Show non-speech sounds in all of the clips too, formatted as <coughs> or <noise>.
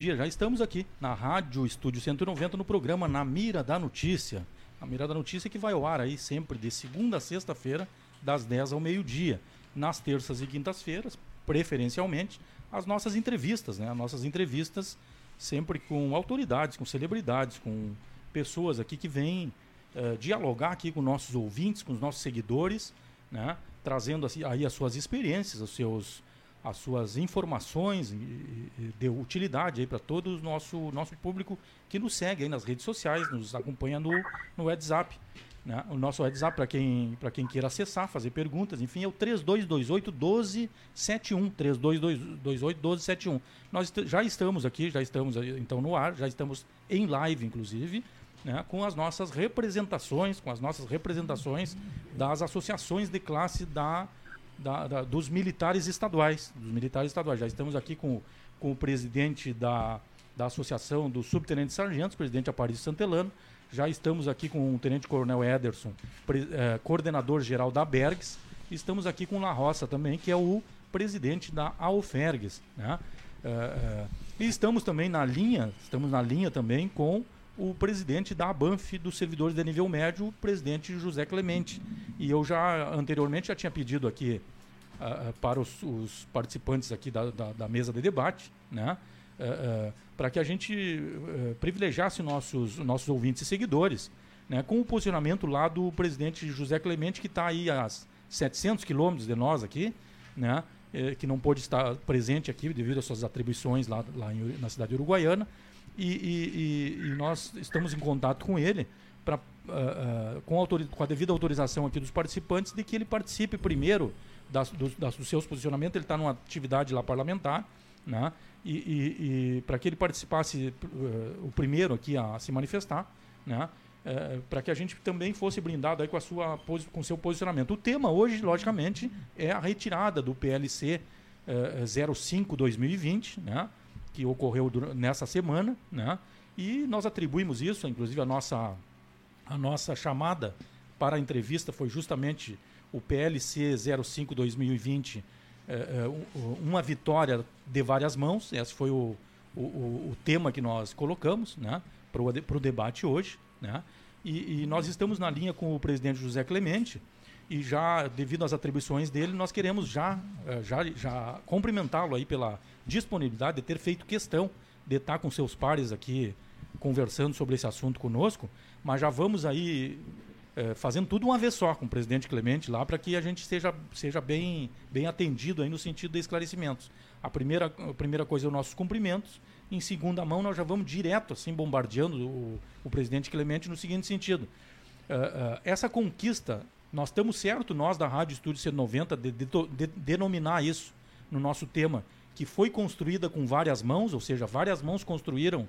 dia, já estamos aqui na Rádio Estúdio 190 no programa Na Mira da Notícia. A Mira da Notícia que vai ao ar aí sempre de segunda a sexta-feira, das 10 ao meio-dia. Nas terças e quintas-feiras, preferencialmente, as nossas entrevistas, né? As nossas entrevistas sempre com autoridades, com celebridades, com pessoas aqui que vêm uh, dialogar aqui com nossos ouvintes, com os nossos seguidores, né? Trazendo assim, aí as suas experiências, os seus as suas informações de utilidade para todo o nosso, nosso público que nos segue aí nas redes sociais, nos acompanha no, no WhatsApp. Né? O nosso WhatsApp, para quem, quem queira acessar, fazer perguntas, enfim, é o 3228 1271. 3228 1271. Nós já estamos aqui, já estamos então no ar, já estamos em live, inclusive. Né, com as nossas representações, com as nossas representações das associações de classe da da, da, dos militares estaduais. Dos militares estaduais. Já estamos aqui com, com o presidente da, da Associação dos Subtenentes Sargentos, presidente Aparício Santelano. Já estamos aqui com o Tenente Coronel Ederson, pre, eh, coordenador geral da Bergs. Estamos aqui com o La Roça também, que é o presidente da AUFERGS. Né? Eh, eh, e estamos também na linha, estamos na linha também com o presidente da ABANF dos servidores de nível médio, o presidente José Clemente. E eu já anteriormente já tinha pedido aqui uh, para os, os, participantes aqui da, da, da, mesa de debate, né, uh, para que a gente privilegiasse nossos, nossos ouvintes e seguidores, né, com o posicionamento lá do presidente José Clemente, que está aí a 700 quilômetros de nós aqui, né, que não pôde estar presente aqui devido às suas atribuições lá, lá em, na cidade uruguaiana, e, e, e, nós estamos em contato com ele para uh, uh, com, com, a devida autorização aqui dos participantes de que ele participe primeiro dos, seus posicionamentos. Ele está numa atividade lá parlamentar, né? E, e para que ele participasse uh, o primeiro aqui a se manifestar, né? para que a gente também fosse blindado aí com a sua com seu posicionamento. O tema hoje, logicamente, é a retirada do PLC 05 2020, né? que ocorreu nessa semana, né? E nós atribuímos isso, inclusive a nossa, a nossa chamada para a entrevista foi justamente o PLC 05 2020, é, é, uma vitória de várias mãos. Esse foi o, o, o tema que nós colocamos, né? Para o debate hoje, né? E, e nós estamos na linha com o presidente José Clemente e já devido às atribuições dele, nós queremos já eh, já, já cumprimentá-lo aí pela disponibilidade de ter feito questão de estar com seus pares aqui conversando sobre esse assunto conosco, mas já vamos aí é, fazendo tudo uma vez só com o presidente Clemente lá para que a gente seja, seja bem, bem atendido aí no sentido de esclarecimentos. A primeira, a primeira coisa é os nossos cumprimentos, em segunda mão nós já vamos direto assim bombardeando o, o presidente Clemente no seguinte sentido. Uh, uh, essa conquista nós estamos certo, nós da Rádio Estúdio C90, de, de, de, denominar isso no nosso tema, que foi construída com várias mãos, ou seja, várias mãos construíram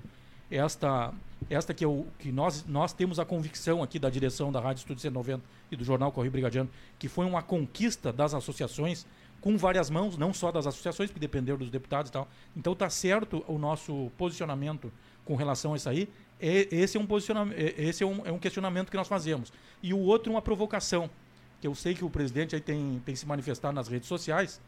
esta, esta que, eu, que nós, nós temos a convicção aqui da direção da Rádio Estúdio C90 e do Jornal Correio Brigadiano, que foi uma conquista das associações com várias mãos, não só das associações, que dependeram dos deputados e tal. Então está certo o nosso posicionamento com relação a isso aí, é, esse é um posicionamento, é, esse é um, é um questionamento que nós fazemos. E o outro uma provocação, que eu sei que o presidente aí tem, tem se manifestado nas redes sociais,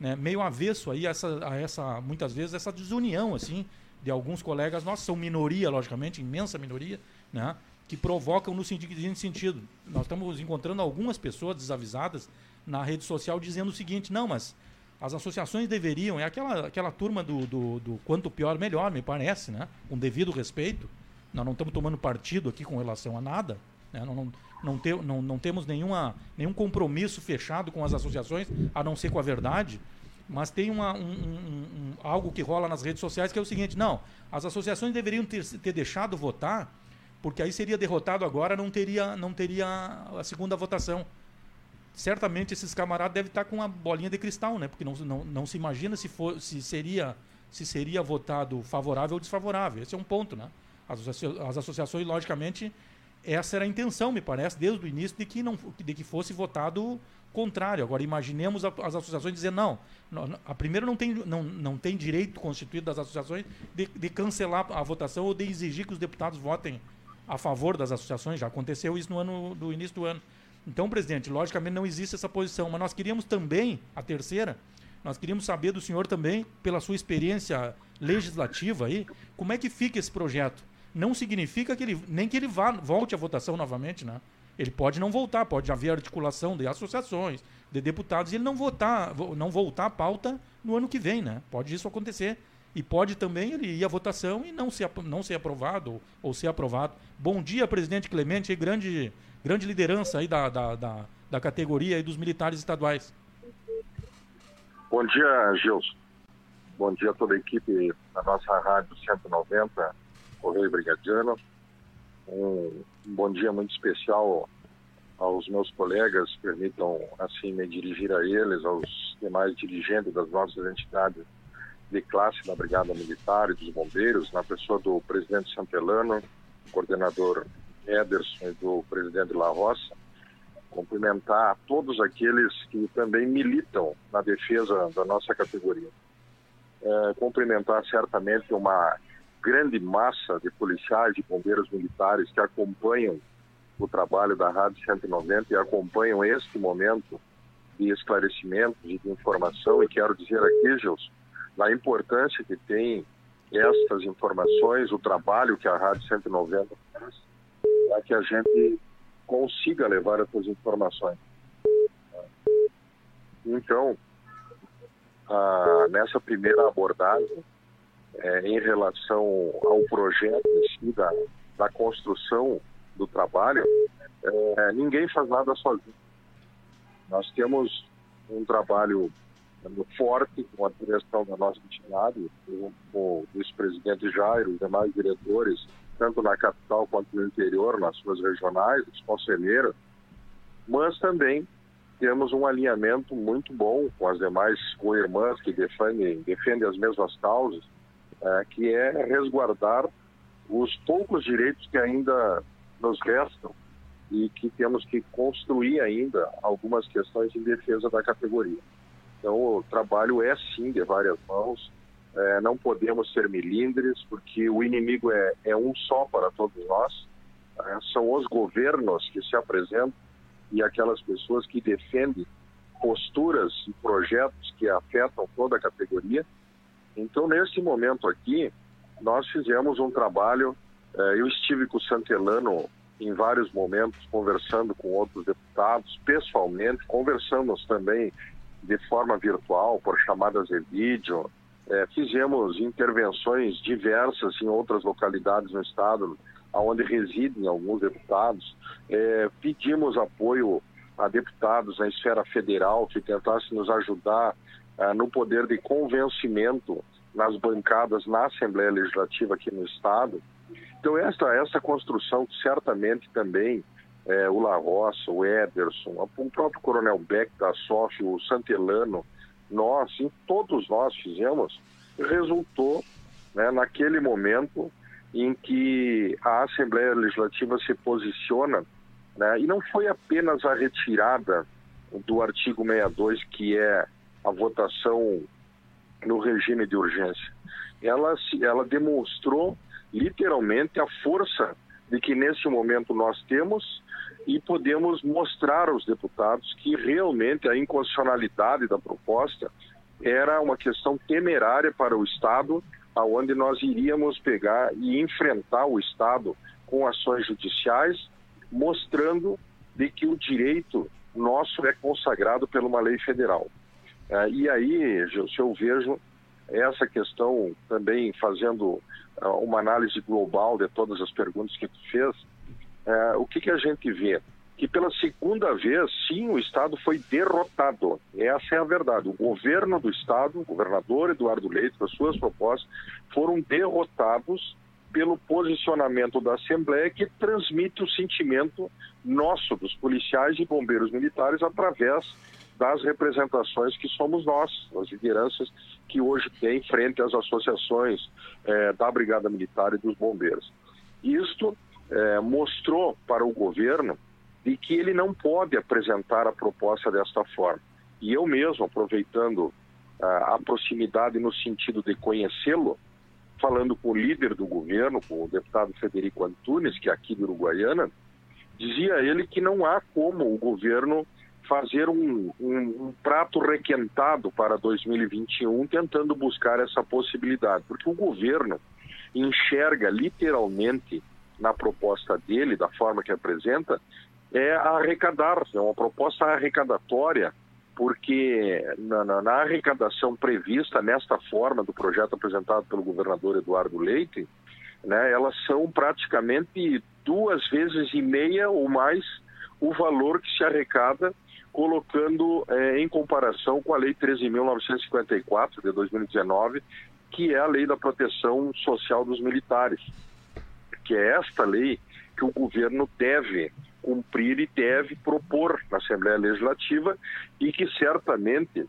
né, meio avesso aí a essa, a essa, muitas vezes, essa desunião, assim, de alguns colegas nossos, são minoria, logicamente, imensa minoria, né, que provocam no seguinte sentido. Nós estamos encontrando algumas pessoas desavisadas na rede social dizendo o seguinte, não, mas as associações deveriam, é aquela, aquela turma do, do, do, quanto pior, melhor, me parece, né? Com devido respeito. Nós não estamos tomando partido aqui com relação a nada. Né? Não, não, não, te, não, não temos nenhuma, nenhum compromisso fechado com as associações, a não ser com a verdade. Mas tem uma, um, um, um, algo que rola nas redes sociais que é o seguinte: não, as associações deveriam ter, ter deixado votar, porque aí seria derrotado agora, não teria, não teria a segunda votação certamente esses camaradas devem estar com uma bolinha de cristal, né? Porque não, não, não se imagina se, for, se, seria, se seria votado favorável ou desfavorável. Esse é um ponto, né? As, as associações, logicamente, essa era a intenção, me parece, desde o início, de que, não, de que fosse votado contrário. Agora, imaginemos as associações dizer não, a primeira não tem, não, não tem direito constituído das associações de, de cancelar a votação ou de exigir que os deputados votem a favor das associações. Já aconteceu isso no ano do início do ano. Então, presidente, logicamente não existe essa posição, mas nós queríamos também, a terceira, Nós queríamos saber do senhor também, pela sua experiência legislativa aí, como é que fica esse projeto? Não significa que ele nem que ele vá volte à votação novamente, né? Ele pode não voltar, pode haver articulação de associações, de deputados, e ele não votar, não voltar à pauta no ano que vem, né? Pode isso acontecer. E pode também ele ir à votação e não ser, não ser aprovado ou, ou ser aprovado. Bom dia, presidente Clemente, grande, grande liderança aí da, da, da, da categoria e dos militares estaduais. Bom dia, Gilson. Bom dia a toda a equipe da nossa Rádio 190, Correio Brigadiano. Um, um bom dia muito especial aos meus colegas, permitam assim me dirigir a eles, aos demais dirigentes das nossas entidades de classe da Brigada Militar e dos Bombeiros, na pessoa do presidente Santelano, coordenador Ederson e do presidente La Roça, cumprimentar todos aqueles que também militam na defesa da nossa categoria. É, cumprimentar certamente uma grande massa de policiais e bombeiros militares que acompanham o trabalho da Rádio 190 e acompanham este momento de esclarecimentos e de informação. E quero dizer aqui, Gilson, da importância que tem estas informações, o trabalho que a Rádio 190 faz, para que a gente consiga levar essas informações. Então, ah, nessa primeira abordagem, é, em relação ao projeto em si, da, da construção do trabalho, é, ninguém faz nada sozinho. Nós temos um trabalho forte com a direção da nossa entidade, com o vice-presidente Jairo, os demais diretores, tanto na capital quanto no interior, nas suas regionais, os conselheiros, mas também temos um alinhamento muito bom com as demais co-irmãs que defendem, defendem as mesmas causas, é, que é resguardar os poucos direitos que ainda nos restam e que temos que construir ainda algumas questões em defesa da categoria. Então, o trabalho é sim de várias mãos, é, não podemos ser milindres, porque o inimigo é, é um só para todos nós. É, são os governos que se apresentam e aquelas pessoas que defendem posturas e projetos que afetam toda a categoria. Então, nesse momento aqui, nós fizemos um trabalho. É, eu estive com o Santelano em vários momentos, conversando com outros deputados, pessoalmente, conversamos também de forma virtual, por chamadas de vídeo. É, fizemos intervenções diversas em outras localidades no estado, onde residem alguns deputados. É, pedimos apoio a deputados na esfera federal que tentassem nos ajudar é, no poder de convencimento nas bancadas na Assembleia Legislativa aqui no estado. Então, essa, essa construção certamente também é, o La Roça, o Ederson, o próprio Coronel Beck da SOF, o Santelano, nós, todos nós fizemos, resultou né, naquele momento em que a Assembleia Legislativa se posiciona, né, e não foi apenas a retirada do artigo 62, que é a votação no regime de urgência. Ela, ela demonstrou literalmente a força de que nesse momento nós temos e podemos mostrar aos deputados que realmente a inconstitucionalidade da proposta era uma questão temerária para o Estado, aonde nós iríamos pegar e enfrentar o Estado com ações judiciais, mostrando de que o direito nosso é consagrado por uma lei federal. É, e aí, se eu vejo essa questão também fazendo uh, uma análise global de todas as perguntas que tu fez, uh, o que, que a gente vê? Que pela segunda vez, sim, o Estado foi derrotado. Essa é a verdade. O governo do Estado, o governador Eduardo Leite, com as suas propostas, foram derrotados pelo posicionamento da Assembleia que transmite o sentimento nosso, dos policiais e bombeiros militares, através das representações que somos nós, as lideranças que hoje tem frente às associações é, da Brigada Militar e dos Bombeiros. Isto é, mostrou para o governo de que ele não pode apresentar a proposta desta forma. E eu mesmo, aproveitando a, proximidade no sentido de conhecê-lo, falando com o líder do governo, com o deputado Federico Antunes, que é aqui de Uruguaiana, dizia ele que não há como o governo fazer um, um, um, prato requentado para 2021, tentando buscar essa possibilidade, porque o governo enxerga literalmente na proposta dele, da forma que apresenta, é arrecadar, é uma proposta arrecadatória, porque na, na, na arrecadação prevista nesta forma do projeto apresentado pelo governador Eduardo Leite, né, elas são praticamente duas vezes e meia ou mais o valor que se arrecada colocando é, em comparação com a Lei 13.954 de 2019, que é a Lei da Proteção Social dos Militares, que é esta lei que o governo deve cumprir e deve propor na Assembleia Legislativa e que certamente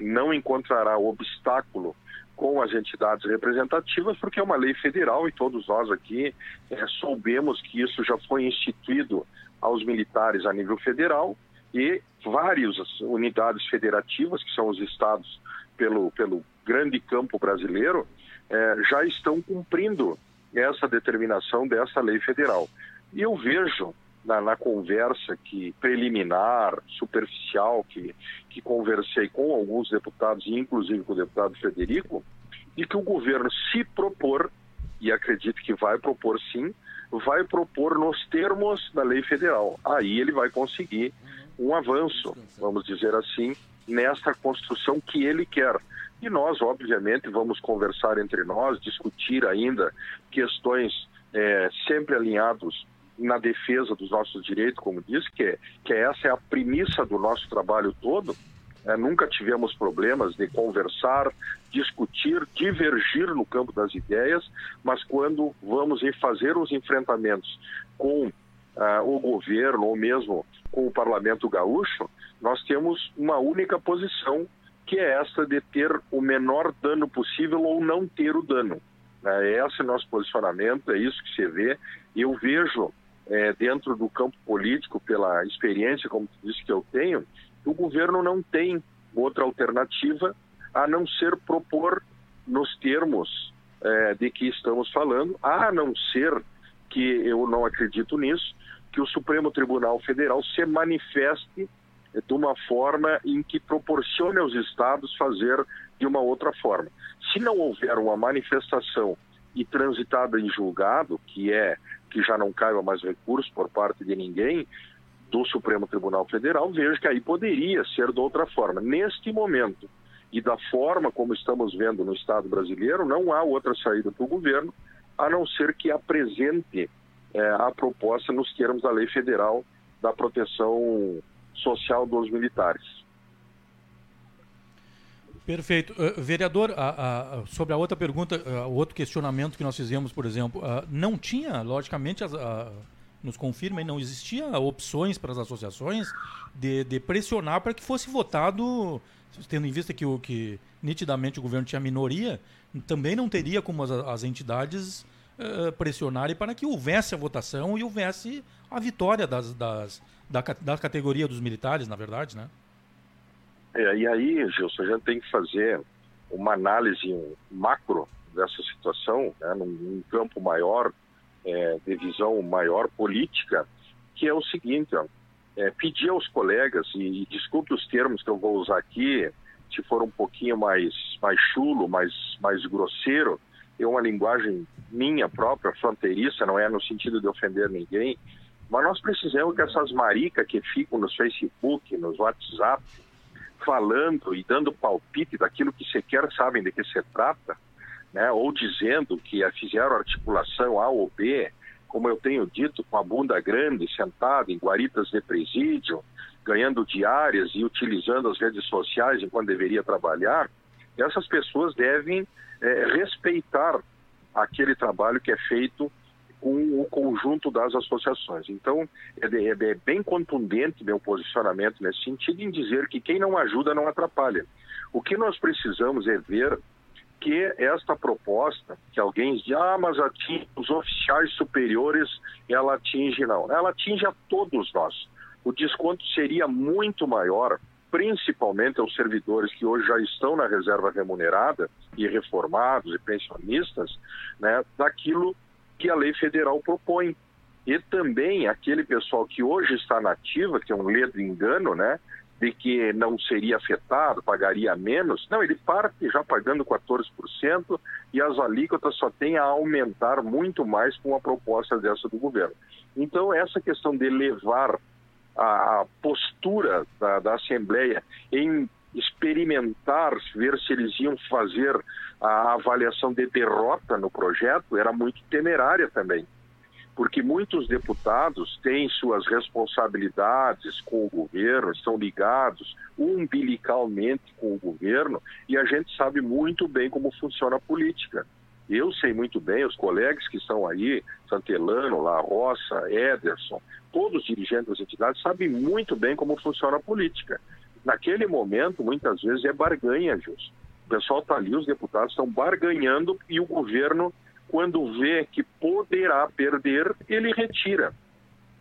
não encontrará obstáculo com as entidades representativas, porque é uma lei federal e todos nós aqui é, soubemos que isso já foi instituído aos militares a nível federal e várias unidades federativas, que são os estados pelo, pelo grande campo brasileiro, é, já estão cumprindo essa determinação dessa lei federal. E eu vejo na, na, conversa que preliminar, superficial, que, que conversei com alguns deputados, inclusive com o deputado Federico, de que o governo se propor, e acredito que vai propor sim, vai propor nos termos da lei federal. Aí ele vai conseguir um avanço, vamos dizer assim, nesta construção que ele quer. E nós, obviamente, vamos conversar entre nós, discutir ainda questões é, sempre alinhados na defesa dos nossos direitos, como disse, que, é, que essa é a premissa do nosso trabalho todo. É, nunca tivemos problemas de conversar, discutir, divergir no campo das ideias, mas quando vamos fazer os enfrentamentos com ah, o governo ou mesmo com o parlamento gaúcho, nós temos uma única posição, que é essa de ter o menor dano possível ou não ter o dano. É, esse é nosso posicionamento, é isso que se vê. Eu vejo é, dentro do campo político, pela experiência, como tu disse que eu tenho, o governo não tem outra alternativa a não ser propor nos termos é, de que estamos falando, a não ser que eu não acredito nisso, que o Supremo Tribunal Federal se manifeste de uma forma em que proporcione aos estados fazer de uma outra forma. Se não houver uma manifestação e transitada em julgado, que é que já não caiba mais recurso por parte de ninguém do Supremo Tribunal Federal, vejo que aí poderia ser de outra forma. Neste momento, e da forma como estamos vendo no Estado brasileiro, não há outra saída para o governo a não ser que apresente é, a proposta nos termos da lei federal da proteção social dos militares. Perfeito. Uh, vereador, uh, uh, sobre a outra pergunta, o outro questionamento que nós fizemos, por exemplo, não tinha, logicamente, as, nos confirma, não existia opções para as associações de, de pressionar para que fosse votado, tendo em vista que, o, que nitidamente o governo tinha minoria, também não teria como as, as entidades uh, pressionarem para que houvesse a votação e houvesse a vitória das, das, da, da categoria dos militares, na verdade, né? É, e aí, Gilson, a gente tem que fazer uma análise macro dessa situação, né, num, num campo maior, é, de visão maior política, que é o seguinte, ó, é, pedir aos colegas, e, e, desculpe os termos que eu vou usar aqui, se for um pouquinho mais, mais chulo, mais, mais grosseiro, é uma linguagem minha própria, fronteiriça, não é no sentido de ofender ninguém, mas nós precisamos que essas maricas que ficam no Facebook, nos WhatsApp, falando e dando palpite daquilo que sequer sabem de que se trata, né, ou dizendo que fizeram articulação A ou B, como eu tenho dito, com a bunda grande, sentada em guaritas de presídio, ganhando diárias e utilizando as redes sociais enquanto deveria trabalhar, essas pessoas devem é, respeitar aquele trabalho que é feito com o conjunto das associações. Então, é, é, é, bem contundente meu posicionamento nesse sentido em dizer que quem não ajuda não atrapalha. O que nós precisamos é ver que esta proposta, que alguém diz, ah, mas atinge os oficiais superiores, ela atinge, não. Ela atinge a todos nós. O desconto seria muito maior, principalmente aos servidores que hoje já estão na reserva remunerada, e reformados e pensionistas, né, daquilo que a lei federal propõe. e também aquele pessoal que hoje está na ativa, que é um ledo engano, né? De que não seria afetado, pagaria menos. Não, ele parte já pagando 14% e as alíquotas só têm a aumentar muito mais com a proposta dessa do governo. Então, essa questão de levar a, postura da, da Assembleia em experimentar, ver se eles iam fazer a avaliação de derrota no projeto, era muito temerária também porque muitos deputados têm suas responsabilidades com o governo, estão ligados umbilicalmente com o governo e a gente sabe muito bem como funciona a política. Eu sei muito bem, os colegas que estão aí, Santelano, La Roça, Ederson, todos os dirigentes das entidades sabem muito bem como funciona a política. Naquele momento, muitas vezes é barganha, Jus. O pessoal está ali, os deputados estão barganhando e o governo quando vê que poderá perder, ele retira.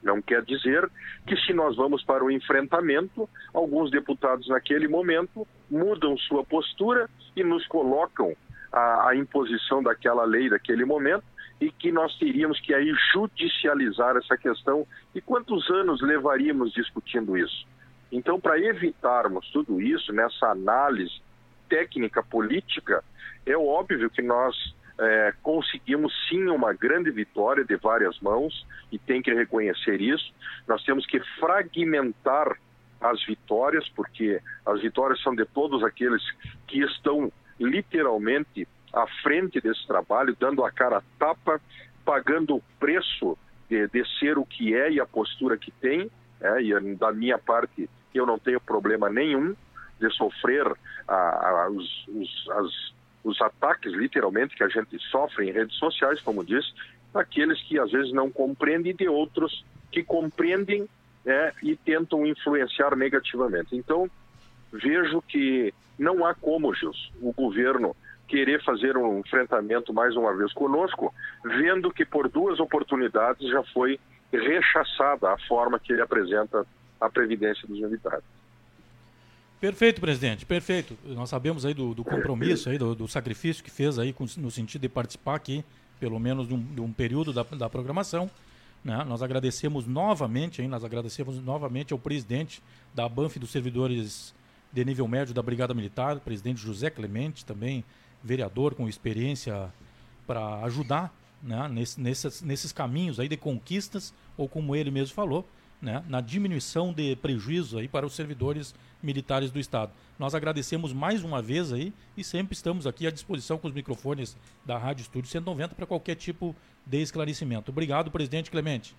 Não quer dizer que, se nós vamos para o enfrentamento, alguns deputados naquele momento mudam sua postura e nos colocam a, a imposição daquela lei daquele momento e que nós teríamos que aí judicializar essa questão. E quantos anos levaríamos discutindo isso? Então, para evitarmos tudo isso, nessa análise técnica política, é óbvio que nós é, conseguimos sim uma grande vitória de várias mãos e tem que reconhecer isso. Nós temos que fragmentar as vitórias, porque as vitórias são de todos aqueles que estão literalmente à frente desse trabalho, dando a cara a tapa, pagando o preço de, de ser o que é e a postura que tem. É, e da minha parte, eu não tenho problema nenhum de sofrer a, a, os, os, as os ataques, literalmente, que a gente sofre em redes sociais, como disse, daqueles que às vezes não compreendem e de outros que compreendem né, e tentam influenciar negativamente. Então, vejo que não há como, Gils, o governo querer fazer um enfrentamento mais uma vez conosco, vendo que por duas oportunidades já foi rechaçada a forma que ele apresenta a Previdência dos Militares. Perfeito, presidente, perfeito. Nós sabemos aí do, do compromisso, aí, do, do, sacrifício que fez aí com, no sentido de participar aqui, pelo menos de um, de um período da, da programação. Né? Nós agradecemos novamente, hein, nós agradecemos novamente ao presidente da BANF dos servidores de nível médio da Brigada Militar, presidente José Clemente, também vereador com experiência para ajudar né, nesse, nesses, nesses caminhos aí de conquistas, ou como ele mesmo falou, né, na diminuição de prejuízo aí para os servidores militares do Estado. Nós agradecemos mais uma vez aí e sempre estamos aqui à disposição com os microfones da Rádio Estúdio 190 para qualquer tipo de esclarecimento. Obrigado, presidente Clemente.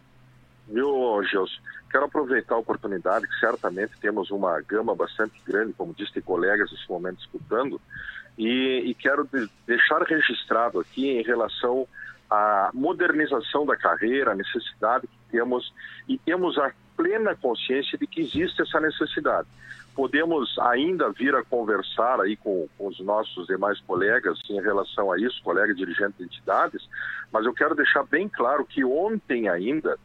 Viu, Gilson? Quero aproveitar a oportunidade, que certamente temos uma gama bastante grande, como disse, colegas nesse momento escutando, e, e quero de, deixar registrado aqui em relação à modernização da carreira, a necessidade que temos, e temos a plena consciência de que existe essa necessidade. Podemos ainda vir a conversar aí com, com, os nossos demais colegas em relação a isso, colegas dirigentes de entidades, mas eu quero deixar bem claro que ontem ainda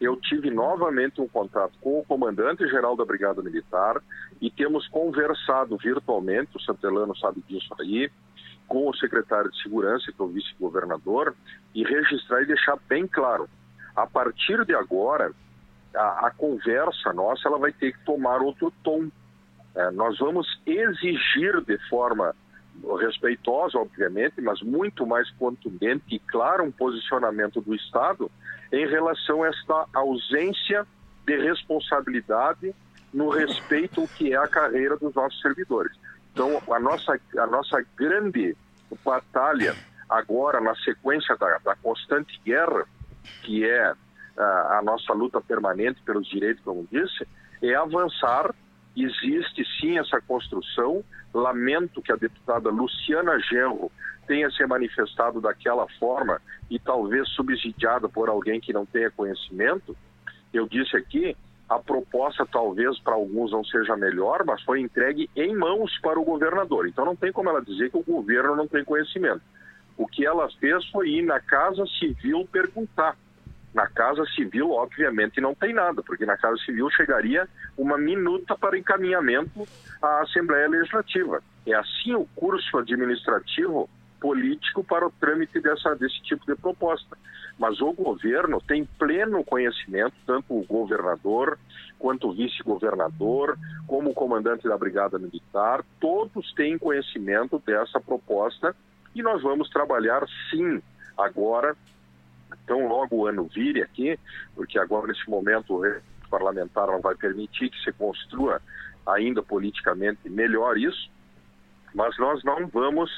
eu tive novamente um contato com o comandante-geral da Brigada Militar e temos conversado virtualmente, o Santelano sabe disso aí, com o secretário de Segurança, que é o vice-governador, e registrar e deixar bem claro, a partir de agora, a, a conversa nossa ela vai ter que tomar outro tom, é, nós vamos exigir de forma respeitosa, obviamente, mas muito mais contundente e claro um posicionamento do Estado em relação a esta ausência de responsabilidade no respeito ao que é a carreira dos nossos servidores. Então, a nossa, a nossa grande batalha agora, na sequência da, da constante guerra, que é a, a nossa luta permanente pelos direitos, como disse, é avançar existe sim essa construção. Lamento que a deputada Luciana Genro tenha se manifestado daquela forma e talvez subsidiada por alguém que não tenha conhecimento. Eu disse aqui, a proposta talvez para alguns não seja melhor, mas foi entregue em mãos para o governador. Então não tem como ela dizer que o governo não tem conhecimento. O que ela fez foi ir na Casa Civil perguntar na Casa Civil, obviamente, não tem nada, porque na Casa Civil chegaria uma minuta para encaminhamento à Assembleia Legislativa. É assim o curso administrativo político para o trâmite dessa, desse tipo de proposta. Mas o governo tem pleno conhecimento, tanto o governador quanto o vice-governador, como o comandante da Brigada Militar, todos têm conhecimento dessa proposta e nós vamos trabalhar sim agora. Então, logo o ano vire aqui, porque agora nesse momento o parlamentar não vai permitir que se construa ainda politicamente melhor isso, mas nós não vamos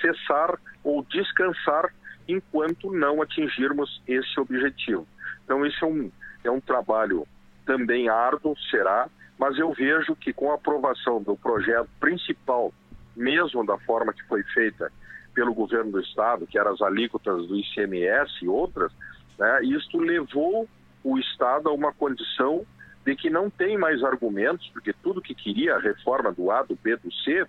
cessar ou descansar enquanto não atingirmos esse objetivo. Então, isso é um, é um trabalho também árduo, será, mas eu vejo que com a aprovação do projeto principal, mesmo da forma que foi feita pelo governo do Estado, que eram as alíquotas do ICMS e outras, né, isto levou o Estado a uma condição de que não tem mais argumentos, porque tudo que queria a reforma do A, do B, do C,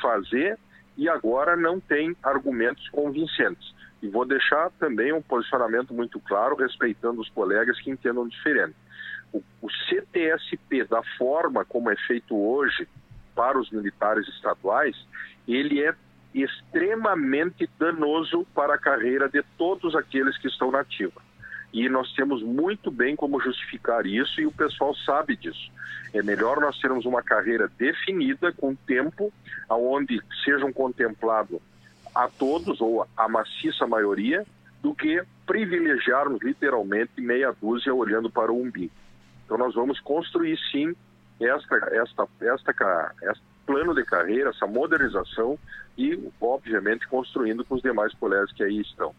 fazer, e agora não tem argumentos convincentes. E vou deixar também um posicionamento muito claro, respeitando os colegas que entendam diferente. O, o CTSP, da forma como é feito hoje para os militares estaduais, ele é extremamente danoso para a carreira de todos aqueles que estão na ativa e nós temos muito bem como justificar isso e o pessoal sabe disso. É melhor nós termos uma carreira definida com tempo, aonde sejam contemplados a todos ou a maciça maioria, do que privilegiarmos literalmente meia dúzia olhando para o umbigo. Então nós vamos construir sim esta, esta, esta, esta plano de carreira, essa modernização e, obviamente, construindo com os demais colegas que aí estão.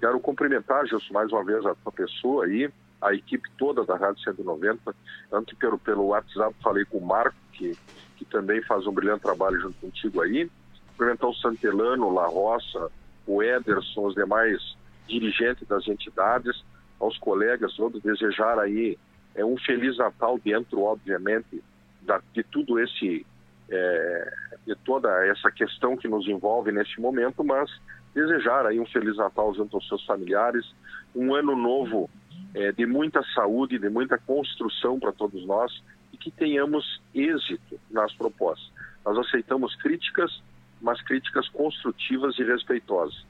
Quero cumprimentar, Gilson, mais uma vez a tua pessoa aí, a equipe toda da Rádio 190. Antes pelo, pelo WhatsApp falei com o Marco, que, que também faz um brilhante trabalho junto contigo aí. Cumprimentar o Santelano, o La Roça, o Ederson, os demais dirigentes das entidades, aos colegas todos, desejar aí é, um Feliz Natal dentro, obviamente, da, de tudo esse, é, de toda essa questão que nos envolve nesse momento, mas desejar aí um Feliz Natal junto aos seus familiares, um ano novo é, de muita saúde, de muita construção para todos nós e que tenhamos êxito nas propostas. Nós aceitamos críticas, mas críticas construtivas e respeitosas.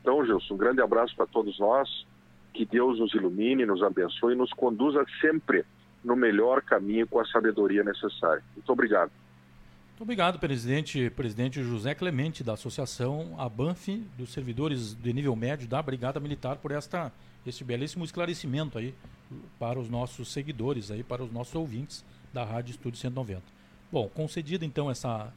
Então, Gilson, um grande abraço para todos nós, que Deus nos ilumine, nos abençoe e nos conduza sempre no melhor caminho com a sabedoria necessária. Muito obrigado. Muito obrigado, presidente, presidente José Clemente, da Associação ABANF, dos servidores de nível médio da Brigada Militar, por esta, este belíssimo esclarecimento aí para os nossos seguidores, aí, para os nossos ouvintes da Rádio Estúdio 190. Bom, concedida então essa,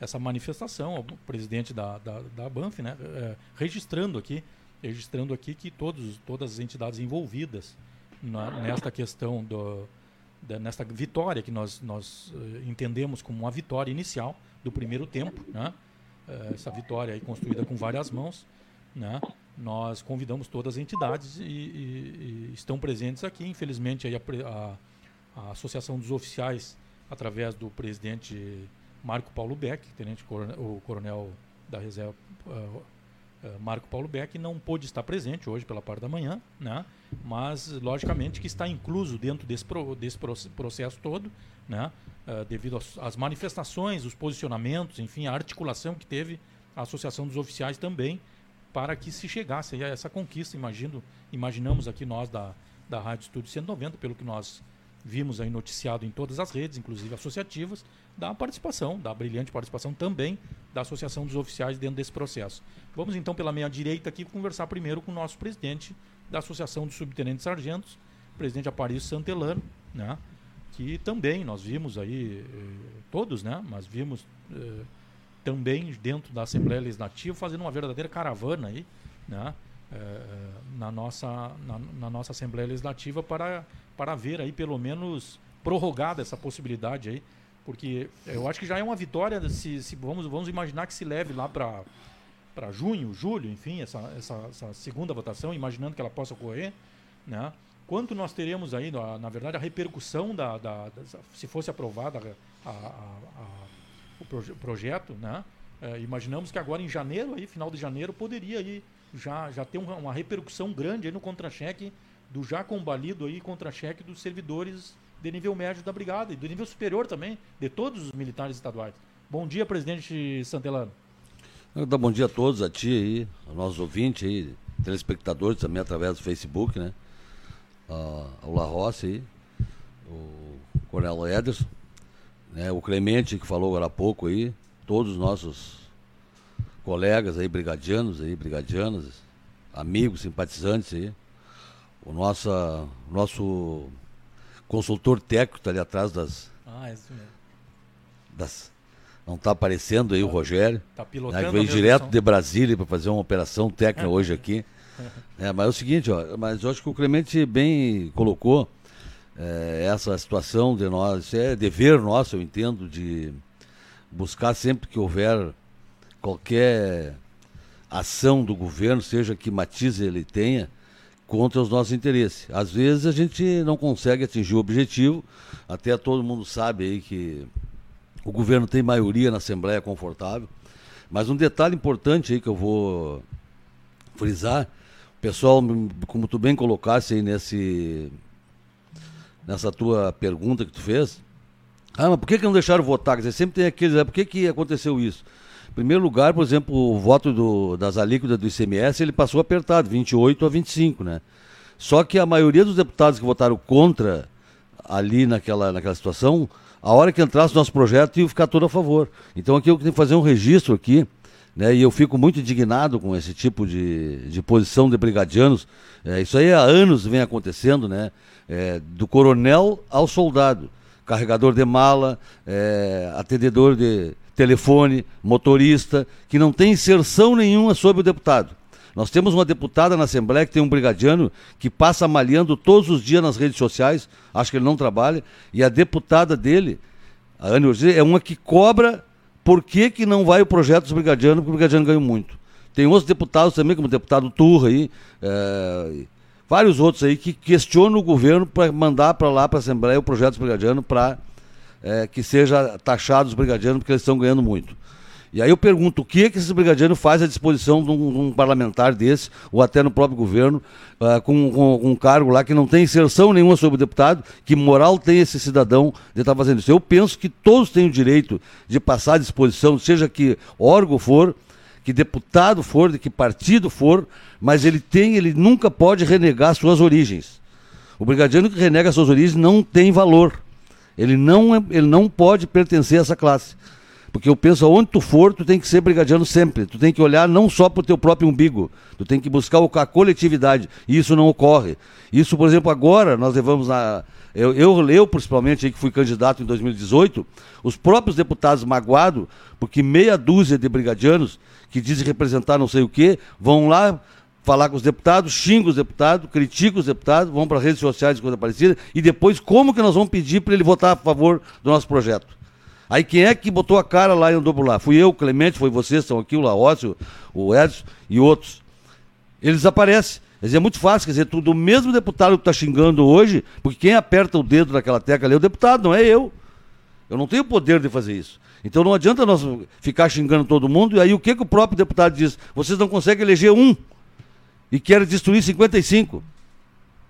essa manifestação, o presidente da, da, da ABANF, né, é, registrando aqui, registrando aqui que todos, todas as entidades envolvidas na, nesta questão do nesta vitória que nós, nós uh, entendemos como uma vitória inicial do primeiro tempo, né? Uh, essa vitória construída com várias mãos, né? Nós convidamos todas as entidades e, e, e estão presentes aqui. Infelizmente, a, a, a, Associação dos Oficiais, através do presidente Marco Paulo Beck, tenente coronel, o coronel da reserva uh, Marco Paulo Beck, não pôde estar presente hoje pela parte da manhã, né? mas logicamente que está incluso dentro desse, pro, desse processo todo, né? Uh, devido às manifestações, os posicionamentos, enfim, a articulação que teve a Associação dos Oficiais também para que se chegasse a essa conquista, imagino, imaginamos aqui nós da, da Rádio Estúdio 190, pelo que nós vimos aí noticiado em todas as redes, inclusive associativas, da participação, da brilhante participação também da Associação dos Oficiais dentro desse processo. Vamos então pela meia direita aqui conversar primeiro com o nosso presidente, da Associação dos Subtenentes Sargentos, presidente Aparício Santelano, né? que também nós vimos aí, eh, todos, né? mas vimos eh, também dentro da Assembleia Legislativa fazendo uma verdadeira caravana aí, né? Eh, na, nossa, na, na, nossa Assembleia Legislativa para, para ver aí pelo menos prorrogada essa possibilidade aí, porque eu acho que já é uma vitória se, se vamos, vamos imaginar que se leve lá para para junho, julho, enfim, essa, essa, essa, segunda votação, imaginando que ela possa ocorrer, né? Quanto nós teremos aí, na, na verdade, a repercussão da, da, da, se fosse aprovada a, a, a, o proje projeto, né? É, imaginamos que agora em janeiro, aí, final de janeiro, poderia aí já, já ter uma, uma repercussão grande aí no contra-cheque do já combalido aí contra-cheque dos servidores de nível médio da brigada e do nível superior também, de todos os militares estaduais. Bom dia, presidente Santelano. Quero dar bom dia a todos, a ti aí, aos nossos ouvintes aí, telespectadores também através do Facebook, né? Uh, ao La Rossi aí, o Coronel Ederson, né? o Clemente que falou agora há pouco aí, todos os nossos colegas aí, brigadianos aí, brigadianas, amigos, simpatizantes aí, o nosso, nosso consultor técnico está ali atrás das. Ah, é isso mesmo. Das, não está aparecendo aí tá, o Rogério. Está pilotando. Né, veio direto de Brasília para fazer uma operação técnica <laughs> hoje aqui. É, mas é o seguinte, ó, mas eu acho que o Clemente bem colocou é, essa situação de nós, é dever nosso, eu entendo, de buscar sempre que houver qualquer ação do governo, seja que matize ele tenha, contra os nossos interesses. Às vezes a gente não consegue atingir o objetivo, até todo mundo sabe aí que o governo tem maioria na Assembleia confortável. Mas um detalhe importante aí que eu vou frisar, o pessoal, como tu bem colocasse aí nesse, nessa tua pergunta que tu fez, ah, mas por que, que não deixaram votar? Quer dizer, sempre tem aqueles, ah, por que, que aconteceu isso? Em primeiro lugar, por exemplo, o voto do, das alíquotas do ICMS, ele passou apertado, 28 a 25, né? Só que a maioria dos deputados que votaram contra ali naquela, naquela situação a hora que entrasse o nosso projeto ia ficar todo a favor. Então aqui eu tenho que fazer um registro aqui, né, e eu fico muito indignado com esse tipo de, de posição de brigadianos. É, isso aí há anos vem acontecendo, né? É, do coronel ao soldado. Carregador de mala, é, atendedor de telefone, motorista, que não tem inserção nenhuma sobre o deputado. Nós temos uma deputada na Assembleia que tem um brigadiano que passa malhando todos os dias nas redes sociais, acho que ele não trabalha, e a deputada dele, a Anne Ortiz, é uma que cobra por que, que não vai o projeto dos brigadianos, porque o brigadiano ganha muito. Tem outros deputados também, como o deputado Turra aí, é, vários outros aí que questionam o governo para mandar para lá, para a Assembleia, o projeto dos brigadianos para é, que seja taxado os brigadianos, porque eles estão ganhando muito. E aí eu pergunto, o que é que esses brigadianos fazem à disposição de um, de um, parlamentar desse, ou até no próprio governo, uh, com, com, com, um cargo lá que não tem inserção nenhuma sobre o deputado, que moral tem esse cidadão de estar fazendo isso? Eu penso que todos têm o direito de passar à disposição, seja que órgão for, que deputado for, de que partido for, mas ele tem, ele nunca pode renegar suas origens. O brigadiano que renega suas origens não tem valor. Ele não, é, ele não pode pertencer a essa classe. Porque eu penso, aonde tu for, tu tem que ser brigadiano sempre. Tu tem que olhar não só para o teu próprio umbigo, tu tem que buscar a coletividade. E isso não ocorre. Isso, por exemplo, agora nós levamos a. Eu, eu, eu principalmente, que fui candidato em 2018, os próprios deputados magoados, porque meia dúzia de brigadianos que dizem representar não sei o quê, vão lá falar com os deputados, xingam os deputados, criticam os deputados, vão para as redes sociais e coisa parecida, e depois como que nós vamos pedir para ele votar a favor do nosso projeto? Aí quem é que botou a cara lá e andou por lá? Fui eu, Clemente, foi vocês, estão aqui, o Laócio, o Edson e outros. Eles desaparecem. Quer dizer, é muito fácil, quer dizer, tudo, o mesmo deputado que está xingando hoje, porque quem aperta o dedo naquela tecla ali é o deputado, não é eu. Eu não tenho poder de fazer isso. Então não adianta nós ficar xingando todo mundo, e aí o que, que o próprio deputado diz? Vocês não conseguem eleger um e querem destruir 55.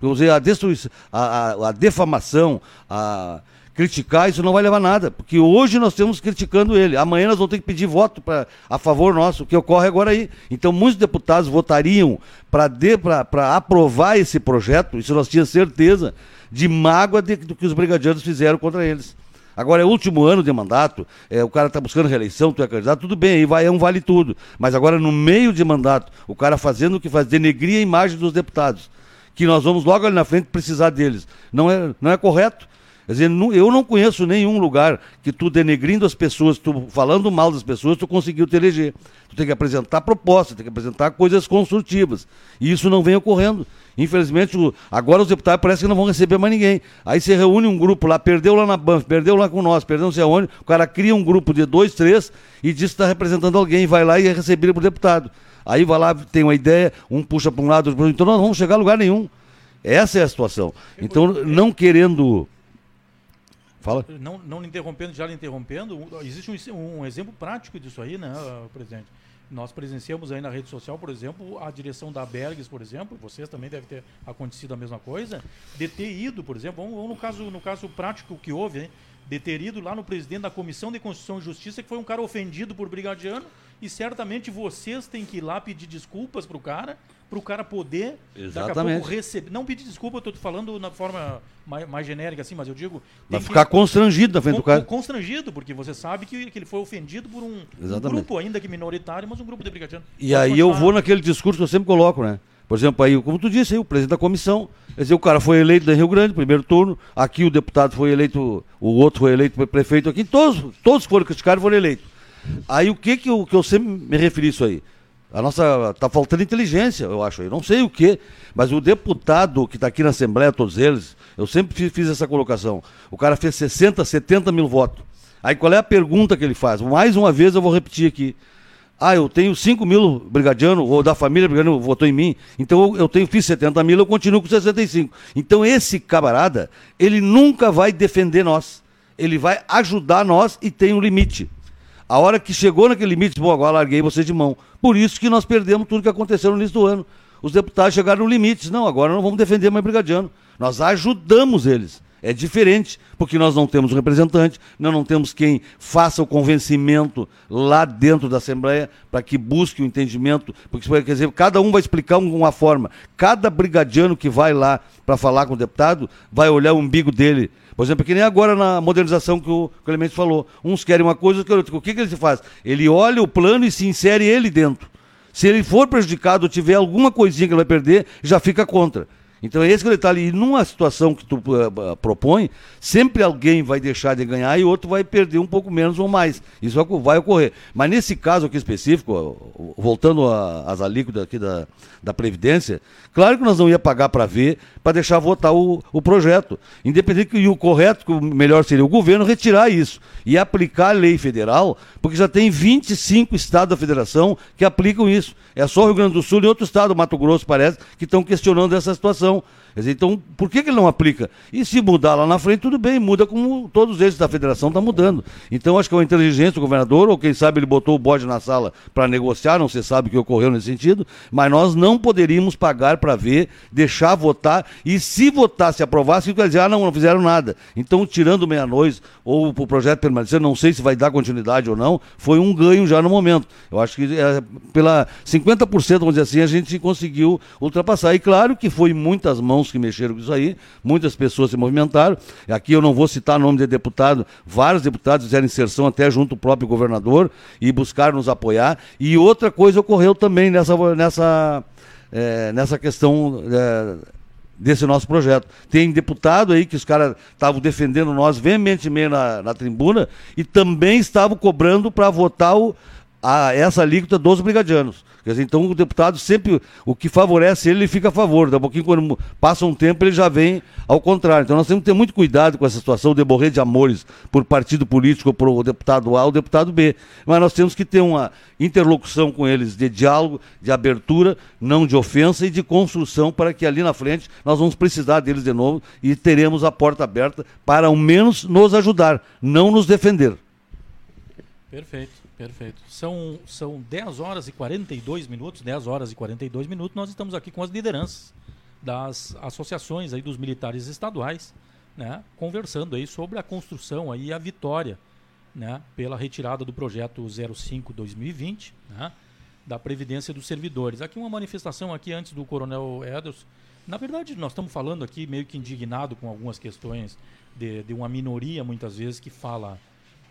Quer dizer, a destruição, a, a, a defamação, a criticar, isso não vai levar a nada, porque hoje nós estamos criticando ele, amanhã nós vamos ter que pedir voto pra, a favor nosso, o que ocorre agora aí. Então, muitos deputados votariam para aprovar esse projeto, isso nós tínhamos certeza, de mágoa de, do que os brigadianos fizeram contra eles. Agora é o último ano de mandato, é, o cara está buscando reeleição, tu é candidato, tudo bem, aí vai, é um vale tudo. Mas agora no meio de mandato, o cara fazendo o que faz, denegrir a imagem dos deputados, que nós vamos logo ali na frente precisar deles. Não é, não é correto. Quer dizer, eu não conheço nenhum lugar que tu denegrindo as pessoas, tu falando mal das pessoas, tu conseguiu te eleger. Tu tem que apresentar propostas, tem que apresentar coisas construtivas. E isso não vem ocorrendo. Infelizmente, agora os deputados parece que não vão receber mais ninguém. Aí você reúne um grupo lá, perdeu lá na Banf, perdeu lá com nós, perdeu não sei aonde, o cara cria um grupo de dois, três e diz que está representando alguém, vai lá e é recebido por deputado. Aí vai lá, tem uma ideia, um puxa para um lado, outro para outro. Então nós não vamos chegar a lugar nenhum. Essa é a situação. Então, não querendo Fala. Não, não interrompendo, já lhe interrompendo, existe um, um, exemplo prático disso aí, né, presidente? Nós presenciamos aí na rede social, por exemplo, a direção da Bergs, por exemplo, vocês também devem ter acontecido a mesma coisa, de ter ido, por exemplo, vamos, vamos no, caso, no caso prático que houve, hein, de ter ido lá no presidente da Comissão de Constituição e Justiça, que foi um cara ofendido por brigadiano, e certamente vocês têm que ir lá pedir desculpas pro cara, pro cara poder Exatamente. daqui a pouco receber. Não pedir desculpa, eu te falando na forma mais, mais genérica assim, mas eu digo. Vai tem que- ficar constrangido na frente do cara. Constrangido, porque você sabe que, que ele foi ofendido por um, um grupo, ainda que minoritário, mas um grupo de brigadianos. E Pode aí eu continuar. vou naquele discurso que eu sempre coloco, né? Por exemplo, aí, como tu disse aí, o presidente da comissão, quer dizer, o cara foi eleito em Rio Grande, primeiro turno, aqui o deputado foi eleito, o outro foi eleito prefeito aqui, todos, todos que foram criticados foram eleitos. Aí o que que eu, que eu sempre me referi isso aí? A nossa, tá faltando inteligência, eu acho, eu não sei o que, mas o deputado que está aqui na Assembleia, todos eles, eu sempre fi- fiz essa colocação, o cara fez 60, 70 mil votos. Aí qual é a pergunta que ele faz? Mais uma vez eu vou repetir aqui. Ah, eu tenho 5 mil brigadianos, ou da família brigadiano votou em mim, então eu tenho, fiz 70 mil, eu continuo com 65. Então esse camarada, ele nunca vai defender nós. Ele vai ajudar nós e tem um limite. A hora que chegou naquele limite, bom, agora larguei você de mão. Por isso que nós perdemos tudo que aconteceu no início do ano. Os deputados chegaram no limite. Não, agora não vamos defender mais brigadiano. Nós ajudamos eles. É diferente, porque nós não temos um representante, nós não temos quem faça o convencimento lá dentro da Assembleia para que busque o entendimento, porque quer dizer, cada um vai explicar um- uma forma. Cada brigadiano que vai lá para falar com o deputado vai olhar o umbigo dele. Por exemplo, que nem agora na modernização que o Clemente falou. Uns querem uma coisa, outros querem outra. O que, que ele faz? Ele olha o plano e se insere ele dentro. Se ele for prejudicado ou tiver alguma coisinha que ele vai perder, já fica contra. Então é esse que ali. E numa situação que tu eh, propõe, sempre alguém vai deixar de ganhar e outro vai perder um pouco menos ou mais. Isso vai- vai ocorrer. Mas nesse caso aqui específico, voltando às alíquotas aqui da, da Previdência, claro que nós não ia pagar para ver, para deixar votar o, o projeto. Independente que o correto, que o melhor seria o governo retirar isso e aplicar a lei federal, porque já tem 25 estados da federação que aplicam isso. É só o Rio Grande do Sul e outro estado, Mato Grosso, parece, que estão questionando essa situação. Quer dizer, então, por que, que ele não aplica? E se mudar lá na frente, tudo bem, muda como todos eles da federação estão mudando. Então, acho que é uma inteligência do governador, ou quem sabe ele botou o bode na sala para negociar, não se sabe o que ocorreu nesse sentido, mas nós não poderíamos pagar para ver, deixar votar, e se votar, se aprovasse, quer dizer, ah, não, não fizeram nada. Então, tirando meia-noite, ou o projeto permanecer, não sei se vai dar continuidade ou não, foi um ganho já no momento. Eu acho que é, pela 50%, vamos dizer assim, a gente conseguiu ultrapassar. E claro que foi muitas mãos que mexeram com isso aí, muitas pessoas se movimentaram. Aqui eu não vou citar nome de deputado, vários deputados fizeram inserção até junto ao próprio governador e buscaram nos apoiar. E outra coisa ocorreu também nessa, nessa, eh, nessa questão. eh, desse nosso projeto. Tem deputado aí que os caras estavam defendendo nós veementemente na, na tribuna e também estavam cobrando para votar o, a, essa alíquota dos brigadianos. Quer dizer, então o deputado sempre, o que favorece ele, ele fica a favor. Daqui a pouquinho, quando passa um tempo, ele já vem ao contrário. Então nós temos que ter muito cuidado com essa situação de morrer de amores por partido político, por deputado A ou deputado B. Mas nós temos que ter uma interlocução com eles de diálogo, de abertura, não de ofensa e de construção para que ali na frente nós vamos precisar deles de novo e teremos a porta aberta para ao menos nos ajudar, não nos defender. Perfeito, perfeito. São, são 10 horas e 42 minutos, 10 horas e 42 minutos, nós estamos aqui com as lideranças das associações aí dos militares estaduais, né, conversando aí sobre a construção aí a vitória, né, pela retirada do projeto 05/2020, né, da previdência dos servidores. Aqui uma manifestação aqui antes do Coronel Ederson. Na verdade, nós estamos falando aqui meio que indignado com algumas questões de, de uma minoria muitas vezes que fala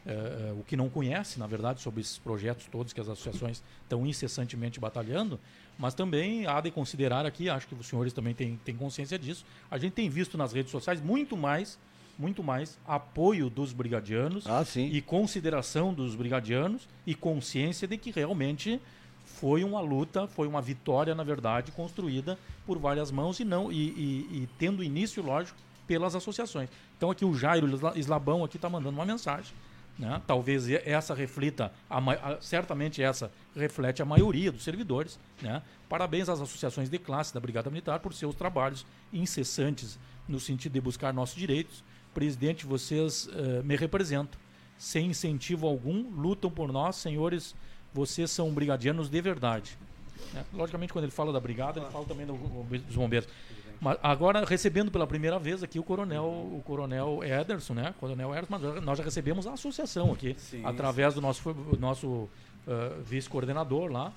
eh, o que não conhece, na verdade, sobre esses projetos todos que as associações estão incessantemente batalhando, mas também há de considerar aqui, acho que os senhores também têm, têm consciência disso, a gente tem visto nas redes sociais muito mais, muito mais apoio dos brigadianos Ah, e consideração dos brigadianos e consciência de que realmente foi uma luta, foi uma vitória, na verdade, construída por várias mãos e não e, e- e tendo início, lógico, pelas associações. Então aqui o Jairo Islabão aqui está mandando uma mensagem. Né? Talvez essa reflita, a a- certamente essa reflete a maioria dos servidores. Né? Parabéns às associações de classe da Brigada Militar por seus trabalhos incessantes no sentido de buscar nossos direitos. Presidente, vocês eh, me representam. Sem incentivo algum, lutam por nós, senhores. Vocês são brigadianos de verdade. né? Logicamente, quando ele fala da brigada, ele fala também do- dos bombeiros. Mas agora, recebendo pela primeira vez aqui o coronel, o coronel Ederson, né? Coronel Ederson, mas nós já recebemos a associação aqui, através do nosso, nosso uh, vice-coordenador lá,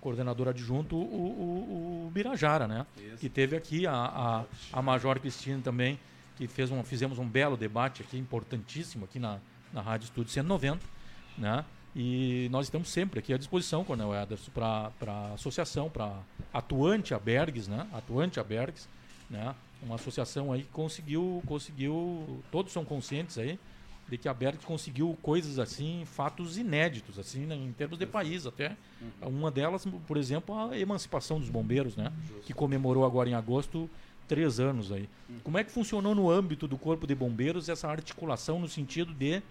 coordenador adjunto, o, o, o Birajara, né? Isso. Que teve aqui a, a, a Major Cristina também, que fez um, fizemos um belo debate aqui, importantíssimo, aqui na, na Rádio Estúdio 190, né? E nós estamos sempre aqui à disposição, Coronel Ederson, para a associação, para atuante Abergues, né? Atuante Abergues, né? Uma associação aí que conseguiu, conseguiu, todos são conscientes aí, de que a Berg conseguiu coisas assim, fatos inéditos, assim, né, em termos de país até. Uhum. Uma delas, por exemplo, a emancipação dos bombeiros, né? Justo. Que comemorou agora em agosto três anos aí. Uhum. Como é que funcionou no âmbito do Corpo de Bombeiros essa articulação no sentido de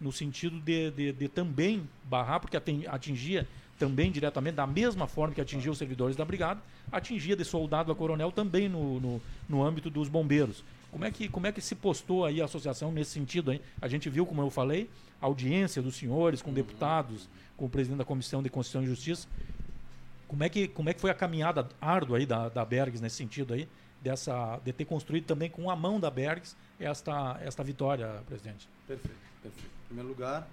no sentido de, de, de também barrar, porque atingia também diretamente, da mesma forma que atingia os servidores da brigada, atingia de soldado a coronel também no, no, no âmbito dos bombeiros. Como é, que, como é que se postou aí a associação nesse sentido? Hein? A gente viu, como eu falei, a audiência dos senhores com deputados, com o presidente da Comissão de Constituição e Justiça. Como é que, como é que foi a caminhada árdua aí da, da Bergs nesse sentido aí? Dessa, de ter construído também com a mão da Bergs esta, esta vitória, presidente. Perfeito, perfeito. Em primeiro lugar,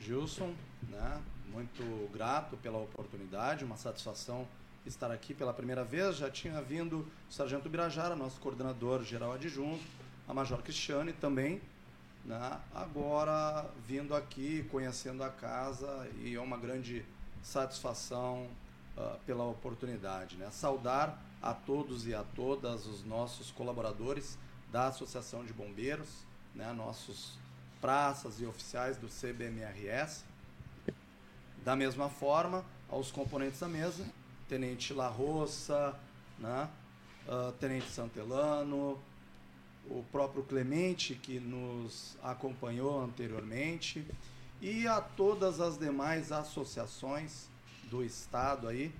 Gilson, né, muito grato pela oportunidade, uma satisfação estar aqui pela primeira vez. Já tinha vindo o Sargento Birajara, nosso coordenador geral adjunto, a Major Cristiane também. Né? Agora vindo aqui, conhecendo a casa e é uma grande satisfação uh, pela oportunidade. Né? Saudar a todos e a todas os nossos colaboradores da Associação de Bombeiros, né? nossos praças e oficiais do CBMRS. Da mesma forma, aos componentes da mesa, Tenente La Roça, né? Uh, Tenente Santelano, o próprio Clemente, que nos acompanhou anteriormente, e a todas as demais associações do Estado aí,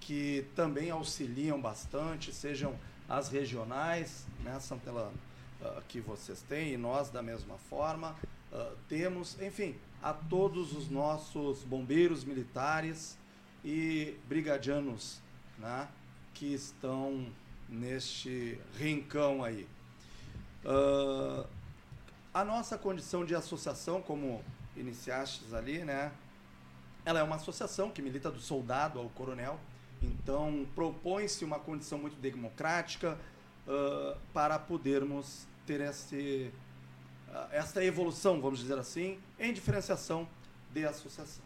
que também auxiliam bastante, sejam as regionais, né, Santelano, uh, que vocês têm, e nós da mesma forma, uh, temos, enfim, a todos os nossos bombeiros militares, e brigadianos né, que estão neste rincão aí. Uh, a nossa condição de associação, como iniciastes ali, né, ela é uma associação que milita do soldado ao coronel, então propõe-se uma condição muito democrática uh, para podermos ter esse, uh, essa evolução, vamos dizer assim, em diferenciação de associação.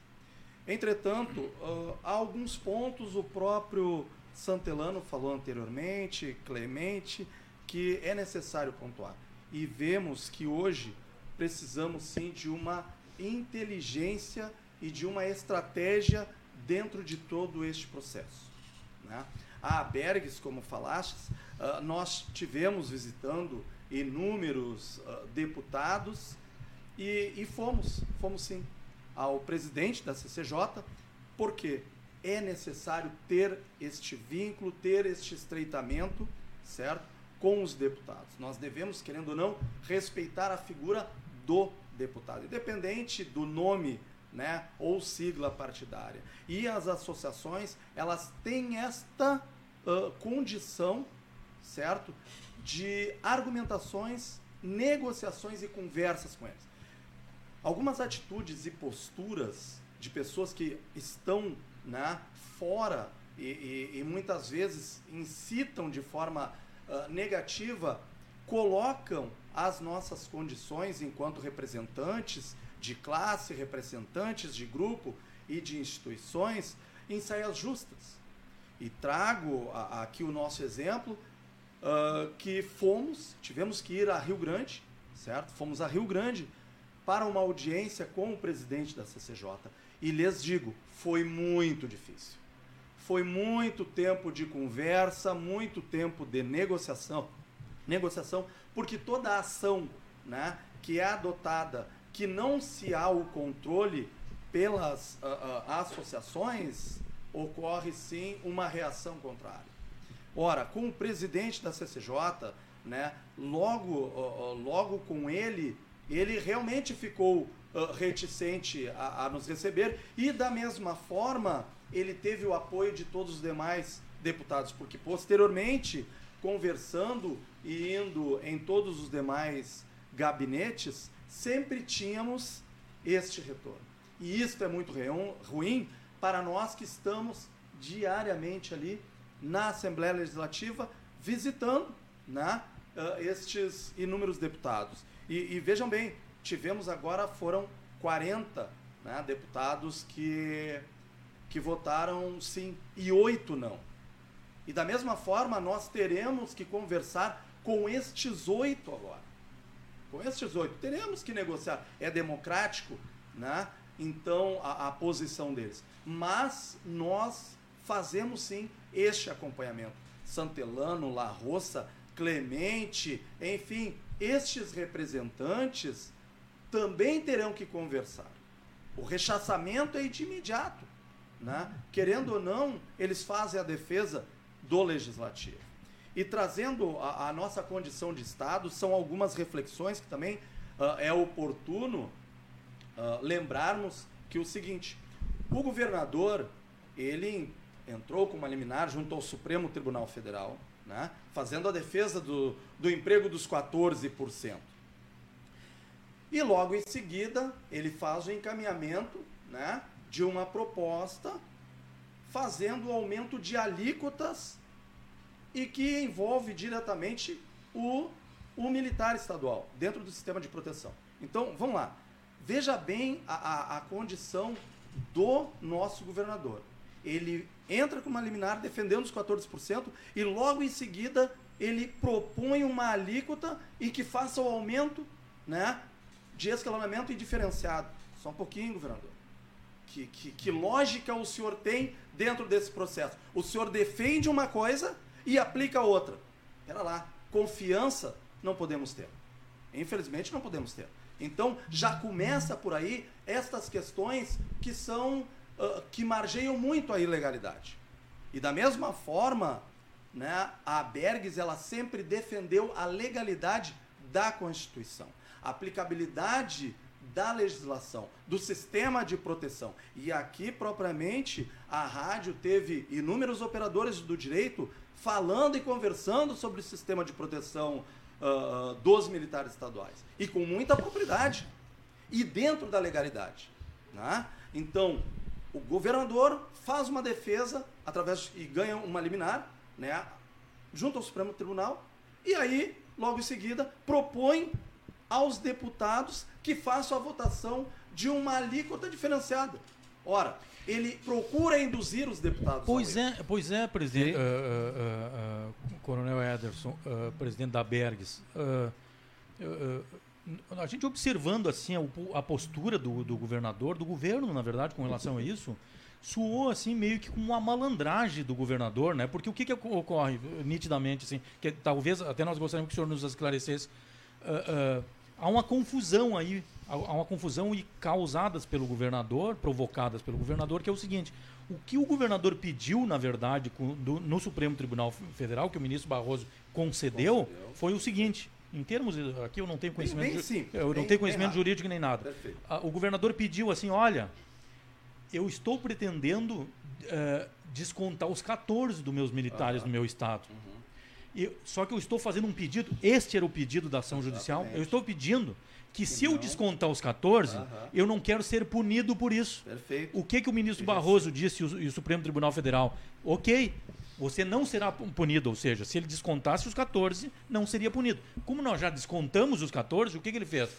Entretanto, uh, há alguns pontos, o próprio Santelano falou anteriormente, Clemente, que é necessário pontuar. E vemos que hoje precisamos sim de uma inteligência e de uma estratégia dentro de todo este processo. Né? A Bergs, como falastes, uh, nós tivemos visitando inúmeros uh, deputados e, e fomos, fomos sim ao presidente da CCJ, porque é necessário ter este vínculo, ter este estreitamento, certo? Com os deputados. Nós devemos, querendo ou não, respeitar a figura do deputado, independente do nome né, ou sigla partidária. E as associações, elas têm esta uh, condição, certo? De argumentações, negociações e conversas com eles algumas atitudes e posturas de pessoas que estão né, fora e, e, e muitas vezes incitam de forma uh, negativa, colocam as nossas condições enquanto representantes de classe, representantes de grupo e de instituições em saias justas. E trago aqui o nosso exemplo, uh, que fomos, tivemos que ir a Rio Grande, certo? Fomos a Rio Grande para uma audiência com o presidente da CCJ. E lhes digo, foi muito difícil. Foi muito tempo de conversa, muito tempo de negociação, negociação, porque toda ação, né, que é adotada, que não se há o controle pelas uh, uh, associações, ocorre sim uma reação contrária. Ora, com o presidente da CCJ, né, logo, logo com ele ele realmente ficou reticente a, a, nos receber e, da mesma forma, ele teve o apoio de todos os demais deputados, porque posteriormente, conversando e indo em todos os demais gabinetes, sempre tínhamos este retorno. E isto é muito ruim para nós que estamos diariamente ali na Assembleia Legislativa visitando né, uh, estes inúmeros deputados. E, e, vejam bem, tivemos agora, foram 40 né, deputados que, que votaram sim e oito não. E da mesma forma, nós teremos que conversar com estes oito agora. Com estes oito. Teremos que negociar. É democrático, né? Então, a, a posição deles. Mas nós fazemos sim este acompanhamento. Santelano, La Roça, Clemente, enfim, estes representantes também terão que conversar. O rechaçamento é de imediato. Né? Querendo ou não, eles fazem a defesa do legislativo. E trazendo a, a nossa condição de Estado, são algumas reflexões que também uh, é oportuno uh, lembrarmos que o seguinte: o governador ele entrou com uma liminar junto ao Supremo Tribunal Federal, né, fazendo a defesa do, do emprego dos 14%. E logo em seguida ele faz o encaminhamento né, de uma proposta fazendo o aumento de alíquotas e que envolve diretamente o, o militar estadual dentro do sistema de proteção. Então, vamos lá. Veja bem a, a, a condição do nosso governador. Ele entra com uma liminar defendendo os 14% e logo em seguida ele propõe uma alíquota e que faça o aumento né, de escalonamento e diferenciado. Só um pouquinho, governador. Que, que, que lógica o senhor tem dentro desse processo? O senhor defende uma coisa e aplica outra. Espera lá, confiança não podemos ter. Infelizmente não podemos ter. Então já começa por aí estas questões que são uh, que margeiam muito a ilegalidade. E da mesma forma, né, a Bergs ela sempre defendeu a legalidade da Constituição, a aplicabilidade da legislação, do sistema de proteção. E aqui, propriamente, a rádio teve inúmeros operadores do direito falando e conversando sobre o sistema de proteção uh, dos militares estaduais. E com muita propriedade. E dentro da legalidade. Né? Então, o governador faz uma defesa através e ganha uma liminar, né, junto ao Supremo Tribunal, e aí, logo em seguida, propõe aos deputados que façam a votação de uma alíquota diferenciada. Ora, ele procura induzir os deputados. Pois é, pois é, presidente, uh, uh, uh, Coronel Ederson, presidente da Bergs. A gente observando assim a, postura do, do, governador, do governo, na verdade, com relação a isso, suou assim meio que com uma malandragem do governador, né? Porque o que, que ocorre nitidamente, assim, que talvez até nós gostaríamos que o senhor nos esclarecesse. há uma confusão aí há uma confusão e causadas pelo governador, provocadas pelo governador, que é o seguinte: o que o governador pediu, na verdade, no Supremo Tribunal Federal, que o ministro Barroso concedeu, concedeu. foi o seguinte. Em termos aqui eu não tenho conhecimento, bem, bem eu não tenho conhecimento jurídico nem nada. Perfeito. O governador pediu assim, olha, eu estou pretendendo uh, descontar os 14 dos meus militares uhum. no meu estado. Uhum. E, só que eu estou fazendo um pedido, este era o pedido da ação Exatamente. judicial, eu estou pedindo que se eu descontar os 14, eu não quero ser punido por isso. Perfeito. O que, que o ministro Barroso disse e o Supremo Tribunal Federal? Ok, você não será punido, ou seja, se ele descontasse os 14, não seria punido. Como nós já descontamos os 14, o que, que ele fez?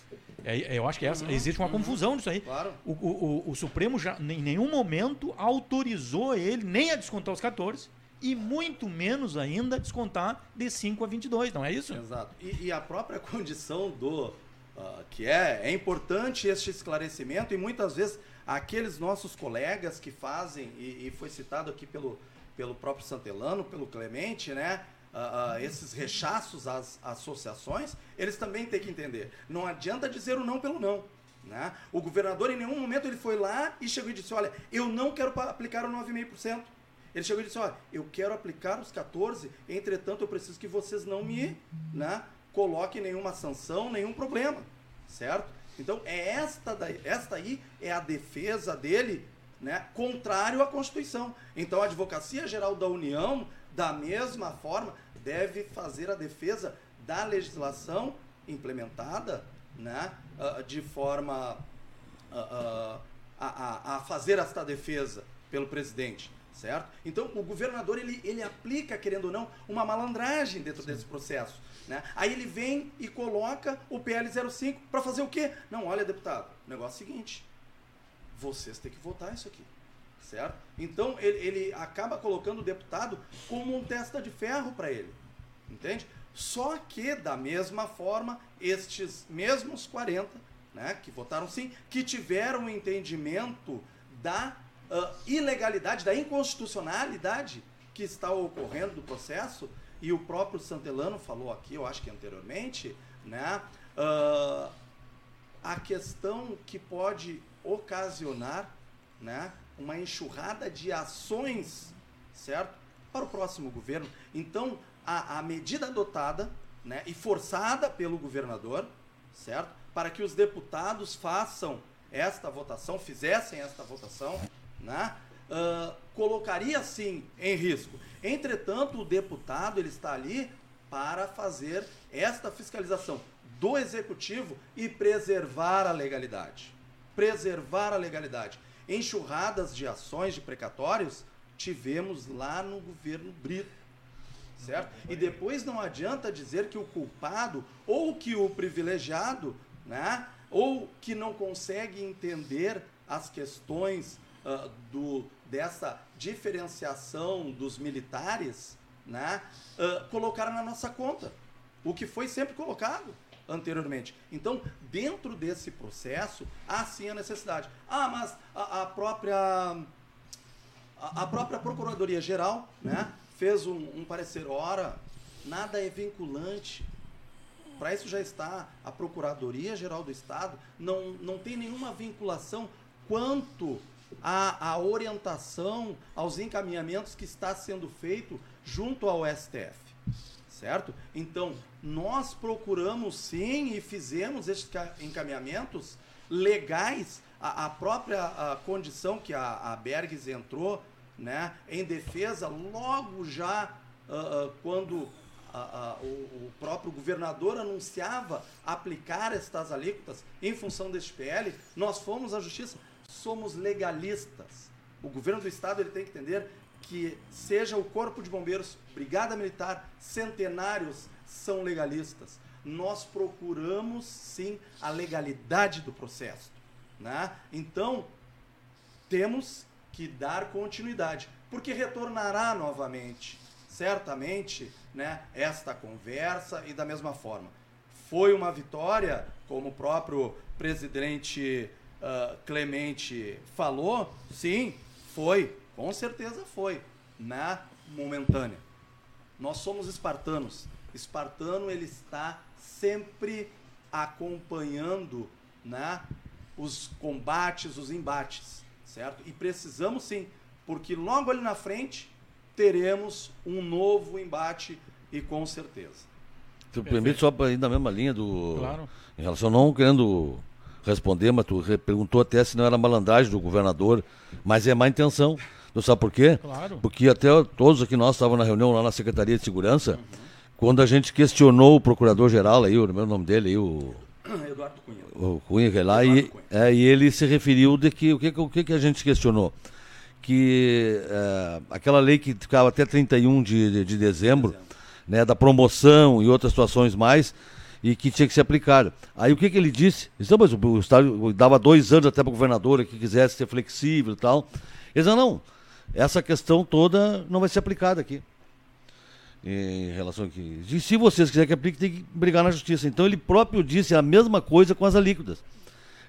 É, é, eu acho que essa, existe uma uhum, confusão nisso aí. Claro. O, o, o, o Supremo já em nenhum momento autorizou ele nem a descontar os 14 e muito menos ainda descontar de 5 a 22, não é isso? Exato. E, e a própria <laughs> condição do uh, que é, é importante este esclarecimento e muitas vezes aqueles nossos colegas que fazem, e, e foi citado aqui pelo, pelo próprio Santelano, pelo Clemente, né? Uh, uh, esses rechaços às associações, eles também têm que entender. Não adianta dizer o não pelo não. Né? O governador, em nenhum momento, ele foi lá e chegou e disse: Olha, eu não quero aplicar o 9,5%. Ele chegou e disse: Olha, eu quero aplicar os 14%, entretanto, eu preciso que vocês não me né, coloque nenhuma sanção, nenhum problema, certo? Então, é esta, daí, esta aí é a defesa dele, né, contrário à Constituição. Então, a Advocacia Geral da União, da mesma forma, deve fazer a defesa da legislação implementada, né, uh, de forma uh, uh, a, a, a fazer esta defesa pelo presidente certo? Então, o governador, ele, ele aplica, querendo ou não, uma malandragem dentro Sim. desse processo. Né? Aí ele vem e coloca o PL 05 para fazer o quê? Não, olha, deputado, o negócio é o seguinte, vocês têm que votar isso aqui, certo? Então, ele, ele acaba colocando o deputado como um testa de ferro para ele, entende? Só que, da mesma forma, estes mesmos 40, né, que votaram sim, que tiveram o entendimento da uh, ilegalidade, da inconstitucionalidade que está ocorrendo do processo, e o próprio Santelano falou aqui, eu acho que anteriormente, né, uh, a questão que pode ocasionar né, uma enxurrada de ações, certo? Para o próximo governo. Então, a, a medida adotada né, e forçada pelo governador, certo? Para que os deputados façam esta votação, fizessem esta votação, né, uh, colocaria sim em risco. Entretanto, o deputado ele está ali para fazer esta fiscalização do executivo e preservar a legalidade. Preservar a legalidade. Enxurradas de ações de precatórios tivemos lá no governo Brito. Certo? E depois não adianta dizer que o culpado ou que o privilegiado, né, ou que não consegue entender as questões uh, do, dessa diferenciação dos militares, né, uh, colocaram na nossa conta. O que foi sempre colocado anteriormente. Então, dentro desse processo, há sim a necessidade. Ah, mas a, a própria a, a, própria Procuradoria Geral né, fez um, um parecer, ora, nada é vinculante. Para isso já está a Procuradoria Geral do Estado, não, não tem nenhuma vinculação quanto a, a orientação, aos encaminhamentos que está sendo feito junto ao STF. Certo? Então, nós procuramos sim e fizemos esses encaminhamentos legais, a, a própria a condição que a, a Bergs entrou né, em defesa, logo já uh, uh, quando o, o, próprio governador anunciava aplicar estas alíquotas em função deste PL, nós fomos à justiça somos legalistas. O governo do estado ele tem que entender que seja o corpo de bombeiros, brigada militar, centenários são legalistas. Nós procuramos sim a legalidade do processo, né? Então temos que dar continuidade, porque retornará novamente, certamente, né? Esta conversa e da mesma forma foi uma vitória, como o próprio presidente uh, Clemente falou, sim, foi, com certeza foi, na momentânea. Nós somos espartanos. Espartano ele está sempre acompanhando, né, os combates, os embates, certo? E precisamos sim, porque logo ali na frente teremos um novo embate e com certeza. Tu permite só para ir na mesma linha do. Claro. Em relação não querendo responder, mas tu perguntou até se não era malandragem do governador, mas é má intenção. Não sabe por quê? Claro. Porque até todos aqui nós estávamos na reunião lá na Secretaria de Segurança, uhum. quando a gente questionou o procurador-geral aí, o meu nome dele aí, o. <coughs> Eduardo Cunha. O Cunha, que é lá, e, é, e ele se referiu de que o que, o que, que a gente questionou? Que é, aquela lei que ficava até 31 de, de, de dezembro, dezembro, né, da promoção e outras situações mais, e que tinha que ser aplicada. Aí o que, que ele disse? Ele disse, mas o Estado dava dois anos até para o governador que quisesse ser flexível e tal. Ele disse, não, essa questão toda não vai ser aplicada aqui. Em relação aqui. E se vocês quiserem que aplique, tem que brigar na justiça. Então ele próprio disse a mesma coisa com as alíquotas.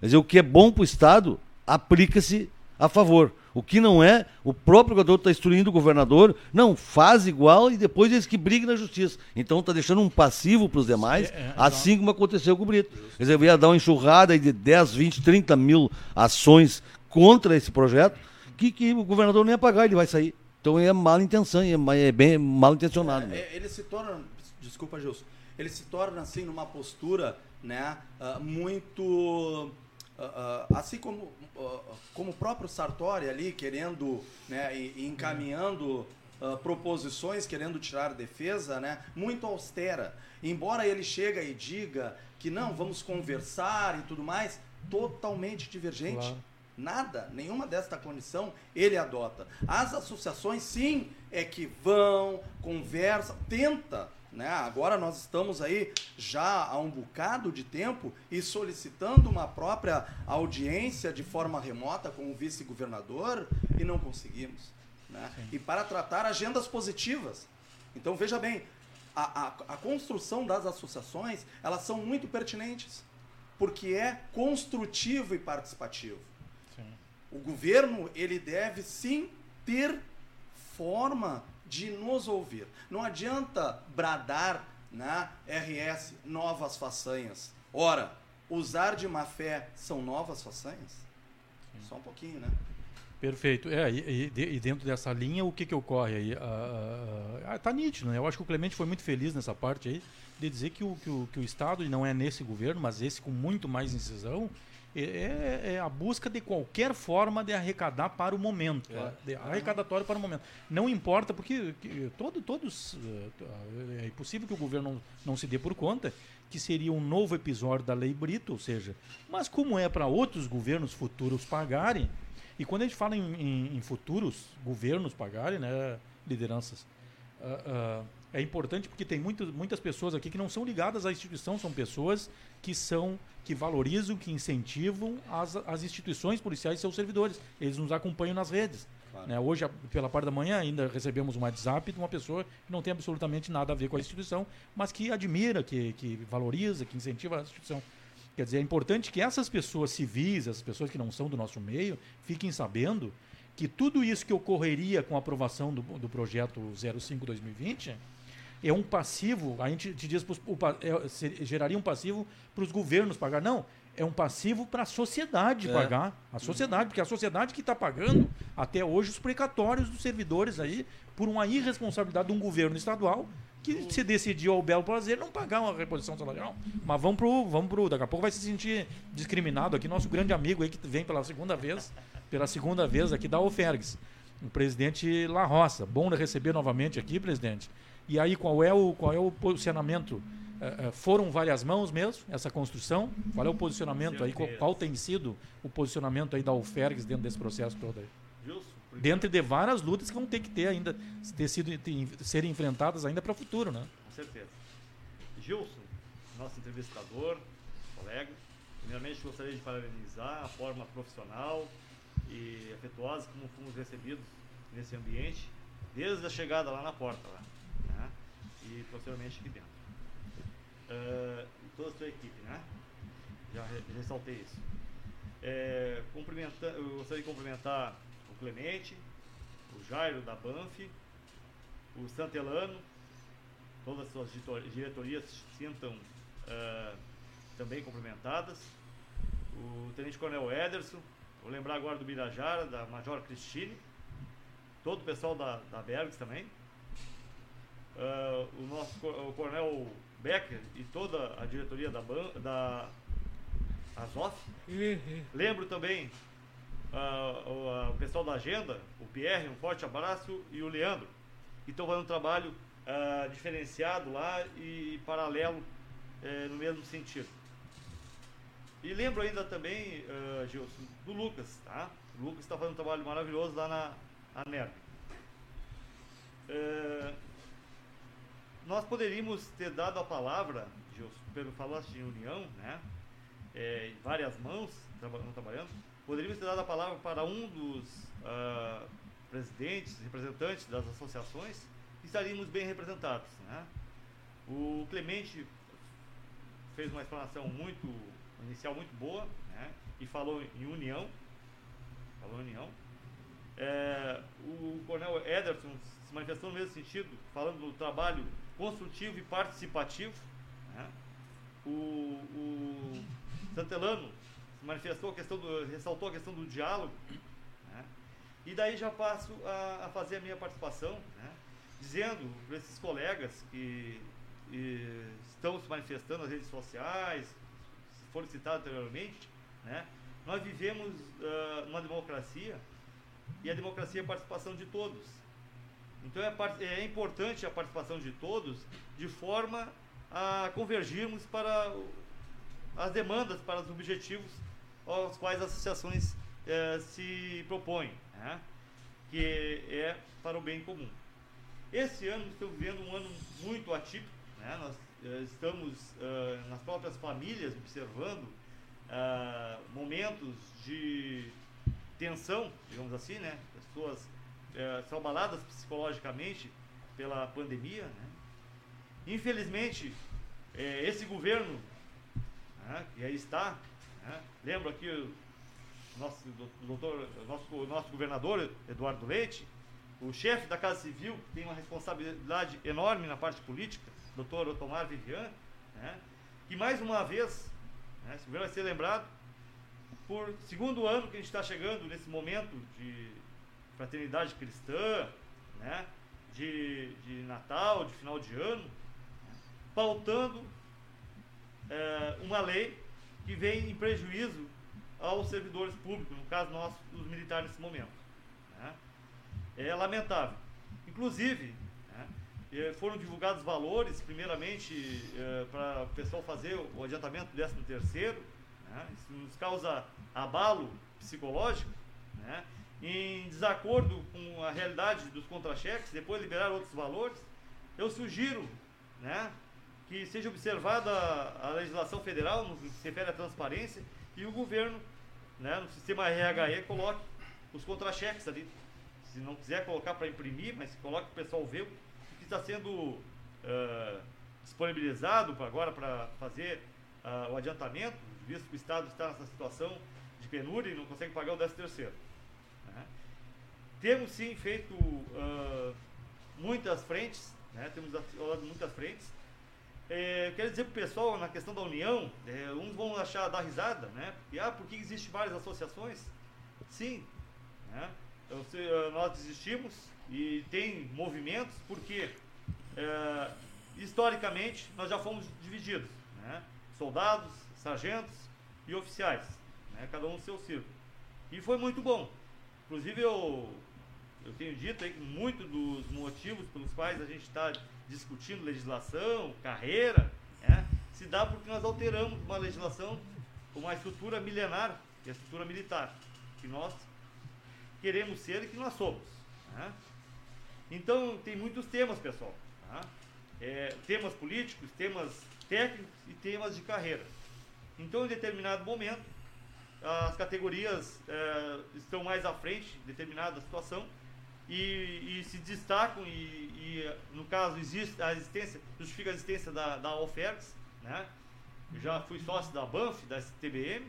Quer dizer, o que é bom para o Estado, aplica-se a favor. O que não é, o próprio jogador está instruindo o governador, não, faz igual e depois eles que briguem na justiça. Então está deixando um passivo para os demais, é, é, assim como aconteceu com o Brito. Quer dizer, ia dar uma enxurrada de 10, 20, 30 mil ações contra esse projeto, que, que o governador nem ia pagar, ele vai sair. Então é mal intenção, é, é bem mal intencionado. É, é, ele se torna, desculpa, Gilson, ele se torna assim numa postura né, uh, muito Uh, assim como, uh, como o próprio Sartori ali querendo, né, e, e encaminhando proposições, querendo tirar defesa, né, muito austera. Embora ele chega e diga que não, vamos conversar e tudo mais, totalmente divergente. Claro. Nada, nenhuma desta comissão ele adota. As associações, sim, é que vão, conversam, tenta. Né? Agora nós estamos aí já há um bocado de tempo e solicitando uma própria audiência de forma remota com o vice-governador e não conseguimos. Né? E para tratar agendas positivas. Então veja bem, a, a, a construção das associações elas são muito pertinentes porque é construtivo e participativo. O governo, ele deve sim ter forma de nos ouvir. Não adianta bradar na RS novas façanhas. Ora, usar de má fé são novas façanhas? Sim. Só um pouquinho, né? Perfeito. É, e, e, dentro dessa linha, o que, que ocorre aí? Ah, ah, tá nítido, né? Eu acho que o Clemente foi muito feliz nessa parte aí, de dizer que o, que o, que o Estado, e não é nesse governo, mas esse com muito mais incisão, é, é, é, a busca de qualquer forma de arrecadar para o momento. É. Arrecadatório para o momento. Não importa, porque todo, todos. Eh, é impossível que o governo não, não se dê por conta que seria um novo episódio da Lei Brito, ou seja, mas como é para outros governos futuros pagarem, e quando a gente fala em, em, em futuros governos pagarem, né, lideranças, uh, uh, é importante porque tem muito, muitas pessoas aqui que não são ligadas à instituição, são pessoas que são que valorizam, que incentivam as, as instituições policiais e seus servidores. Eles nos acompanham nas redes. Claro. Né? Hoje, pela parte da manhã, ainda recebemos um WhatsApp de uma pessoa que não tem absolutamente nada a ver com a instituição, mas que admira, que, que valoriza, que incentiva a instituição. Quer dizer, é importante que essas pessoas civis, essas pessoas que não são do nosso meio, fiquem sabendo que tudo isso que ocorreria com a aprovação do, do projeto 05-2020 é um passivo, a gente te diz, é, geraria um passivo para os governos pagar. Não, é um passivo para a sociedade é. pagar. A sociedade, porque é a sociedade que está pagando até hoje os precatórios dos servidores aí por uma irresponsabilidade de um governo estadual que se decidiu ao belo prazer não pagar uma reposição salarial. Mas vamos pro, vamos pro, daqui a pouco vai se sentir discriminado aqui nosso grande amigo aí que vem pela segunda vez, pela segunda vez aqui da Ofergs, o presidente La Roça. Bom receber novamente aqui, presidente. E aí, qual é o, qual é o posicionamento? Uh, foram várias mãos mesmo, essa construção? Qual é o posicionamento aí? Qual, qual, tem sido o posicionamento aí da UFERGS dentro desse processo todo aí? Dentro de várias lutas que vão ter que ter ainda, ter sido, ter, serem enfrentadas ainda para o futuro, né? Com certeza. Gilson, nosso entrevistador, colega, primeiramente gostaria de parabenizar a forma profissional e afetuosa como fomos recebidos nesse ambiente, desde a chegada lá na porta. Lá e posteriormente aqui dentro. Uh, toda a sua equipe, né? Já ressaltei isso. É, eu gostaria de cumprimentar o Clemente, o Jairo da Banff, o Santelano, todas as suas diretorias se sintam uh, também cumprimentadas. O Tenente Coronel Ederson, vou lembrar agora do Birajara, da Major Cristine, todo o pessoal da, da Bergs também uh, o nosso o coronel Becker e toda a diretoria da, da Azof. Uhum. Lembro também uh, o, o, pessoal da agenda, o Pierre, um forte abraço, e o Leandro, que estão fazendo um trabalho uh, diferenciado lá e paralelo uh, no mesmo sentido. E lembro ainda também, Gilson, do Lucas, tá? O Lucas está fazendo um trabalho maravilhoso lá na, na NERB. Uh, nós poderíamos ter dado a palavra, pelo falaste de união, né? É, várias mãos trabalhando, trabalhando, poderíamos ter dado a palavra para um dos uh, presidentes, representantes das associações, e estaríamos bem representados. Né? O Clemente fez uma explanação muito inicial muito boa né? e falou em união. Falou em união. É, o Coronel Ederson se manifestou no mesmo sentido, falando do trabalho construtivo e participativo. Né? O, o Santelano manifestou a questão do, ressaltou a questão do diálogo. Né? E daí já passo a, a, fazer a minha participação, né? dizendo para esses colegas que e, estão se manifestando nas redes sociais, foram citados anteriormente, né? nós vivemos uh, numa democracia e a democracia é a participação de todos. Então é, é importante a participação de todos de forma a convergirmos para as demandas, para os objetivos aos quais as associações eh, se propõe, né? que é para o bem comum. Esse ano estamos vivendo um ano muito atípico, né? nós eh, estamos eh, nas próprias famílias observando momentos de tensão, digamos assim, né? pessoas são abaladas psicologicamente pela pandemia. Né? Infelizmente, eh, esse governo, né, que aí está, né, lembro aqui o nosso doutor, nosso, nosso governador Eduardo Leite, o chefe da Casa Civil, que tem uma responsabilidade enorme na parte política, doutor Otomar Vivian, né, que mais uma vez, né, esse governo vai ser lembrado, por segundo ano que a gente está chegando nesse momento de fraternidade cristã, né, de, de Natal, de final de ano, pautando é, uma lei que vem em prejuízo aos servidores públicos, no caso nosso, dos militares nesse momento. Né? É lamentável. Inclusive, né, eh, foram divulgados valores, primeiramente, é, para o pessoal fazer o adiantamento do 13 terceiro, né? isso nos causa abalo psicológico, né? Em desacordo com a realidade dos contra-cheques, depois liberar outros valores. Eu sugiro né, que seja observada a, legislação federal no que se refere à transparência e o governo, né, no sistema RHE, coloque os contra-cheques ali. Se não quiser colocar para imprimir, mas coloque para o pessoal ver o que está sendo uh, disponibilizado agora para fazer uh, o adiantamento, visto que o Estado está nessa situação de penúria e não consegue pagar o 13 terceiro. Temos sim feito uh, muitas frentes, né? temos atuado muitas frentes, é, quero dizer para o pessoal, na questão da união, é, uns vão achar, dar risada, né? E, ah, por que existem várias associações? Sim, né? Eu, eh, nós existimos e tem movimentos porque, é, historicamente, nós já fomos divididos, né? Soldados, sargentos e oficiais, né? Cada um no seu círculo. E foi muito bom. Inclusive, eu, eu tenho dito aí que muito dos motivos pelos quais a gente está discutindo legislação, carreira, né, se dá porque nós alteramos uma legislação, uma estrutura milenar, que é a estrutura militar, que nós queremos ser e que nós somos. Né? Então, tem muitos temas, pessoal. Tá? É, temas políticos, temas técnicos e temas de carreira. Então, em determinado momento, as categorias é, estão mais à frente, determinada situação, e, e se destacam e, e, no caso existe a existência justifica a existência da, da Alfergs, né? Eu já fui sócio da Banf, da STBM,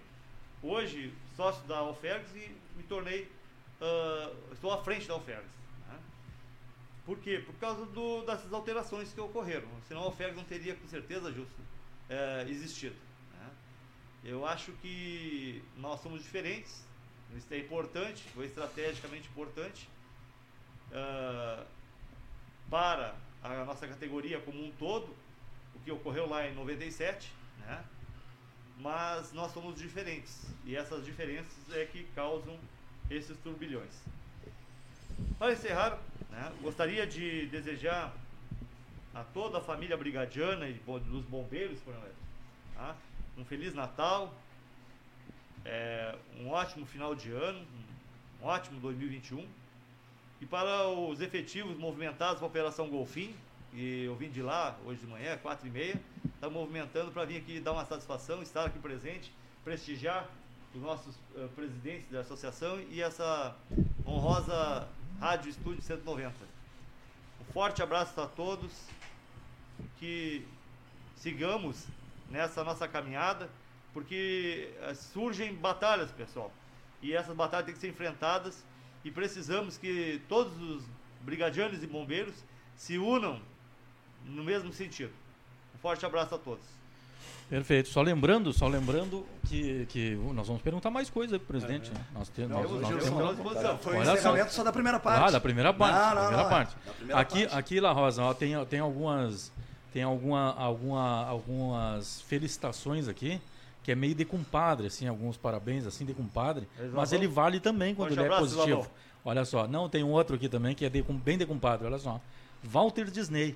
hoje sócio da Alfergs e me tornei uh, estou à frente da Alfergs. Né? Por quê? Por causa do, dessas alterações que ocorreram. Senão a Alfergs não teria com certeza justo é, existido. Né? Eu acho que nós somos diferentes. Isso é importante, foi estrategicamente importante uh, para a nossa categoria como um todo, o que ocorreu lá em 97, né? mas nós somos diferentes e essas diferenças é que causam esses turbilhões. Para encerrar, né, gostaria de desejar a toda a família brigadiana e dos bombeiros, tá? um feliz Natal, é, um ótimo final de ano, um ótimo 2021 e para os efetivos movimentados para a Operação Golfim, e eu vim de lá hoje de manhã, quatro e meia, está movimentando para vir aqui dar uma satisfação, estar aqui presente, prestigiar os nossos uh, presidentes da associação e essa honrosa Rádio Estúdio 190. Um forte abraço a todos, que sigamos nessa nossa caminhada, porque uh, surgem batalhas, pessoal, e essas batalhas têm que ser enfrentadas e precisamos que todos os brigadianos e bombeiros se unam no mesmo sentido. Um forte abraço a todos. Perfeito. Só lembrando, só lembrando que, que nós vamos perguntar mais coisa para o presidente. É, né? Nós, te, nós, nós, nós temos. Foi o encerramento só da primeira parte. Ah, da primeira parte. Não, não, primeira não, parte. Primeira aqui, parte. aqui, La Rosa, ó, tem, tem algumas tem alguma, alguma, algumas felicitações aqui que é meio de compadre, assim, alguns parabéns, assim, de compadre. Mas ele vale também quando ele é positivo. Olha só, não, tem um outro aqui também que é de, bem de compadre, olha só. Walter Disney.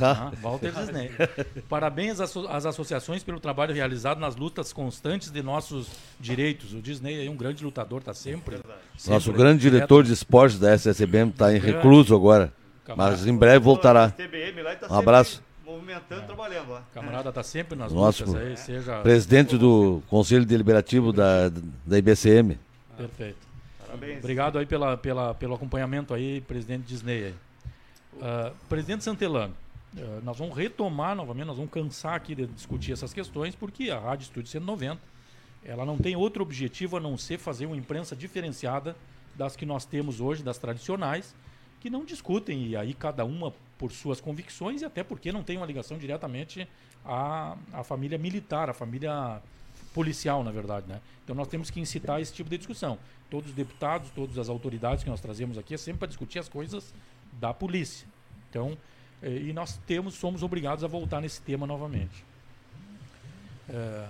Ah, Walter Disney. <laughs> Parabéns às, às associações pelo trabalho realizado nas lutas constantes de nossos direitos. O Disney é um grande lutador, está sempre, sempre. Nosso grande diretor de esportes da SSBM está em recluso agora. Mas em breve voltará. tá Um abraço. Movimentando, trabalhando lá. Camarada está sempre nas Nosso lutas aí, seja. Presidente do Conselho Deliberativo da, da IBCM. Perfeito. Parabéns. Obrigado aí pela, pela, pelo acompanhamento aí, presidente Disney aí. Ah, presidente Santelano, ah, nós vamos retomar novamente, nós vamos cansar aqui de discutir essas questões, porque a Rádio Estúdio 190, ela não tem outro objetivo a não ser fazer uma imprensa diferenciada das que nós temos hoje, das tradicionais, que não discutem, e aí cada uma por suas convicções, e até porque não tem uma ligação diretamente à, à família militar, à família policial, na verdade, né? Então nós temos que incitar esse tipo de discussão. Todos os deputados, todas as autoridades que nós trazemos aqui é sempre para discutir as coisas da polícia. Então, eh, e nós temos, somos obrigados a voltar nesse tema novamente. Eh,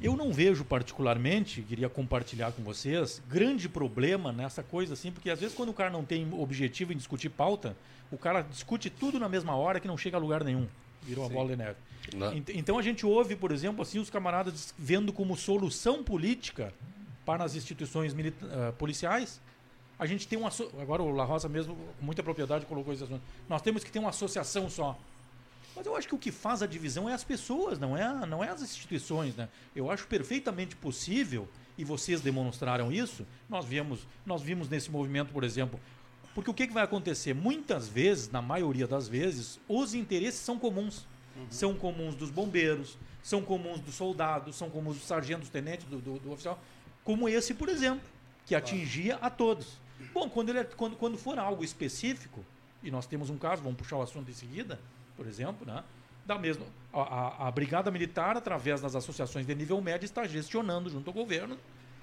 eu não vejo particularmente, queria compartilhar com vocês, grande problema nessa coisa assim, porque às vezes quando o cara não tem objetivo em discutir pauta, o cara discute tudo na mesma hora que não chega a lugar nenhum. Virou uma bola de neve. Ent- Então a gente ouve, por exemplo, assim, os camaradas vendo como solução política para as instituições milita- ah, policiais. A gente tem uma. Agora o La Rosa mesmo, com muita propriedade, colocou esse assunto. Nós temos que ter uma associação só. Mas eu acho que o que faz a divisão é as pessoas, não é, a- não é as instituições. Né? Eu acho perfeitamente possível, e vocês demonstraram isso, nós vimos, nós vimos nesse movimento, por exemplo. Porque o que, que vai acontecer? Muitas vezes, na maioria das vezes, os interesses são comuns. São comuns dos bombeiros, são comuns dos soldados, são comuns dos sargentos, tenentes, do, do- do oficial. Como esse, por exemplo, que atingia a todos. Bom, quando, ele, é- quando, quando for algo específico, e nós temos um caso, vamos puxar o assunto em seguida, por exemplo, né? Da mesma, a, a, a Brigada Militar, através das associações de nível médio, está gestionando junto ao governo,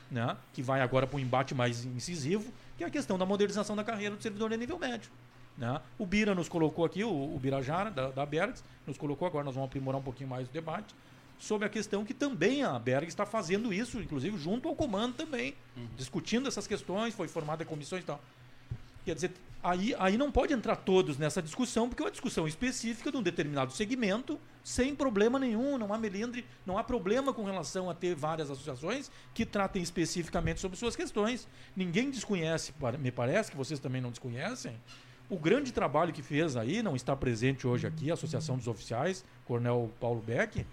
né? que vai agora para um embate mais incisivo, que é a questão da modernização da carreira do servidor de nível médio. Né? O Bira nos colocou aqui, o, o Birajara, da, da Bergs, nos colocou agora, nós vamos aprimorar um pouquinho mais o debate, sobre a questão que também a Berg está fazendo isso, inclusive junto ao comando também, discutindo essas questões, foi formada comissões e tal. Quer dizer, aí, aí não pode entrar todos nessa discussão, porque é uma discussão específica de um determinado segmento, sem problema nenhum, não há melindre, não há problema com relação a ter várias associações que tratem especificamente sobre suas questões. Ninguém desconhece, me parece que vocês também não desconhecem, o grande trabalho que fez aí, não está presente hoje aqui, a Associação dos Oficiais, Coronel Paulo Beck,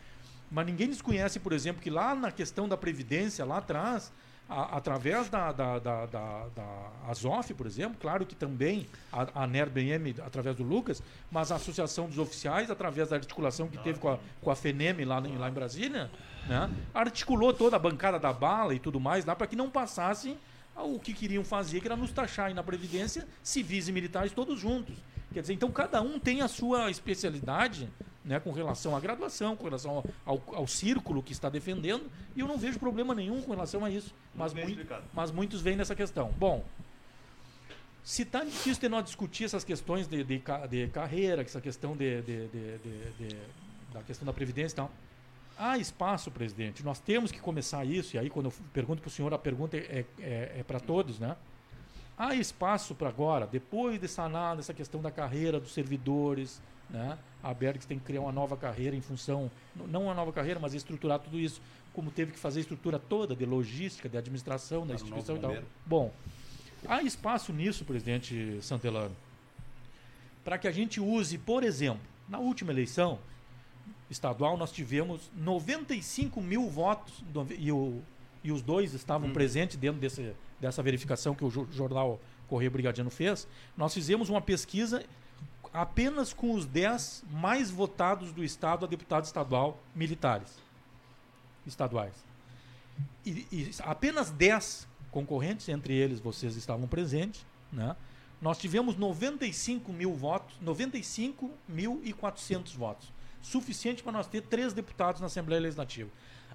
mas ninguém desconhece, por exemplo, que lá na questão da Previdência, lá atrás, a- através da, da, da, da, da Azof, por exemplo, claro que também a, a NERBM, através do Lucas, mas a Associação dos Oficiais, através da articulação que teve com a, com a FENEM lá, lá em Brasília, né, articulou toda a bancada da bala e tudo mais lá para que não passassem o que queriam fazer, que era nos taxar na Previdência, civis e militares todos juntos. Quer dizer, então cada um tem a sua especialidade né, com relação à graduação, com relação ao, ao, ao círculo que está defendendo, e eu não vejo problema nenhum com relação a isso. Mas, bem mui- explicado. mas muitos vêm nessa questão. Bom, se está difícil de nós discutir essas questões de, de, de carreira, essa questão de, de- de- de- de- da questão da Previdência e tal, há espaço, presidente. Nós temos que começar isso, e aí quando eu pergunto para o senhor, a pergunta é, é, é para todos, né? Há espaço para agora, depois de sanar essa questão da carreira dos servidores, né? A Bergs tem que criar uma nova carreira em função, não uma nova carreira, mas estruturar tudo isso, como teve que fazer a estrutura toda de logística, de administração da instituição e tal. Bom, há espaço nisso, presidente Santelano, para que a gente use, por exemplo, na última eleição estadual, nós tivemos 95 mil votos e, o- e os dois estavam presentes dentro desse, dessa verificação que o jo- jornal Correio Brigadiano fez. Nós fizemos uma pesquisa apenas com os 10 mais votados do estado a deputado estadual militares estaduais. E, e apenas 10 concorrentes, entre eles vocês estavam presentes, né? Nós tivemos 95 mil votos, 95.400 votos. Suficiente para nós ter três deputados na Assembleia Legislativa.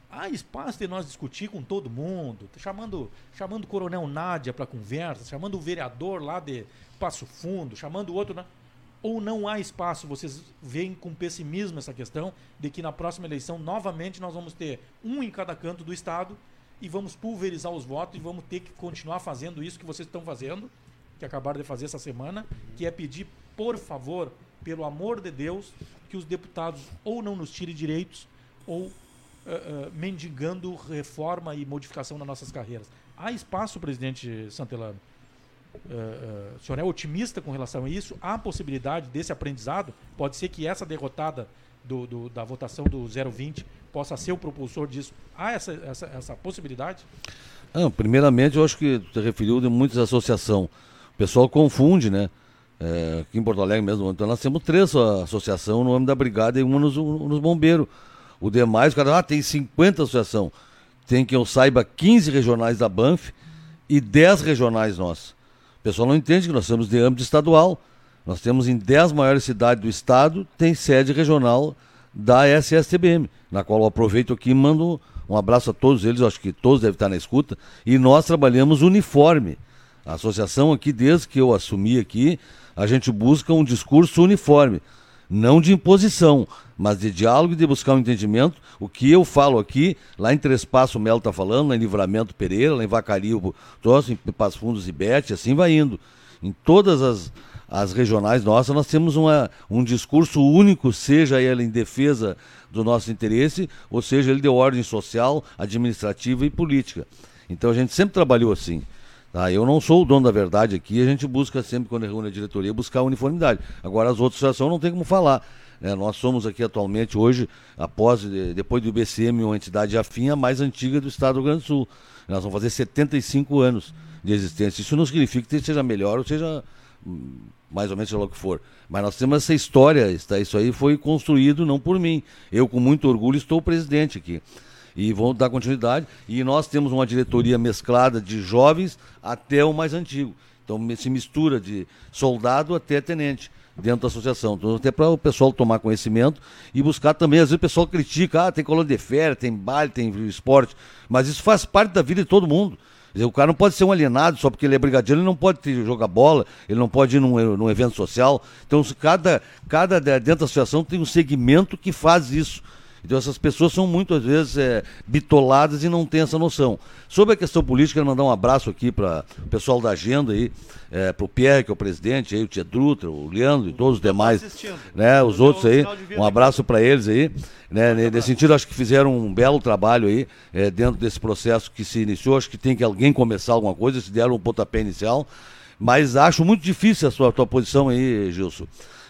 Há espaço de nós discutir com todo mundo, chamando, chamando o Coronel Nádia para conversa, chamando o vereador lá de Passo Fundo, chamando o outro. Né? Ou não há espaço, vocês veem com pessimismo essa questão de que na próxima eleição, novamente, nós vamos ter um em cada canto do Estado e vamos pulverizar os votos e vamos ter que continuar fazendo isso que vocês estão fazendo, que acabaram de fazer essa semana, que é pedir, por favor, pelo amor de Deus, que os deputados ou não nos tirem direitos ou uh, uh, mendigando reforma e modificação nas nossas carreiras. Há espaço, presidente Santelano? Uh, o senhor é otimista com relação a isso? Há possibilidade desse aprendizado? Pode ser que essa derrotada do, do, da votação do 020 possa ser o propulsor disso. Há essa, essa, essa possibilidade? Não, primeiramente, eu acho que você referiu de muitas associações. O pessoal confunde, né? É, aqui em Porto Alegre mesmo, então nós temos três associações no âmbito da brigada e uma nos, nos bombeiros. O demais, o cara, ah, tem 50 associações. Tem que eu saiba 15 regionais da Banff e 10 regionais nós. Pessoal não entende que nós somos de âmbito estadual. Nós temos em 10 maiores cidades do estado, tem sede regional da SSTBM, na qual eu aproveito aqui e mando um abraço a todos eles, acho que todos devem estar na escuta. E nós trabalhamos uniforme. A associação aqui, desde que eu assumi aqui, a gente busca um discurso uniforme. Não de imposição, mas de diálogo e de buscar um entendimento. O que eu falo aqui, lá em Três Passos o Melo está falando, lá em Livramento Pereira, lá em Vacario, troço, em Passo Fundos e Bete, assim vai indo. Em todas as, as regionais nossas, nós temos uma, um discurso único, seja ele em defesa do nosso interesse, ou seja ele de ordem social, administrativa e política. Então a gente sempre trabalhou assim. Tá? Eu não sou o dono da verdade aqui, a gente busca sempre, quando reúne a diretoria, buscar uniformidade. Agora as outras associações não tem como falar. É, nós somos aqui atualmente, hoje, após, depois do IBCM, uma entidade afim, a mais antiga do estado do Rio Grande do Sul. Nós vamos fazer 75 anos de existência. Isso não significa que seja melhor ou seja hum, mais ou menos seja lá o que for. Mas nós temos essa história, isso aí foi construído não por mim. Eu, com muito orgulho, estou presidente aqui. E vou dar continuidade. E nós temos uma diretoria mesclada de jovens até o mais antigo. Então se mistura de soldado até tenente dentro da associação. Então, até para o pessoal tomar conhecimento e buscar também, às vezes o pessoal critica, ah, tem colônia de férias, tem baile, tem esporte, mas isso faz parte da vida de todo mundo. O cara não pode ser um alienado só porque ele é brigadiano, ele não pode jogar bola, ele não pode ir num, num evento social. Então, cada, cada dentro da associação tem um segmento que faz isso. Então essas pessoas são muitas vezes é, bitoladas e não têm essa noção. Sobre a questão política, quero mandar um abraço aqui para o pessoal da agenda aí, é, para o Pierre, que é o presidente, aí, o Tia Drutra, o Leandro e todos os demais, né, os outros aí, um abraço para eles aí. Né, nesse sentido, acho que fizeram um belo trabalho aí, é, dentro desse processo que se iniciou. Acho que tem que alguém começar alguma coisa, se deram um pontapé inicial. Mas acho muito difícil a sua a tua posição aí, Gilson.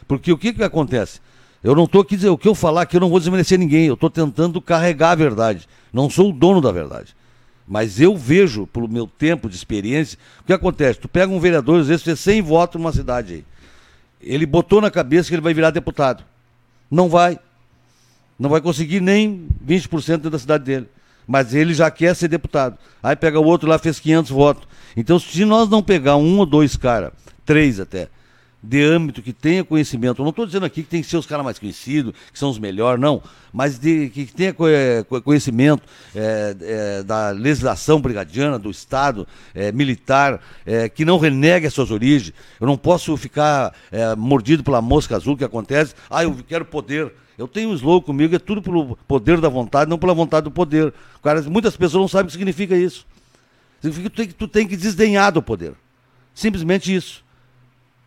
Porque o que, que acontece? Eu não estou aqui dizer o que eu falar aqui, eu não vou desmerecer ninguém. Eu estou tentando carregar a verdade. Não sou o dono da verdade. Mas eu vejo, pelo meu tempo de experiência, o que acontece? Tu pega um vereador, às vezes fez 100 votos numa cidade aí. Ele botou na cabeça que ele vai virar deputado. Não vai. Não vai conseguir nem 20% da cidade dele. Mas ele já quer ser deputado. Aí pega o outro lá, fez 500 votos. Então, se nós não pegar um ou dois caras, três até, de âmbito, que tenha conhecimento. Eu não estou dizendo aqui que tem que ser os caras mais conhecidos, que são os melhores, não. Mas de, que tenha conhecimento é, é, da legislação brigadiana, do Estado é, militar, que não renegue as suas origens. Eu não posso ficar mordido pela mosca azul que acontece. Ah, eu quero poder. Eu tenho um slogan comigo, é tudo pelo poder da vontade, não pela vontade do poder. Cara, muitas pessoas não sabem o que significa isso. Significa que tu tem, tu tem que desdenhar do poder. Simplesmente isso.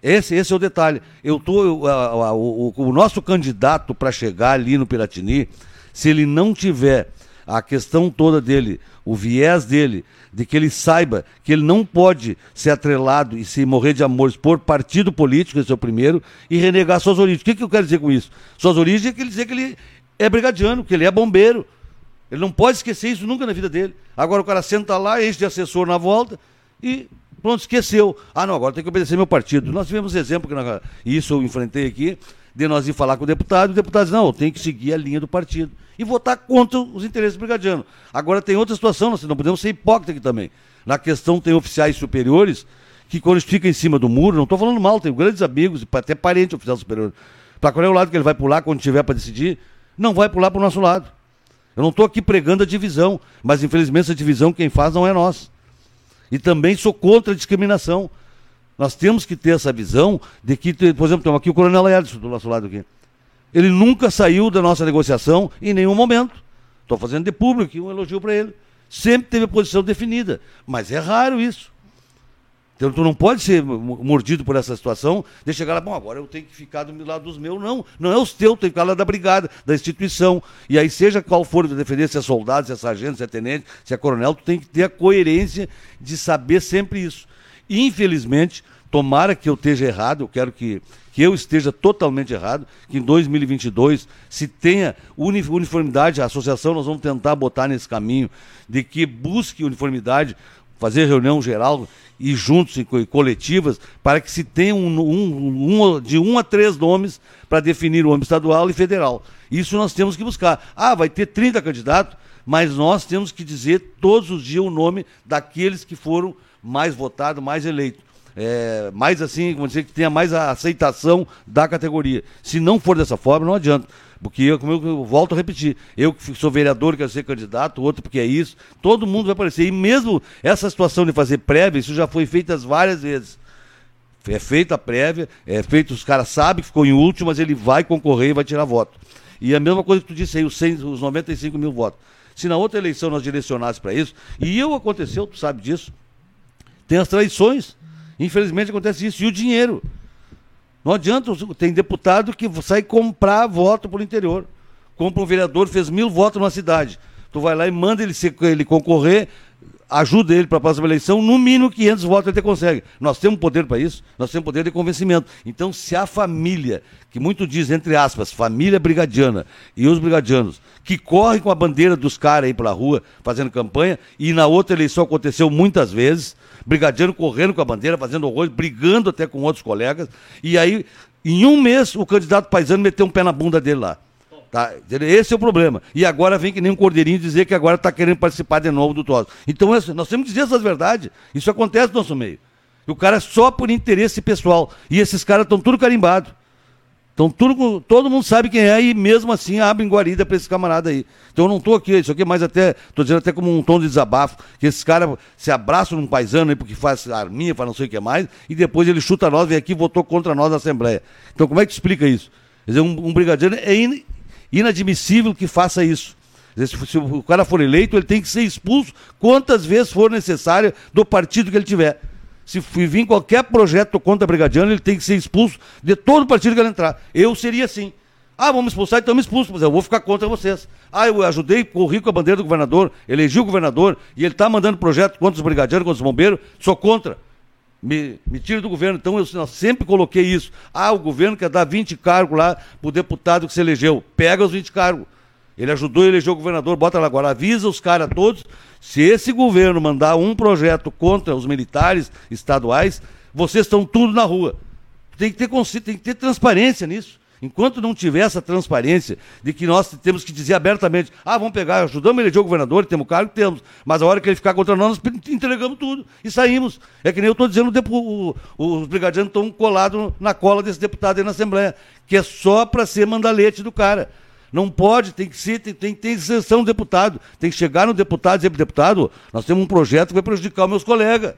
Esse, esse é o detalhe. Eu tô, o, o, nosso candidato para chegar ali no Piratini, se ele não tiver a questão toda dele, o viés dele, de que ele saiba que ele não pode ser atrelado e se morrer de amores por partido político, esse é o primeiro, e renegar suas origens. O que, que eu quero dizer com isso? Suas origens é que ele dizer que ele é brigadiano, que ele é bombeiro. Ele não pode esquecer isso nunca na vida dele. Agora o cara senta lá, enche de assessor na volta e Pronto, esqueceu. Ah, não, agora tem que obedecer meu partido. Nós tivemos exemplo, que nós, isso eu enfrentei aqui, de nós ir falar com o deputado, e o deputado disse, não, tem que seguir a linha do partido. E votar contra os interesses brigadianos. Agora tem outra situação, nós não podemos ser hipócritas aqui também. Na questão tem oficiais superiores que quando fica em cima do muro, não estou falando mal, tenho grandes amigos, até parente oficial superior. Para qual é o lado que ele vai pular quando tiver para decidir? Não vai pular para o nosso lado. Eu não estou aqui pregando a divisão, mas infelizmente essa divisão quem faz não é nós. E também sou contra a discriminação. Nós temos que ter essa visão de que, por exemplo, temos aqui o Coronel Edson do nosso lado aqui. Ele nunca saiu da nossa negociação em nenhum momento. Estou fazendo de público um elogio para ele. Sempre teve a posição definida. Mas é raro isso. Então tu não pode ser mordido por essa situação de chegar lá, bom, agora eu tenho que ficar do lado dos meus. Não, não é os teus, tem que ficar lá da brigada, da instituição. E aí, seja qual for de defender, se é soldado, se é sargento, se é tenente, se é coronel, tu tem que ter a coerência de saber sempre isso. Infelizmente, tomara que eu esteja errado, eu quero que, que eu esteja totalmente errado, que em 2022 se tenha uniformidade, a associação nós vamos tentar botar nesse caminho de que busque uniformidade, fazer reunião geral e juntos e coletivas para que se tenha um, um, um, de um a três nomes para definir o âmbito estadual e federal. Isso nós temos que buscar. Ah, vai ter 30 candidatos, mas nós temos que dizer todos os dias o nome daqueles que foram mais votados, mais eleitos. É, mais assim, vamos dizer, que tenha mais aceitação da categoria. Se não for dessa forma, não adianta. Porque eu, como eu, eu volto a repetir, eu que sou vereador, quero ser candidato, outro porque é isso, todo mundo vai aparecer. E mesmo essa situação de fazer prévia, isso já foi feito várias vezes. É feita a prévia, é feito, os caras sabem que ficou em último, mas ele vai concorrer e vai tirar voto. E a mesma coisa que tu disse aí, os, 100, os 95 mil votos. Se na outra eleição nós direcionássemos para isso, e eu aconteceu, tu sabe disso, tem as traições. Infelizmente acontece isso. E o dinheiro. Não adianta, tem deputado que sai comprar voto para o interior. Compra um vereador, fez mil votos numa cidade. Tu vai lá e manda ele, se, ele concorrer, ajuda ele para a próxima eleição, no mínimo 500 votos ele consegue. Nós temos poder para isso, nós temos poder de convencimento. Então, se a família, que muito diz, entre aspas, família brigadiana e os brigadianos, que correm com a bandeira dos caras aí pela rua, fazendo campanha, e na outra eleição aconteceu muitas vezes, brigadiano correndo com a bandeira, fazendo horror, brigando até com outros colegas. E aí, em um mês, o candidato paisano meteu um pé na bunda dele lá. Tá? Esse é o problema. E agora vem que nem um cordeirinho dizer que agora está querendo participar de novo do troço. Então, nós temos que dizer essas verdades. Isso acontece no nosso meio. E o cara é só por interesse pessoal. E esses caras estão tudo carimbados. Então tudo, todo mundo sabe quem é e mesmo assim abrem guarida para esse camarada aí. Então eu não estou aqui, isso aqui é mais até, estou dizendo até como um tom de desabafo, que esses caras se abraçam num paisano aí porque faz arminha, faz não sei o que mais, e depois ele chuta nós, vem aqui e votou contra nós na Assembleia. Então como é que explica isso? Quer dizer, um, um brigadiano é in, inadmissível que faça isso. Se, o cara for eleito, ele tem que ser expulso quantas vezes for necessário do partido que ele tiver se vir qualquer projeto contra brigadiano, ele tem que ser expulso de todo partido que ele entrar. Eu seria assim. Ah, vamos expulsar, então me expulso, mas eu vou ficar contra vocês. Ah, eu ajudei, corri com a bandeira do governador, elegi o governador, e ele está mandando projeto contra os brigadianos, contra os bombeiros, sou contra. Me, me tira do governo. Então eu, eu, sempre coloquei isso. Ah, o governo quer dar 20 cargos lá para o deputado que se elegeu. Pega os 20 cargos. Ele ajudou a eleger o governador, bota lá agora, avisa os caras todos. Se esse governo mandar um projeto contra os militares estaduais, vocês estão tudo na rua. Tem que ter, tem que ter transparência nisso. Enquanto não tiver essa transparência de que nós temos que dizer abertamente, ah, vamos pegar, ajudamos a eleger o governador, temos cargo, temos, mas a hora que ele ficar contra nós, nós entregamos tudo e saímos. É que nem eu estou dizendo, o, o, os brigadianos estão colados na cola desse deputado aí na Assembleia, que é só para ser mandalete do cara. Não pode, tem que ser, tem, tem ter isenção do deputado. Tem que chegar no deputado e dizer deputado, nós temos um projeto que vai prejudicar os meus colegas.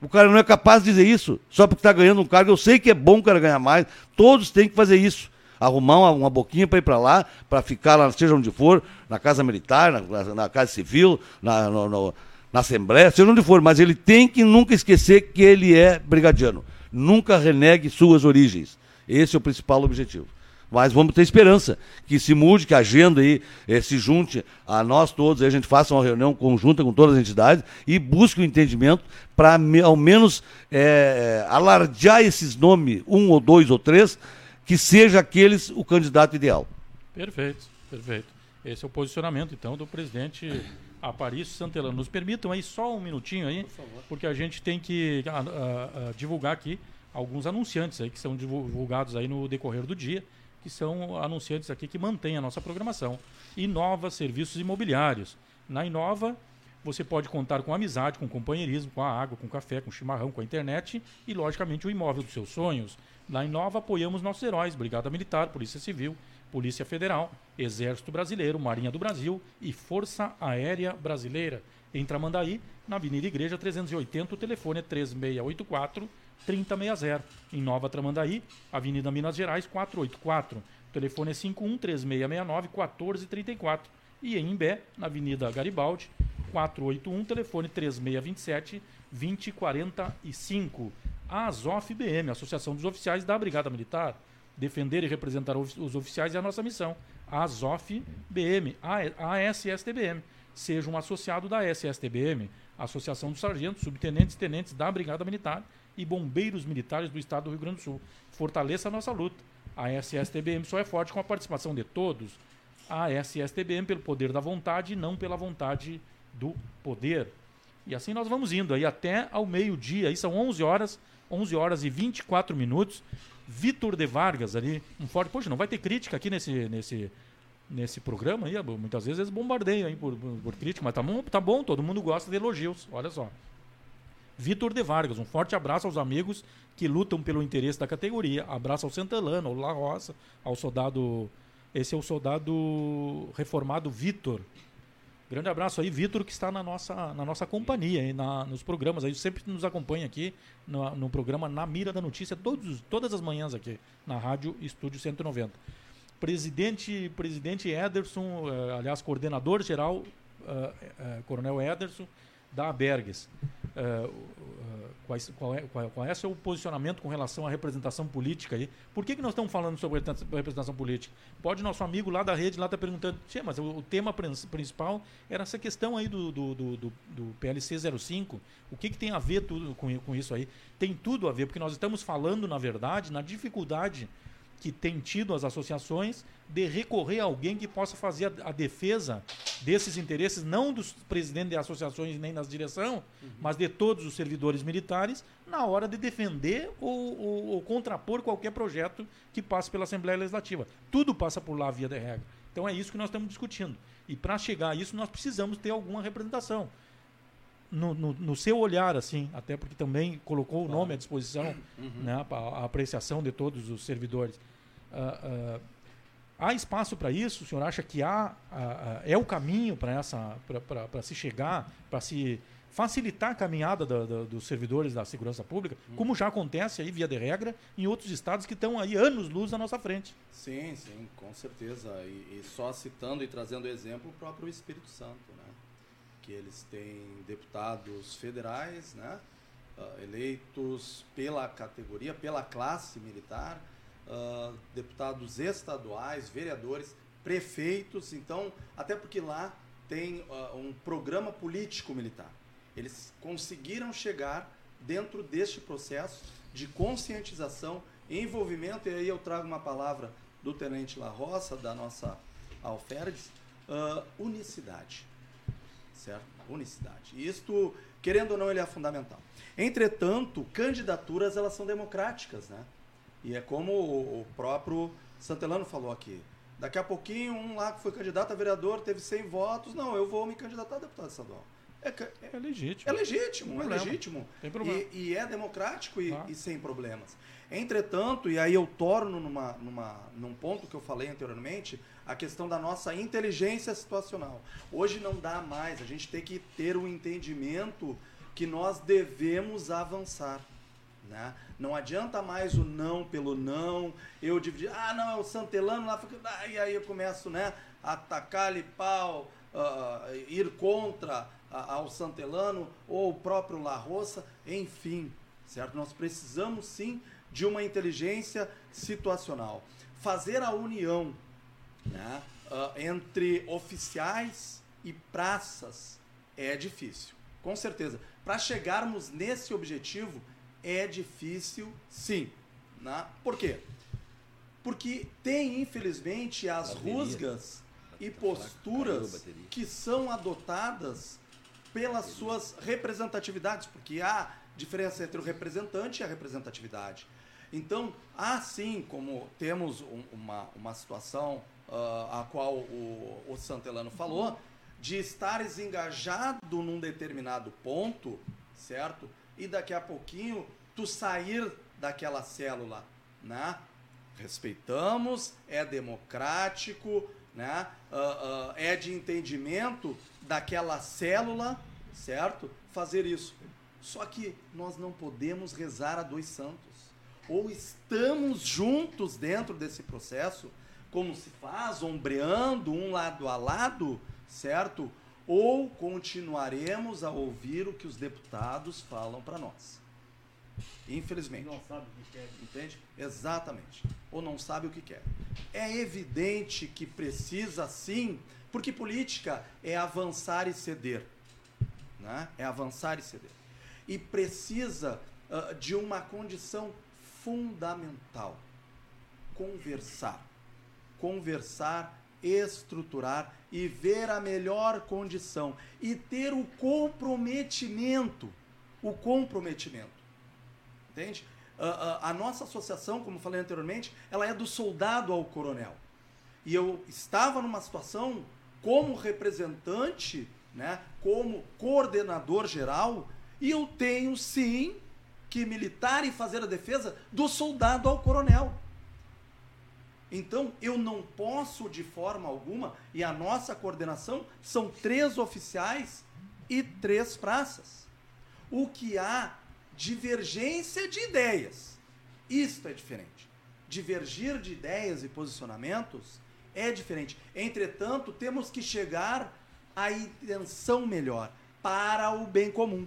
O cara não é capaz de dizer isso, só porque está ganhando um cargo. Eu sei que é bom o cara ganhar mais, todos têm que fazer isso. Arrumar uma, uma boquinha para ir para lá, para ficar lá, seja onde for, na Casa Militar, na, na Casa Civil, na, no, no, na Assembleia, seja onde for. Mas ele tem que nunca esquecer que ele é brigadiano. Nunca renegue suas origens. Esse é o principal objetivo. Mas vamos ter esperança que se mude, que a agenda aí eh, se junte a nós todos, a gente faça uma reunião conjunta com todas as entidades e busque o um entendimento para ao menos eh, alardear esses nomes, um ou dois ou três, que seja aqueles o candidato ideal. Perfeito, perfeito. Esse é o posicionamento, então, do presidente Aparício Santelano. Nos permitam aí só um minutinho aí, Por porque a gente tem que a, a, a, divulgar aqui alguns anunciantes aí que são divulgados aí no decorrer do dia que são anunciantes aqui que mantêm a nossa programação. Inova Serviços Imobiliários. Na Inova, você pode contar com amizade, com companheirismo, com a água, com o café, com o chimarrão, com a internet e, logicamente, o imóvel dos seus sonhos. Na Inova, apoiamos nossos heróis, Brigada Militar, Polícia Civil, Polícia Federal, Exército Brasileiro, Marinha do Brasil e Força Aérea Brasileira. Em Tramandaí, na Avenida Igreja 380, o telefone é 3684 3060. Em Nova Tramandaí, Avenida Minas Gerais 484. O telefone é 51 3669 1434. E em Imbé, na Avenida Garibaldi 481, telefone 3627 2045. A ASOF BM, Associação dos Oficiais da Brigada Militar. Defender e representar os oficiais é a nossa missão. A ASOF BM, a ASSTBM. Seja um associado da SSTBM, Associação dos Sargentos, Subtenentes e Tenentes da Brigada Militar e Bombeiros Militares do Estado do Rio Grande do Sul. Fortaleça a nossa luta. A SSTBM só é forte com a participação de todos. A SSTBM pelo poder da vontade e não pela vontade do poder. E assim nós vamos indo aí até ao meio-dia. Aí são 11 horas, 11 horas e 24 minutos. Vitor de Vargas ali, um forte. Poxa, não vai ter crítica aqui nesse, nesse, nesse programa aí. Muitas vezes eles bombardeiam aí por, por crítica, mas tá bom, tá bom, todo mundo gosta de elogios. Olha só. Vitor de Vargas, um forte abraço aos amigos que lutam pelo interesse da categoria. Abraço ao Santelano, ao La Roça, ao soldado. Esse é o soldado reformado Vitor. Grande abraço aí, Vitor, que está na nossa, na nossa companhia, aí, na, nos programas. Aí, sempre nos acompanha aqui no, no programa Na Mira da Notícia, todos, todas as manhãs aqui, na Rádio Estúdio 190. Presidente, presidente Ederson, uh, aliás, coordenador geral, uh, uh, Coronel Ederson, da Abergues. Uh, uh, qual, qual, é, qual, qual é seu posicionamento com relação à representação política aí? Por que, que nós estamos falando sobre representação política? Pode nosso amigo lá da rede lá tá perguntando, mas o, o, tema principal era essa questão aí do, do, do, do, do PLC 05. O que, que tem a ver tudo com, com isso aí? Tem tudo a ver, porque nós estamos falando, na verdade, na dificuldade que tem tido as associações de recorrer a alguém que possa fazer a, a defesa desses interesses, não dos presidentes de associações nem das direção, uhum. mas de todos os servidores militares, na hora de defender ou, ou, ou, contrapor qualquer projeto que passe pela Assembleia Legislativa. Tudo passa por lá via de regra. Então é isso que nós estamos discutindo. E para chegar a isso, nós precisamos ter alguma representação. No, no, no, seu olhar, assim, até porque também colocou o nome à disposição, uhum. né, a, a, apreciação de todos os servidores. Uh, uh, há espaço para isso? O senhor acha que há, uh, é o caminho para essa para se chegar, para se facilitar a caminhada da, da, dos servidores da segurança pública, hum. como já acontece aí, via de regra, em outros estados que estão aí anos-luz à nossa frente? Sim, sim, com certeza. E, e só citando e trazendo exemplo o próprio Espírito Santo, né? Que eles têm deputados federais, né? Uh, eleitos pela categoria, pela classe militar, uh, deputados estaduais, vereadores, prefeitos. Então, até porque lá tem uh, um programa político militar. Eles conseguiram chegar dentro deste processo de conscientização, envolvimento, e aí eu trago uma palavra do Tenente La Roça, da nossa Alferdes, uh, unicidade. Certo? Unicidade. E isto, querendo ou não, ele é fundamental. Entretanto, candidaturas elas são democráticas, né? E é como o próprio Santelano falou aqui. Daqui a pouquinho, um lá que foi candidato a vereador teve 100 votos. Não, eu vou me candidatar a deputado estadual. É, é, é legítimo. É legítimo, é legítimo. Tem problema. E, e é democrático e, ah. e, sem problemas. Entretanto, e aí eu torno numa, numa, num ponto que eu falei anteriormente, a questão da nossa inteligência situacional. Hoje não dá mais, a gente tem que ter o um entendimento que nós devemos avançar. Né? Não adianta mais o não pelo não, eu dividir, ah, não, é o Santelano lá, ah, e aí eu começo né, a atacar-lhe pau, uh, ir contra uh, ao Santelano ou o próprio La Roça, enfim, certo? Nós precisamos sim de uma inteligência situacional. Fazer a união né, uh, entre oficiais e praças é difícil, com certeza. Para chegarmos nesse objetivo, é difícil, sim. Né? Por quê? Porque tem, infelizmente, as bateria. rusgas e posturas que são adotadas pelas suas representatividades, porque há diferença entre o representante e a representatividade. Então, assim como temos um, uma, uma situação uh, a qual o, o Santelano falou, de estares engajado num determinado ponto, certo? e daqui a pouquinho tu sair daquela célula, né? Respeitamos, é democrático, né? Uh, uh, é de entendimento daquela célula, certo? Fazer isso. Só que nós não podemos rezar a dois santos. Ou estamos juntos dentro desse processo, como se faz, ombreando um lado a lado, certo? ou continuaremos a ouvir o que os deputados falam para nós. Infelizmente. Não sabe o que quer. Entende? Exatamente. Ou não sabe o que quer. É evidente que precisa sim, porque política é avançar e ceder. Né? É avançar e ceder. E precisa uh, de uma condição fundamental: conversar. Conversar, estruturar e ver a melhor condição. E ter o comprometimento. O comprometimento entende? Uh, a nossa associação, como falei anteriormente, ela é do soldado ao coronel. E eu estava numa situação como representante, né, como coordenador geral, e eu tenho sim que militar e fazer a defesa do soldado ao coronel. Então, eu não posso de forma alguma, e a nossa coordenação são três oficiais e três praças. O que há divergência de ideias. Isto é diferente. Divergir de ideias e posicionamentos é diferente. Entretanto, temos que chegar à intenção melhor para o bem comum.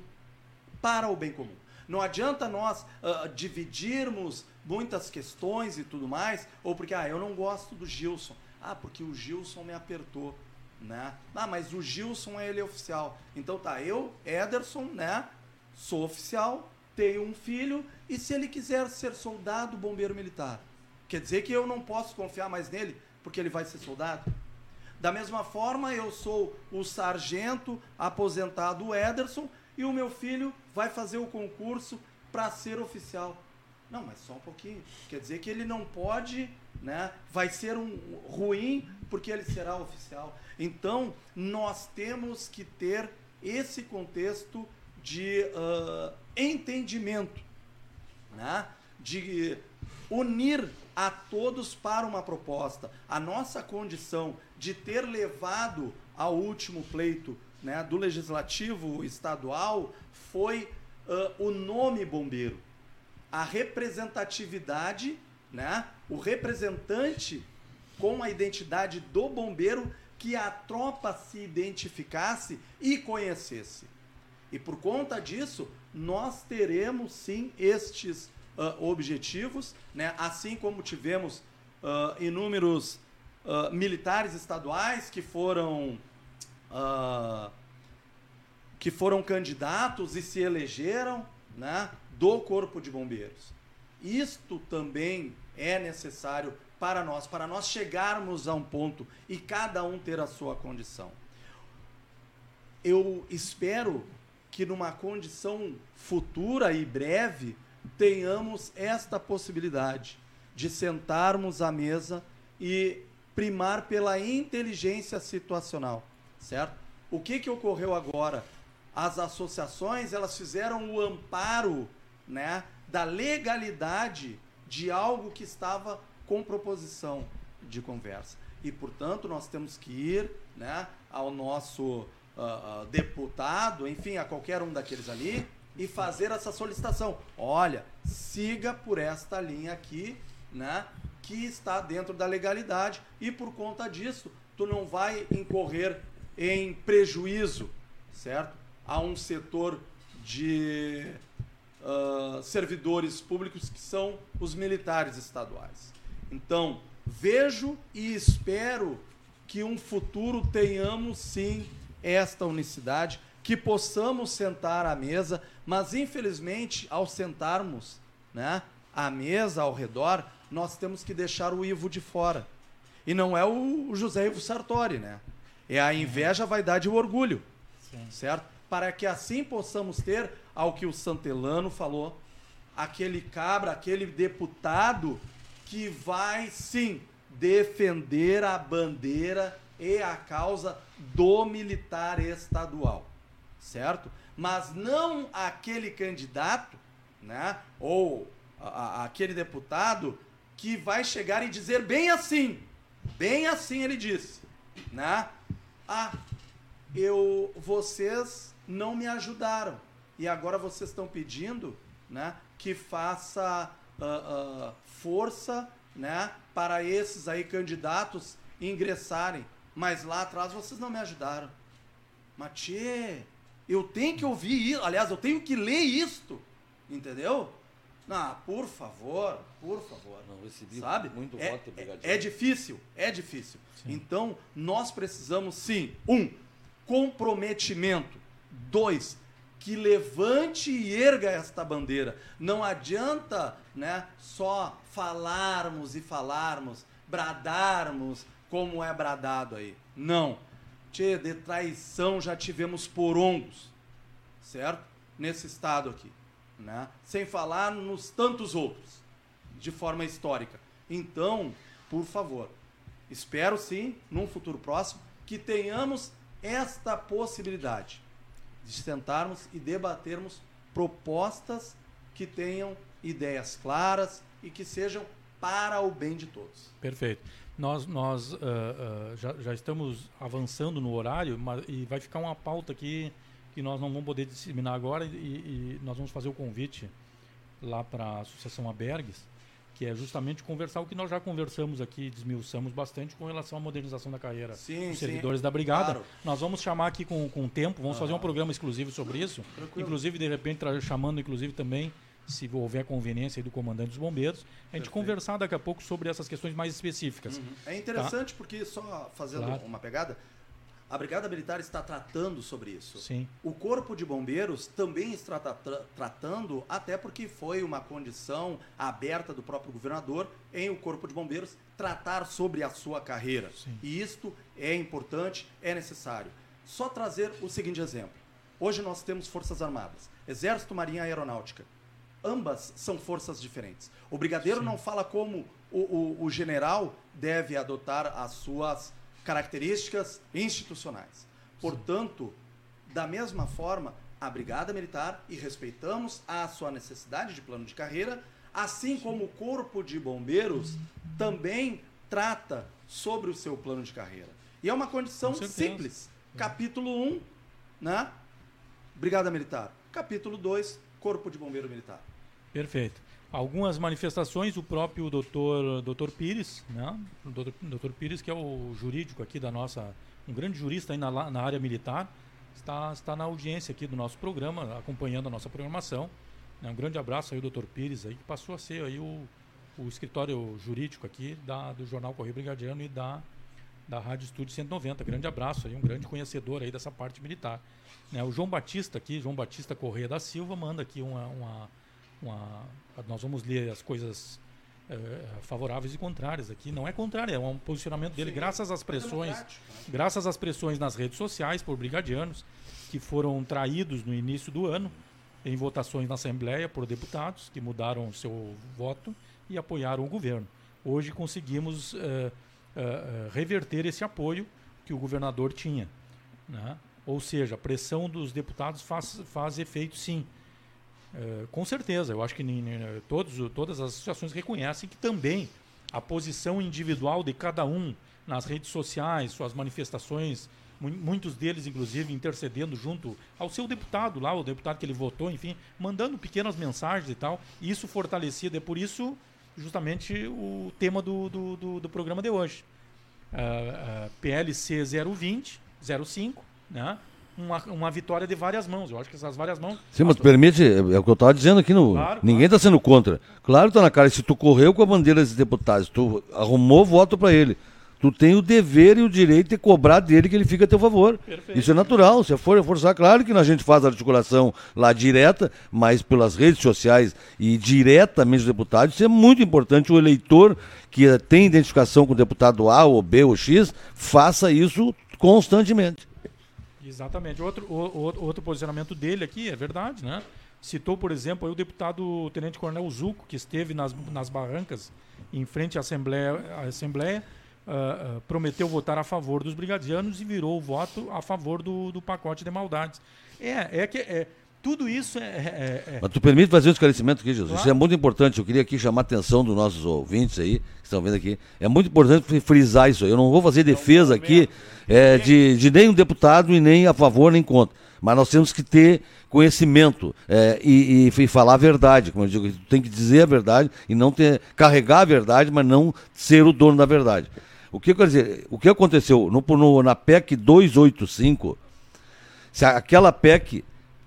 Para o bem comum. Não adianta nós uh, dividirmos muitas questões e tudo mais, ou porque, ah, eu não gosto do Gilson. Ah, porque o Gilson me apertou, né? Ah, mas o Gilson é ele oficial. Então tá, eu, Ederson, né? Sou oficial, tenho um filho e se ele quiser ser soldado, bombeiro militar, quer dizer que eu não posso confiar mais nele porque ele vai ser soldado? Da mesma forma, eu sou o sargento aposentado Ederson e o meu filho vai fazer o concurso para ser oficial. Não, mas só um pouquinho. Quer dizer que ele não pode, né? Vai ser um ruim porque ele será oficial. Então, nós temos que ter esse contexto de uh, entendimento, né? de unir a todos para uma proposta. A nossa condição de ter levado ao último pleito né, do legislativo estadual foi uh, o nome bombeiro, a representatividade, né, o representante com a identidade do bombeiro que a tropa se identificasse e conhecesse. E por conta disso, nós teremos sim estes uh, objetivos, né? assim como tivemos uh, inúmeros uh, militares estaduais que foram que foram candidatos e se elegeram né, do Corpo de Bombeiros. Isto também é necessário para nós, para nós chegarmos a um ponto e cada um ter a sua condição. Eu espero que numa condição futura e breve tenhamos esta possibilidade de sentarmos à mesa e primar pela inteligência situacional, certo? O que que ocorreu agora? As associações, elas fizeram o amparo, né, da legalidade de algo que estava com proposição de conversa. E, portanto, nós temos que ir, né, ao nosso uh, deputado, enfim, a qualquer um daqueles ali, e fazer essa solicitação. Olha, siga por esta linha aqui, né? Que está dentro da legalidade e por conta disso tu não vai incorrer em prejuízo, certo? A um setor de uh, servidores públicos que são os militares estaduais. Então, vejo e espero que um futuro tenhamos sim esta unicidade, que possamos sentar à mesa, mas infelizmente, ao sentarmos né, à mesa, ao redor, nós temos que deixar o Ivo de fora. E não é o José Ivo Sartori, né? É a inveja, a vaidade e o orgulho. Sim. Certo? Para que assim possamos ter, ao que o Santelano falou, aquele cabra, aquele deputado que vai sim defender a bandeira e a causa do militar estadual, certo? Mas não aquele candidato, né? Ou a, a, aquele deputado que vai chegar e dizer bem assim, bem assim ele disse, né? Ah, eu, vocês não me ajudaram e agora vocês estão pedindo, né? Que faça uh, uh, força, né? Para esses aí candidatos ingressarem mas lá atrás vocês não me ajudaram. Mas, tchê, eu tenho que ouvir isso. Aliás, eu tenho que ler isto. Entendeu? Ah, por favor, por favor. Não recebi Sabe? muito é, voto, é, é difícil, é difícil. Então, nós precisamos sim, um, comprometimento. Dois, que levante e erga esta bandeira. Não adianta, né, só falarmos e falarmos, bradarmos como é bradado aí. Não. Tchê, de traição já tivemos porongos, certo? Nesse estado aqui, né? Sem falar nos tantos outros, de forma histórica. Então, por favor, espero sim, num futuro próximo, que tenhamos esta possibilidade de sentarmos e debatermos propostas que tenham ideias claras e que sejam para o bem de todos. Perfeito. Nós, nós ah, ah, já, já estamos avançando no horário mas, e vai ficar uma pauta aqui que nós não vamos poder disseminar agora e, e nós vamos fazer o convite lá para a Associação Abergues, que é justamente conversar o que nós já conversamos aqui, desmiuçamos bastante com relação à modernização da carreira Sim, dos sim. servidores da Brigada. Claro. Nós vamos chamar aqui com, com o tempo, vamos fazer um programa exclusivo sobre isso, Tranquilo. inclusive de repente chamando inclusive também se houver conveniência aí do comandante dos bombeiros, a gente Perfeito. conversar daqui a pouco sobre essas questões mais específicas. É interessante porque, só fazendo Claro. uma pegada, a Brigada Militar está tratando sobre isso. Sim. O Corpo de Bombeiros também está tra- tra- tratando, até porque foi uma condição aberta do próprio governador em o Corpo de Bombeiros tratar sobre a sua carreira. Sim. E isto é importante, é necessário. Só trazer o seguinte exemplo. Hoje nós temos Forças Armadas, Exército, Marinha e Aeronáutica. Ambas são forças diferentes. O brigadeiro Sim. não fala como o, o- o general deve adotar as suas características institucionais. Portanto, da mesma forma, a Brigada Militar, e respeitamos a sua necessidade de plano de carreira, assim como o Corpo de Bombeiros também trata sobre o seu plano de carreira. E é uma condição simples. Capítulo 1, né? Brigada Militar. Capítulo 2, Corpo de Bombeiro Militar. Perfeito. Algumas manifestações, o próprio doutor, doutor Pires, né? Doutor, doutor Pires, que é o jurídico aqui da nossa, um grande jurista aí na, na área militar, está, está na audiência aqui do nosso programa, acompanhando a nossa programação. né? Um grande abraço aí doutor Pires, aí, que passou a ser aí o, o escritório jurídico aqui da, do Jornal Correio Brigadiano e da, da Rádio Estúdio 190. Grande abraço aí, um grande conhecedor aí dessa parte militar. Né, o João Batista aqui, João Batista Correia da Silva, manda aqui uma, uma, uma- nós vamos ler as coisas eh, favoráveis e contrárias aqui. Não é contrário, é um posicionamento dele, Sim. graças às pressões, né? graças às pressões nas redes sociais por brigadianos que foram traídos no início do ano em votações na Assembleia por deputados que mudaram seu voto e apoiaram o governo. Hoje conseguimos eh, reverter esse apoio que o governador tinha. né? Ou seja, a pressão dos deputados faz, faz efeito sim. Eh, com certeza, eu acho que nin- todos, todas as associações reconhecem que também a posição individual de cada um nas redes sociais, suas manifestações, mu- muitos deles, inclusive, intercedendo junto ao seu deputado lá, o deputado que ele votou, enfim, mandando pequenas mensagens e tal. e Isso fortalecido, é por isso justamente o tema do, do, do, do programa de hoje. Ah, ah, PLC 020, 05, né? Uma, uma vitória de várias mãos. Eu acho que essas várias mãos. Sim, mas permite, é o que eu estava dizendo aqui, no, Claro, ninguém está sendo contra. Claro que tá na cara, se tu correu com a bandeira desses deputados, tu arrumou voto para ele, tu tem o dever e o direito de cobrar dele que ele fique a teu favor. Perfeito. Isso é natural, se for forçar, claro que a gente faz a articulação lá direta, mas pelas redes sociais e diretamente os deputados, isso é muito importante, o eleitor que tem identificação com o deputado A ou B ou X, faça isso constantemente. Exatamente. Outro, o, outro posicionamento dele aqui, é verdade, né? Citou, por exemplo, o deputado Tenente Coronel Zuco, que esteve nas, nas barrancas em frente à Assembleia, à Assembleia ah, ah, prometeu votar a favor dos brigadianos e virou o voto a favor do, do pacote de maldades. É, é que é, tudo isso é, é- é- Mas tu permite fazer um esclarecimento aqui, Jesus? Claro. Isso é muito importante. Eu queria aqui chamar a atenção dos nossos ouvintes aí, que estão vendo aqui. É muito importante fri- frisar isso aí. Eu não vou fazer defesa aqui é, de, de nenhum deputado e nem a favor nem contra. Mas nós temos que ter conhecimento é, e, e- e falar a verdade. Como eu digo, tu tem que dizer a verdade e não ter, carregar a verdade, mas não ser o dono da verdade. O que eu quero dizer? O que aconteceu no, no- na PEC 285, Se aquela PEC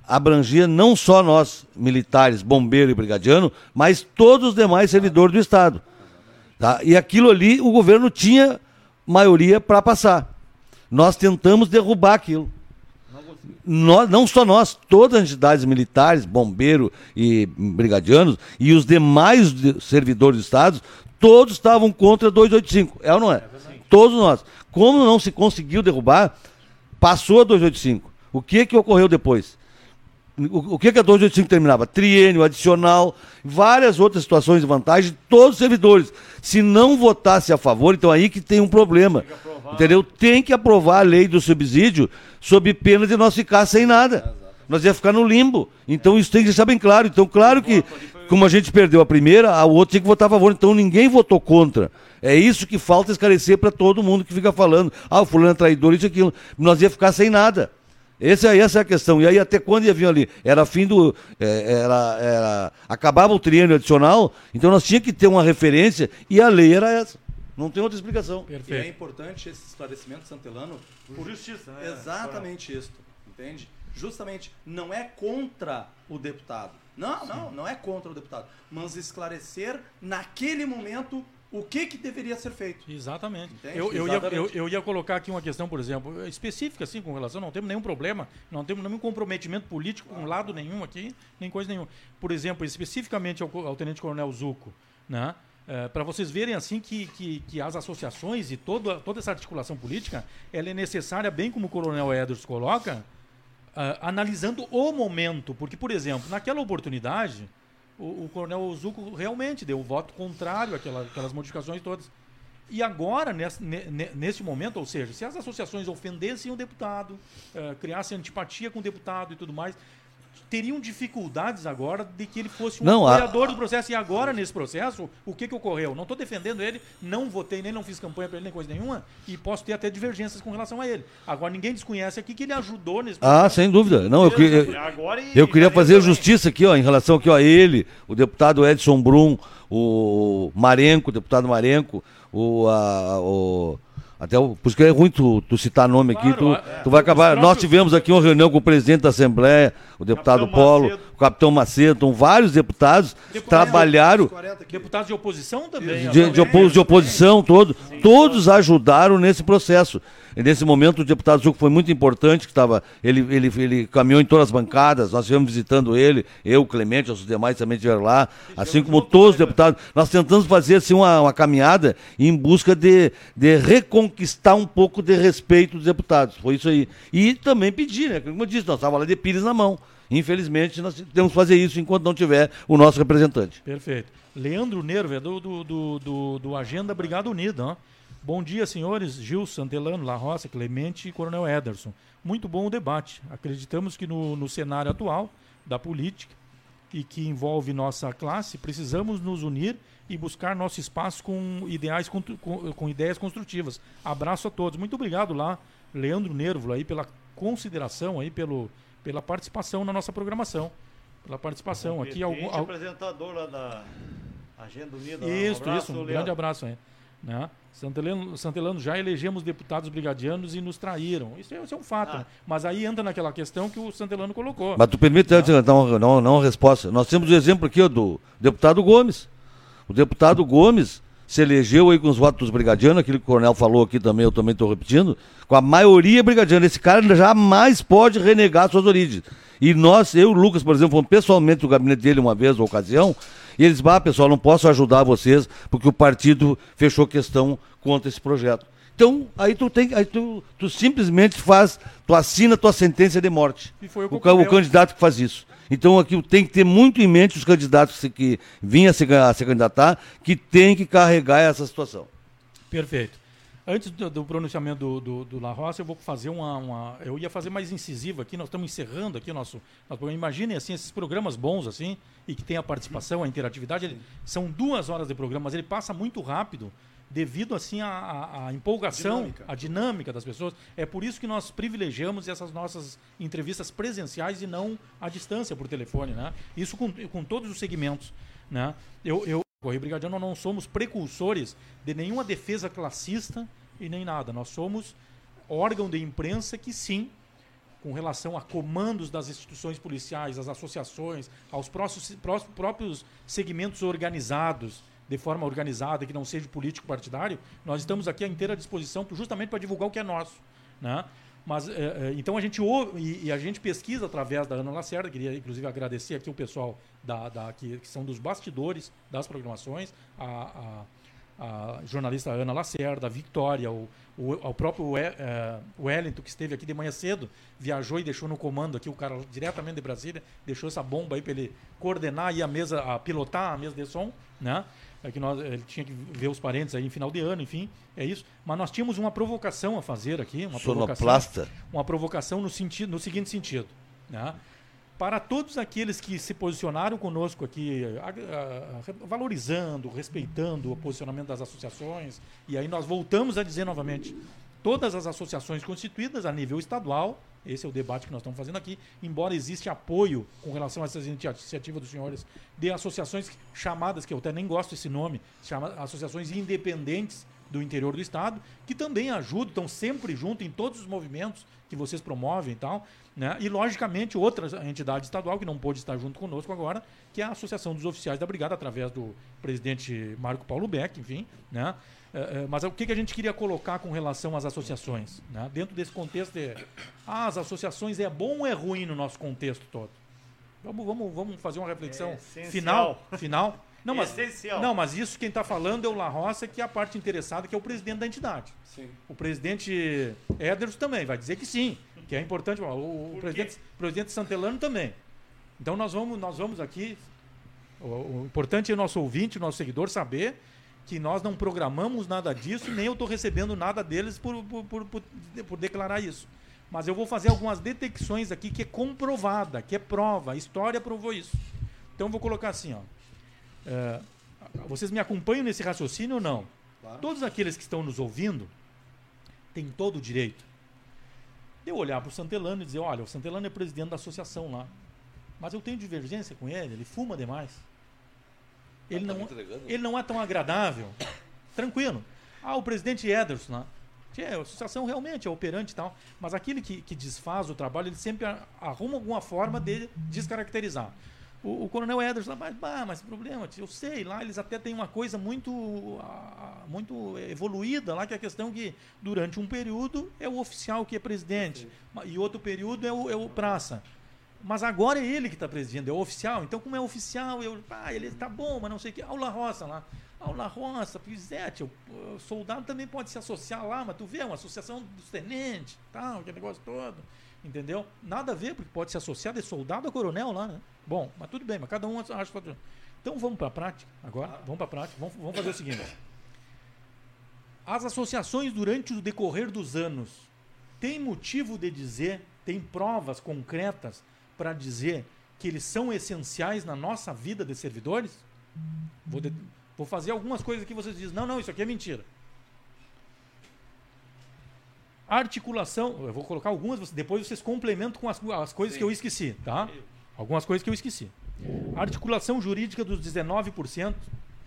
abrangia não só nós, militares, bombeiro e brigadiano, mas todos os demais servidores do Estado. Tá? E aquilo ali o governo tinha maioria para passar. Nós tentamos derrubar aquilo. Nós, não só nós, todas as entidades militares, bombeiro e brigadianos e os demais servidores do Estado, todos estavam contra 285. É ou não é? é todos nós. Como não se conseguiu derrubar, passou a 285. O que que ocorreu depois? O, o que a 285 terminava? Triênio, adicional, várias outras situações de vantagem de todos os servidores. Se não votasse a favor, então aí que tem um problema. Tem entendeu? Tem que aprovar a lei do subsídio sob pena de nós ficar sem nada. Nós ia ficar no limbo. Então isso tem que deixar bem claro. Então, claro que, como a gente perdeu a primeira, a outra tinha que votar a favor. Então ninguém votou contra. É isso que falta esclarecer para todo mundo que fica falando. Ah, o fulano é traidor, isso e aquilo. Nós ia ficar sem nada. Esse, essa é a questão. E aí até quando ia vir ali? Era fim do. É, era, era, acabava o triênio adicional, então nós tínhamos que ter uma referência e a lei era essa. Não tem outra explicação. Perfeito. E é importante esse esclarecimento, Santelano, por justiça. Né? Exatamente isso. Entende? Justamente, não é contra o deputado. Não, Sim. não, não é contra o deputado. Mas esclarecer naquele momento o que, que deveria ser feito. Exatamente. Eu, eu, Exatamente. Ia, eu, eu, ia colocar aqui uma questão, por exemplo, específica, assim, com relação, não temos nenhum problema, não temos nenhum comprometimento político com um lado nenhum aqui, nem coisa nenhuma. Por exemplo, especificamente ao, ao Tenente Coronel Zuco, né? É, para vocês verem assim que, que, que, as associações e toda, toda essa articulação política ela é necessária, bem como o Coronel Edwards coloca, uh, analisando o momento. Porque, por exemplo, naquela oportunidade, o, o Coronel Zuco realmente deu um voto contrário àquelas, àquelas modificações todas. E agora, nesse, nesse momento, ou seja, se as associações ofendessem o deputado, uh, criassem antipatia com o deputado e tudo mais, teriam dificuldades agora de que ele fosse um não, apoiador a... do processo. E agora, nesse processo, o que, que ocorreu? Não estou defendendo ele, não votei nem não fiz campanha para ele, nem coisa nenhuma, e posso ter até divergências com relação a ele. Agora, ninguém desconhece aqui que ele ajudou nesse ah, processo. Ah, sem dúvida. Não, eu, eu, eu queria fazer justiça aqui, ó, em relação aqui, ó, a ele, o deputado Edson Brum, o Marenco, o deputado Marenco, o, a, o até o, por isso que é ruim tu, tu citar nome claro, aqui, tu, é, tu vai acabar. Nós tivemos aqui uma reunião com o presidente da Assembleia, o deputado Capitão Polo, Macedo. o capitão Macedo, então, vários deputados trabalharam. Deputados de oposição também. De, de, opos, de oposição, todo, todos ajudaram nesse processo. Nesse momento o deputado Zuco foi muito importante, que estava, ele, ele, ele caminhou em todas as bancadas, nós estivemos visitando ele, eu, Clemente, os demais também estiveram lá, assim como todos os deputados. Nós tentamos fazer assim, uma, uma caminhada em busca de, de reconquistar um pouco de respeito dos deputados. Foi isso aí. E também pedir, né? Como eu disse, nós estávamos lá de pires na mão. Infelizmente, nós temos que fazer isso enquanto não tiver o nosso representante. Perfeito. Leandro Nervo, é do, do, do, do, do Agenda Brigada Unida. Ó. Bom dia, senhores. Gil, Santelano, La Roça, Clemente e Coronel Ederson. Muito bom o debate. Acreditamos que no, no cenário atual da política e que envolve nossa classe, precisamos nos unir e buscar nosso espaço com, ideais, com, com, ideias construtivas. Abraço a todos. Muito obrigado lá, Leandro Nervo, aí, pela consideração, aí, pelo, pela participação na nossa programação. Pela participação. aqui algum, apresentador lá da Agenda Unida. Isso, um abraço, isso. Um grande abraço aí. Né? Santelano, Santelano já elegemos deputados brigadianos e nos traíram. Isso é, isso é um fato. Ah. Mas aí entra naquela questão que o Santelano colocou. Mas tu permite não. dar uma, não, não uma resposta. Nós temos o exemplo aqui ó, do deputado Gomes. O deputado Gomes se elegeu aí com os votos dos brigadianos, aquilo que o coronel falou aqui também, eu também estou repetindo, com a maioria brigadiana. Esse cara jamais pode renegar suas origens. E nós, eu e o Lucas, por exemplo, fomos pessoalmente no gabinete dele uma vez, uma ocasião, e eles, ah, pessoal, não posso ajudar vocês porque o partido fechou questão contra esse projeto. Então, aí tu tem, aí tu, tu simplesmente faz, tu assina tua sentença de morte. O, o, o, candidato que faz isso. Então aqui tem que ter muito em mente os candidatos que, que vinham a se, a se candidatar, que tem que carregar essa situação. Perfeito. Antes do, do pronunciamento do, do, do, La Roça, eu vou fazer uma, uma, Eu ia fazer mais incisivo aqui, nós estamos encerrando aqui o nosso, nosso programa. Imaginem assim, esses programas bons assim, e que tem a participação, a interatividade. Ele, são duas horas de programa, mas ele passa muito rápido devido assim à, empolgação, dinâmica. à dinâmica das pessoas. É por isso que nós privilegiamos essas nossas entrevistas presenciais e não à distância por telefone, né? Isso com, com todos os segmentos, né? Eu, eu Correio Brigadiano, nós não somos precursores de nenhuma defesa classista e nem nada. Nós somos órgão de imprensa que sim com relação a comandos das instituições policiais, às associações, aos próprios, próprios segmentos organizados, de forma organizada, que não seja político partidário, nós estamos aqui à inteira disposição justamente para divulgar o que é nosso. Né? Mas, é, então a gente ouve e, e, a gente pesquisa através da Ana Lacerda, queria inclusive agradecer aqui o pessoal da, da que, que, são dos bastidores das programações, a, a a jornalista Ana Lacerda, a Victoria, o, o, o próprio uh, Wellington, que esteve aqui de manhã cedo, viajou e deixou no comando aqui, o cara diretamente de Brasília, deixou essa bomba aí para ele coordenar e a mesa, a pilotar a mesa de som, né? É que nós, ele tinha que ver os parentes aí em final de ano, enfim, é isso. Mas nós tínhamos uma provocação a fazer aqui, uma Sonoplasta. provocação, uma provocação no, sentido, no seguinte sentido, né? para todos aqueles que se posicionaram conosco aqui, a, a, valorizando, respeitando o posicionamento das associações, e aí nós voltamos a dizer novamente: todas as associações constituídas a nível estadual, esse é o debate que nós estamos fazendo aqui, embora exista apoio com relação a essas iniciativas dos senhores de associações chamadas, que eu até nem gosto desse nome, chama associações independentes do interior do estado, que também ajudam, estão sempre junto em todos os movimentos que vocês promovem e tal. Né? E, logicamente, outra entidade estadual que não pôde estar junto conosco agora, que é a Associação dos Oficiais da Brigada, através do presidente Marco Paulo Beck, enfim. Né? É, é, mas o que, que a gente queria colocar com relação às associações? Né? Dentro desse contexto de ah, as associações é bom ou é ruim no nosso contexto todo? Vamos, vamos, vamos fazer uma reflexão é final. final. <laughs> Não, mas, Essencial. não, mas isso quem está falando é o La Roça, que é a parte interessada, que é o presidente da entidade. Sim. O presidente Ederson também vai dizer que sim, que é importante. O, o presidente, presidente Santelano também. Então nós vamos, nós vamos aqui. O, o importante é o nosso ouvinte, o nosso seguidor, saber que nós não programamos nada disso, nem eu estou recebendo nada deles por, por, por, por, por declarar isso. Mas eu vou fazer algumas detecções aqui que é comprovada, que é prova. A história provou isso. Então eu vou colocar assim, ó. É, vocês me acompanham nesse raciocínio ou não? Claro. Todos aqueles que estão nos ouvindo têm todo o direito de eu olhar para o Santelano e dizer: olha, o Santelano é presidente da associação lá. Mas eu tenho divergência com ele, ele fuma demais. Ele, tá não, ele não é tão agradável. <coughs> Tranquilo. Ah, o presidente Ederson lá. É, a associação realmente é operante e tal, mas aquele que, que desfaz o trabalho, ele sempre arruma alguma forma de descaracterizar. O, o coronel Ederson, mas, bah, mas problema, eu sei, lá eles até têm uma coisa muito, muito evoluída lá, que é a questão que durante um período é o oficial que é presidente, e outro período é o, é o praça. Mas agora é ele que está presidindo, é o oficial. Então, como é oficial, eu, ah, ele está bom, mas não sei o que. Ah, o La Roça lá. Ah, o La Roça, Pizete, o, o soldado também pode se associar lá, mas tu vê, uma associação dos tenentes, tal, aquele negócio todo. Entendeu? Nada a ver, porque pode se associar de soldado a coronel lá, né? Bom, mas tudo bem, mas cada um acha. Então vamos para a prática agora. Vamos para a prática. Vamos, vamos fazer o seguinte. As associações, durante o decorrer dos anos, têm motivo de dizer, tem provas concretas para dizer que eles são essenciais na nossa vida de servidores? Vou, de, vou fazer algumas coisas que vocês dizem, não, não, isso aqui é mentira. Articulação, eu vou colocar algumas, depois vocês complementam com as, as coisas Sim. que eu esqueci, tá? Algumas coisas que eu esqueci. Articulação jurídica dos 19%.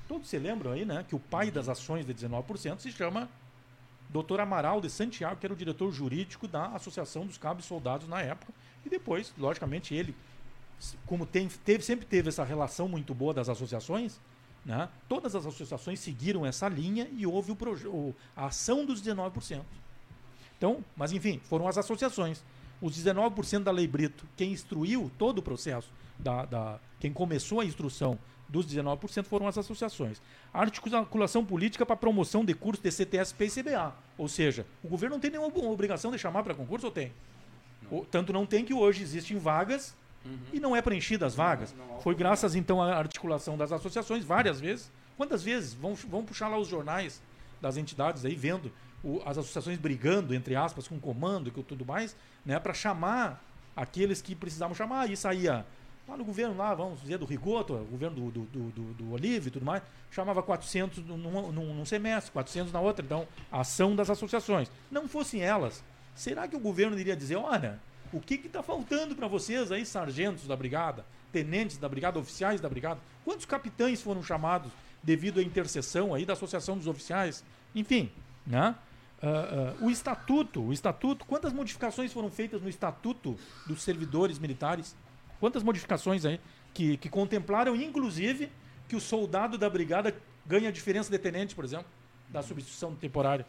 Todos se lembram aí, né? Que o pai das ações de 19% se chama Dr. Amaral de Santiago, que era o diretor jurídico da Associação dos Cabos Soldados na época. E depois, logicamente, ele, como tem, teve, sempre teve essa relação muito boa das associações, né? todas as associações seguiram essa linha e houve o, o a ação dos 19%. Então, mas enfim, foram as associações. Os 19% da Lei Brito, quem instruiu todo o processo, da, da, quem começou a instrução dos 19% foram as associações. Articulação política para promoção de cursos de CTSP e CBA. Ou seja, o governo não tem nenhuma obrigação de chamar para concurso ou tem? Não. Tanto não tem que hoje existem vagas uhum. e não é preenchidas as vagas. Não, não, Foi graças então à articulação das associações várias vezes. Quantas vezes vão, vão puxar lá os jornais das entidades aí vendo o, as associações brigando, entre aspas, com o comando e tudo mais, né, para chamar aqueles que precisavam chamar. E saía lá no governo, lá, vamos dizer, do Rigoto, o governo do, do, do, do Olive e tudo mais, chamava 400 num, num, num, semestre, 400 na outra. Então, a ação das associações. Não fossem elas, será que o governo iria dizer, olha, o que está faltando para vocês aí, sargentos da brigada, tenentes da brigada, oficiais da brigada? Quantos capitães foram chamados devido à intercessão aí da Associação dos Oficiais? Enfim, né? uh, uh, o estatuto, o estatuto, quantas modificações foram feitas no estatuto dos servidores militares? Quantas modificações aí que, que contemplaram, inclusive, que o soldado da brigada ganha a diferença de tenente, por exemplo, da substituição temporária.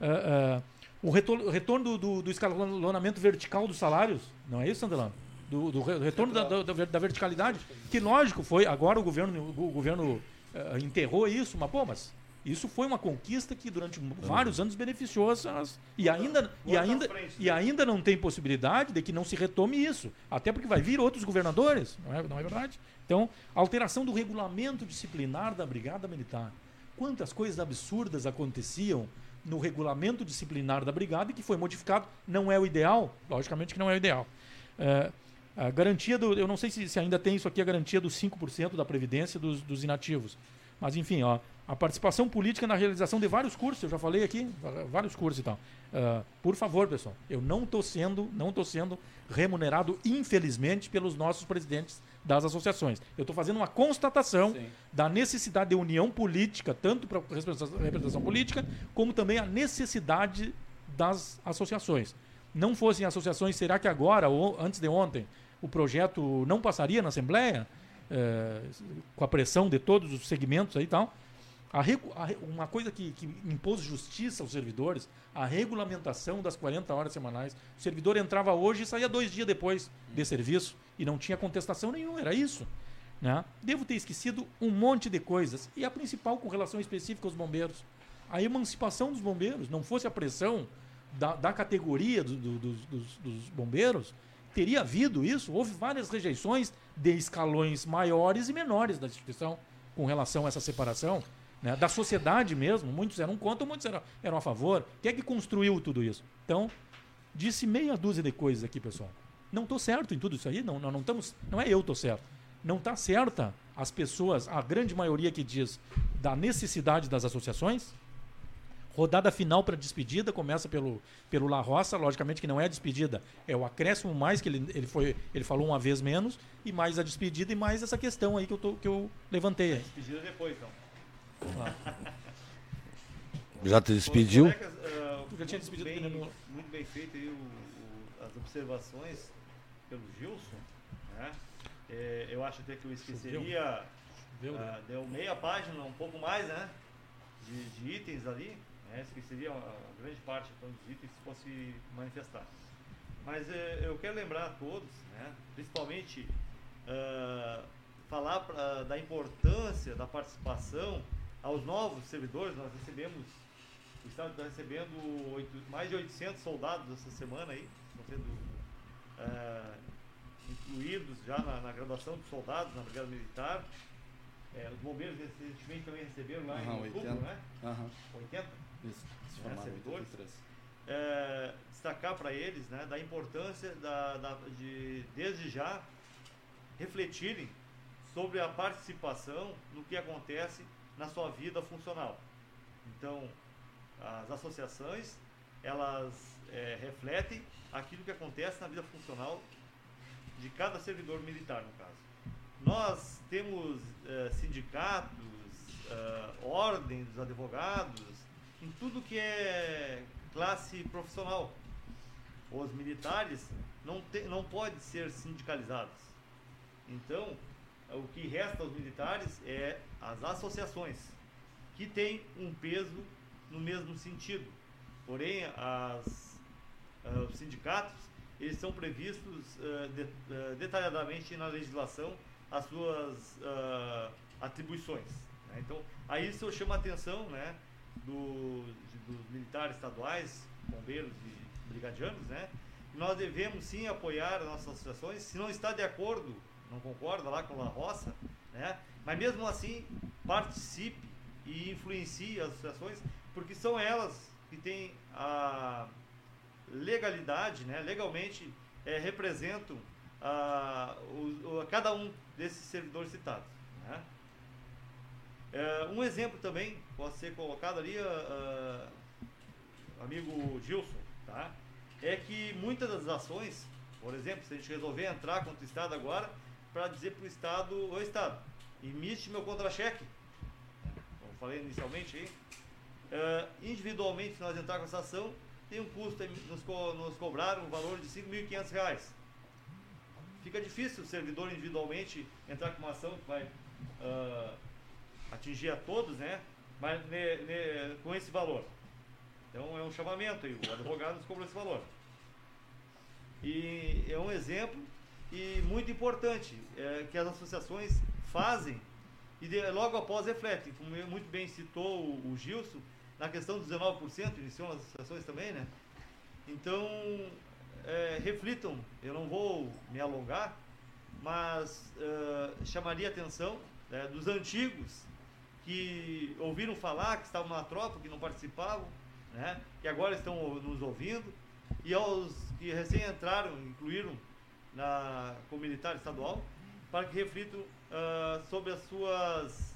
Uh, o retorno, retorno do, do, escalonamento vertical dos salários, não é isso, Sandelano? Do, do, retorno da, da, da, verticalidade, que lógico foi, agora o governo, o governo uh, enterrou isso, mas pô, mas isso foi uma conquista que durante vários anos beneficiou as, as e ainda e ainda e ainda não tem possibilidade de que não se retome isso, até porque vai vir outros governadores, não é, não é verdade? Então, alteração do regulamento disciplinar da Brigada Militar. Quantas coisas absurdas aconteciam no regulamento disciplinar da brigada e que foi modificado. Não é o ideal, logicamente que não é o ideal. É, a garantia do. Eu não sei se, se, ainda tem isso aqui, a garantia dos 5% da Previdência dos, dos inativos. Mas, enfim, ó, a participação política na realização de vários cursos, eu já falei aqui, vários cursos e tal. Uh, por favor, pessoal, eu não estou sendo, não tô sendo remunerado, infelizmente, pelos nossos presidentes das associações. Eu estou fazendo uma constatação Sim. da necessidade de união política, tanto para a representação política, como também a necessidade das associações. Não fossem associações, será que agora, ou antes de ontem, o projeto não passaria na Assembleia? É, com a pressão de todos os segmentos aí e tal. A, a, uma coisa que, que, impôs justiça aos servidores, a regulamentação das 40 horas semanais. O servidor entrava hoje e saía dois dias depois de serviço e não tinha contestação nenhuma, era isso. Né? Devo ter esquecido um monte de coisas. E a principal com relação específica aos bombeiros. A emancipação dos bombeiros, não fosse a pressão da, da categoria do, do, do, dos, dos bombeiros, teria havido isso. Houve várias rejeições de escalões maiores e menores da instituição com relação a essa separação. Né? Da sociedade mesmo, muitos eram contra, muitos eram, eram a favor. Quem é que construiu tudo isso? Então, disse meia dúzia de coisas aqui, pessoal. Não estou certo em tudo isso aí, não, não, não, estamos, não é eu estou certo. Não está certa as pessoas, a grande maioria que diz da necessidade das associações, Rodada final para despedida, começa pelo, pelo La Roça, logicamente que não é a despedida, é o acréscimo mais que ele, ele, foi, ele falou uma vez menos, e mais a despedida e mais essa questão aí que eu, tô, que eu levantei. Aí. Despedida depois, então. Já te despediu? Colegas, uh, já tinha despedido bem, muito bem feito aí o, o, as observações pelo Gilson. Né? É, eu acho até que eu esqueceria. Uh, deu meia página, um pouco mais, né? De, de itens ali. Né? Esqueceria a grande parte então, dos itens se fosse manifestar. Mas é, eu quero lembrar a todos, né? principalmente uh, falar pra, da importância da participação aos novos servidores. Nós recebemos, o Estado está recebendo 8, mais de 800 soldados essa semana aí, estão sendo uh, incluídos já na, na, graduação de soldados na Brigada Militar. É, os bombeiros recentemente também receberam lá uhum, em outubro, 80. né? Uhum. 80? Isso, se formaram é, servidores. É, destacar para eles né, da importância da, da, de, desde já, refletirem sobre a participação no que acontece na sua vida funcional. Então, as associações, elas é, refletem aquilo que acontece na vida funcional de cada servidor militar, no caso. Nós temos é, sindicatos, é, ordem dos advogados, em tudo que é classe profissional. Os militares não, te, não podem ser sindicalizados. Então, o que resta aos militares é as associações, que têm um peso no mesmo sentido. Porém, as, uh, os sindicatos, eles são previstos uh, de, uh, detalhadamente na legislação as suas atribuições. Né? Então, a isso eu chamo a atenção né, do, de, dos militares estaduais, bombeiros e brigadianos, né? Nós devemos sim apoiar as nossas associações. Se não está de acordo não concorda lá com a roça, né? mas mesmo assim participe e influencie as associações, porque são elas que têm a legalidade, né? legalmente é, representam a, o, a cada um desses servidores citados. Né? É, um exemplo também pode ser colocado ali, uh, amigo Gilson, tá? é que muitas das ações, por exemplo, se a gente resolver entrar contra o Estado agora, para dizer para o Estado, o Estado, emite meu contra-cheque. Como falei inicialmente aí, Uh, individualmente, se nós entrar com essa ação, tem um custo, nos, co nos cobraram um valor de R$ 5.500. Fica difícil o servidor individualmente entrar com uma ação que vai uh, atingir a todos, né? Mas ne, ne, com esse valor. Então é um chamamento aí, o advogado nos cobrou esse valor. E é um exemplo e muito importante é, que as associações fazem e de, logo após refletem, como muito bem citou o, o Gilson, na questão dos 19%, iniciou as associações também, né? Então, é, reflitam, eu não vou me alongar, mas uh, chamaria a atenção né, dos antigos que ouviram falar, que estavam na tropa, que não participavam, né, que agora estão nos ouvindo, e aos que recém entraram, incluíram na comunitária estadual, para que reflitam uh, sobre as suas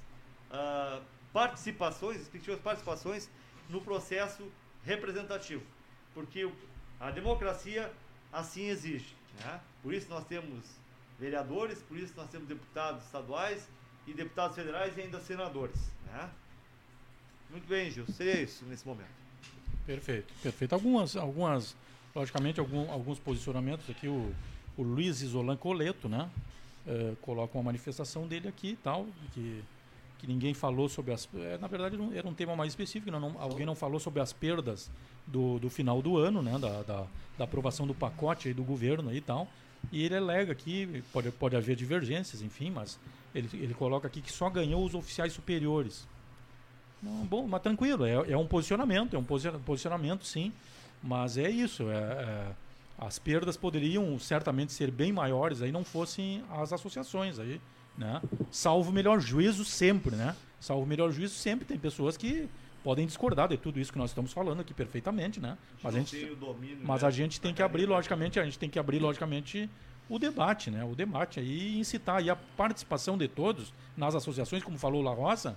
uh, participações, respectivas participações no processo representativo, porque a democracia assim exige. Né? Por isso nós temos vereadores, por isso nós temos deputados estaduais e deputados federais e ainda senadores. Né? Muito bem, Gil, seria isso nesse momento. Perfeito, perfeito. Algumas, algumas logicamente, algum, alguns posicionamentos aqui, o, o Luiz Isolan Coleto, né? Uh, coloca uma manifestação dele aqui e tal, que, que ninguém falou sobre as. É, na verdade, não, era um tema mais específico, não, alguém não falou sobre as perdas do, do final do ano, né? Da, da, da aprovação do pacote do governo e tal. E ele alega aqui, pode, pode haver divergências, enfim, mas ele, ele coloca aqui que só ganhou os oficiais superiores. Não, bom, mas tranquilo, é, é um posicionamento, é um posicionamento sim, mas é isso. É, é, as perdas poderiam certamente ser bem maiores aí não fossem as associações aí, né? Salvo melhor juízo sempre, né? Salvo melhor juízo sempre tem pessoas que podem discordar de tudo isso que nós estamos falando aqui perfeitamente, né? Mas a gente, mas a gente tem que abrir logicamente, a gente tem que abrir logicamente o debate, né? O debate aí incitar aí a participação de todos nas associações, como falou La Rosa,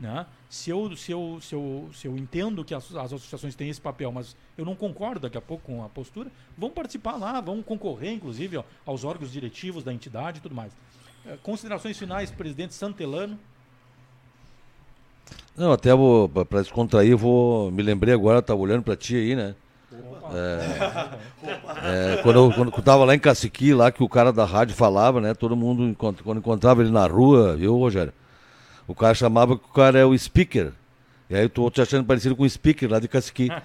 né? Se, eu, se, eu, se, eu, se eu entendo que as, as associações têm esse papel, mas eu não concordo daqui a pouco com a postura, vão participar lá, vão concorrer, inclusive, ó, aos órgãos diretivos da entidade e tudo mais. É, considerações finais, presidente Santelano. Não, até para descontrair, eu vou. Me lembrei agora, estava olhando para ti aí, né? É, é, quando, eu, quando eu tava lá em Caciqui, lá que o cara da rádio falava, né? Todo mundo, quando encontrava ele na rua, viu, Rogério? O cara chamava que o cara é o speaker. E aí eu tô te achando parecido com o speaker lá de Caciqui. <laughs>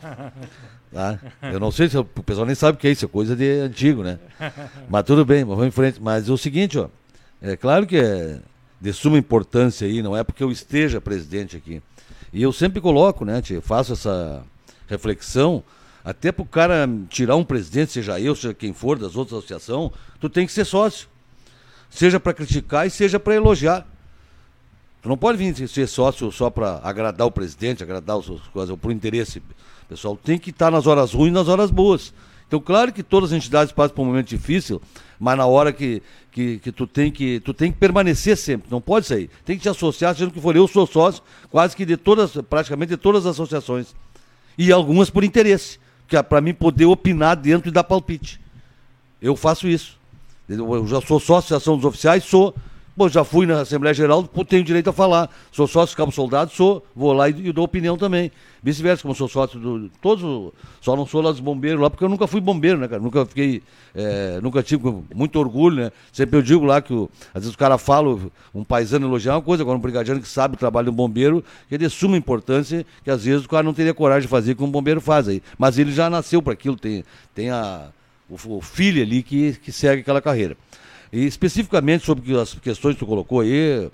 Tá? Eu não sei se o pessoal nem sabe o que é isso, é coisa de antigo, né? Mas tudo bem, vamos em frente. Mas é o seguinte, ó. É claro que é de suma importância aí, não é porque eu esteja presidente aqui. E eu sempre coloco, né, tia, faço essa reflexão, até para o cara tirar um presidente, seja eu, seja quem for, das outras associações, tu tem que ser sócio. Seja para criticar e seja para elogiar. Tu não pode vir ser sócio só para agradar o presidente, agradar os coisas, por interesse. Pessoal, tem que estar nas horas ruins e nas horas boas. Então, claro que todas as entidades passam por um momento difícil, mas na hora que, que, que, tu, tem que tu tem que permanecer sempre, não pode sair. Tem que te associar, sendo que for eu sou sócio, quase que de todas, praticamente de todas as associações. E algumas por interesse, que é para mim poder opinar dentro e dar palpite. Eu faço isso. Eu já sou sócio da Associação dos Oficiais, sou Bom, já fui na Assembleia Geral, tenho direito a falar. Sou sócio Cabo Soldado, sou, vou lá e, e dou opinião também. Vice-versa, como sou sócio do. Todos, só não sou lá dos bombeiros lá, porque eu nunca fui bombeiro, né, cara? Nunca fiquei. É, nunca tive muito orgulho, né? Sempre eu digo lá que o, às vezes o cara fala, um paisano elogiar uma coisa, agora um brigadiano que sabe o trabalho do bombeiro, que é de suma importância, que às vezes o cara não teria coragem de fazer como um bombeiro faz aí. Mas ele já nasceu para aquilo, tem, tem a, o, o filho ali que, que segue aquela carreira. E especificamente sobre as questões que tu colocou aí,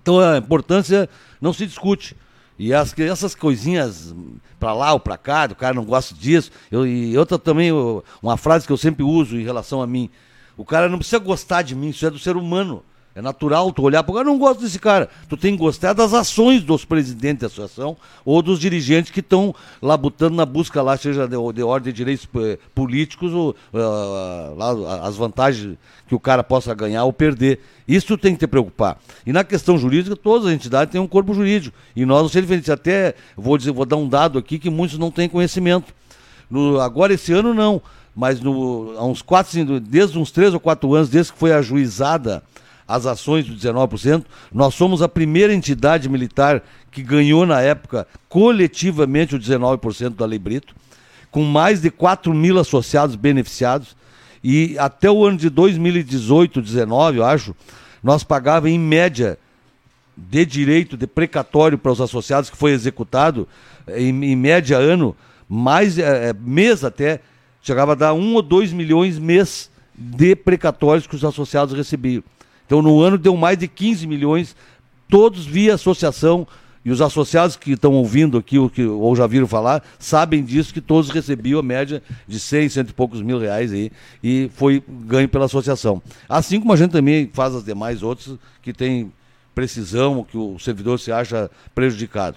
então a importância não se discute. E as, essas coisinhas para lá ou para cá, o cara não gosta disso. Eu, e outra também, uma frase que eu sempre uso em relação a mim: o cara não precisa gostar de mim, isso é do ser humano. É natural tu olhar o cara, não gosto desse cara. Tu tem que gostar das ações dos presidentes da associação ou dos dirigentes que estão lá botando na busca lá, seja de, de ordem de direitos eh, políticos ou uh, lá, as vantagens que o cara possa ganhar ou perder. Isso tem que te preocupar. E na questão jurídica, todas as entidades têm um corpo jurídico. E nós não diferentes. Até vou dizer, vou dar um dado aqui que muitos não têm conhecimento. No, agora esse ano não, mas no, há uns quatro, desde uns três ou quatro anos, desde que foi ajuizada as ações do 19%. Nós somos a primeira entidade militar que ganhou na época coletivamente o 19% da Lei Brito, com mais de 4 mil associados beneficiados. E até o ano de 2018, 19, eu acho, nós pagava em média de direito de precatório para os associados que foi executado, em, em média ano, mais é, mês até, chegava a dar um ou dois milhões mês de precatórios que os associados recebiam. Então, no ano deu mais de 15 milhões, todos via associação, e os associados que estão ouvindo aqui ou, que, ou já viram falar, sabem disso, que todos recebiam a média de 100, cento e poucos mil reais aí, e foi ganho pela associação. Assim como a gente também faz as demais outras que tem precisão, que o servidor se acha prejudicado.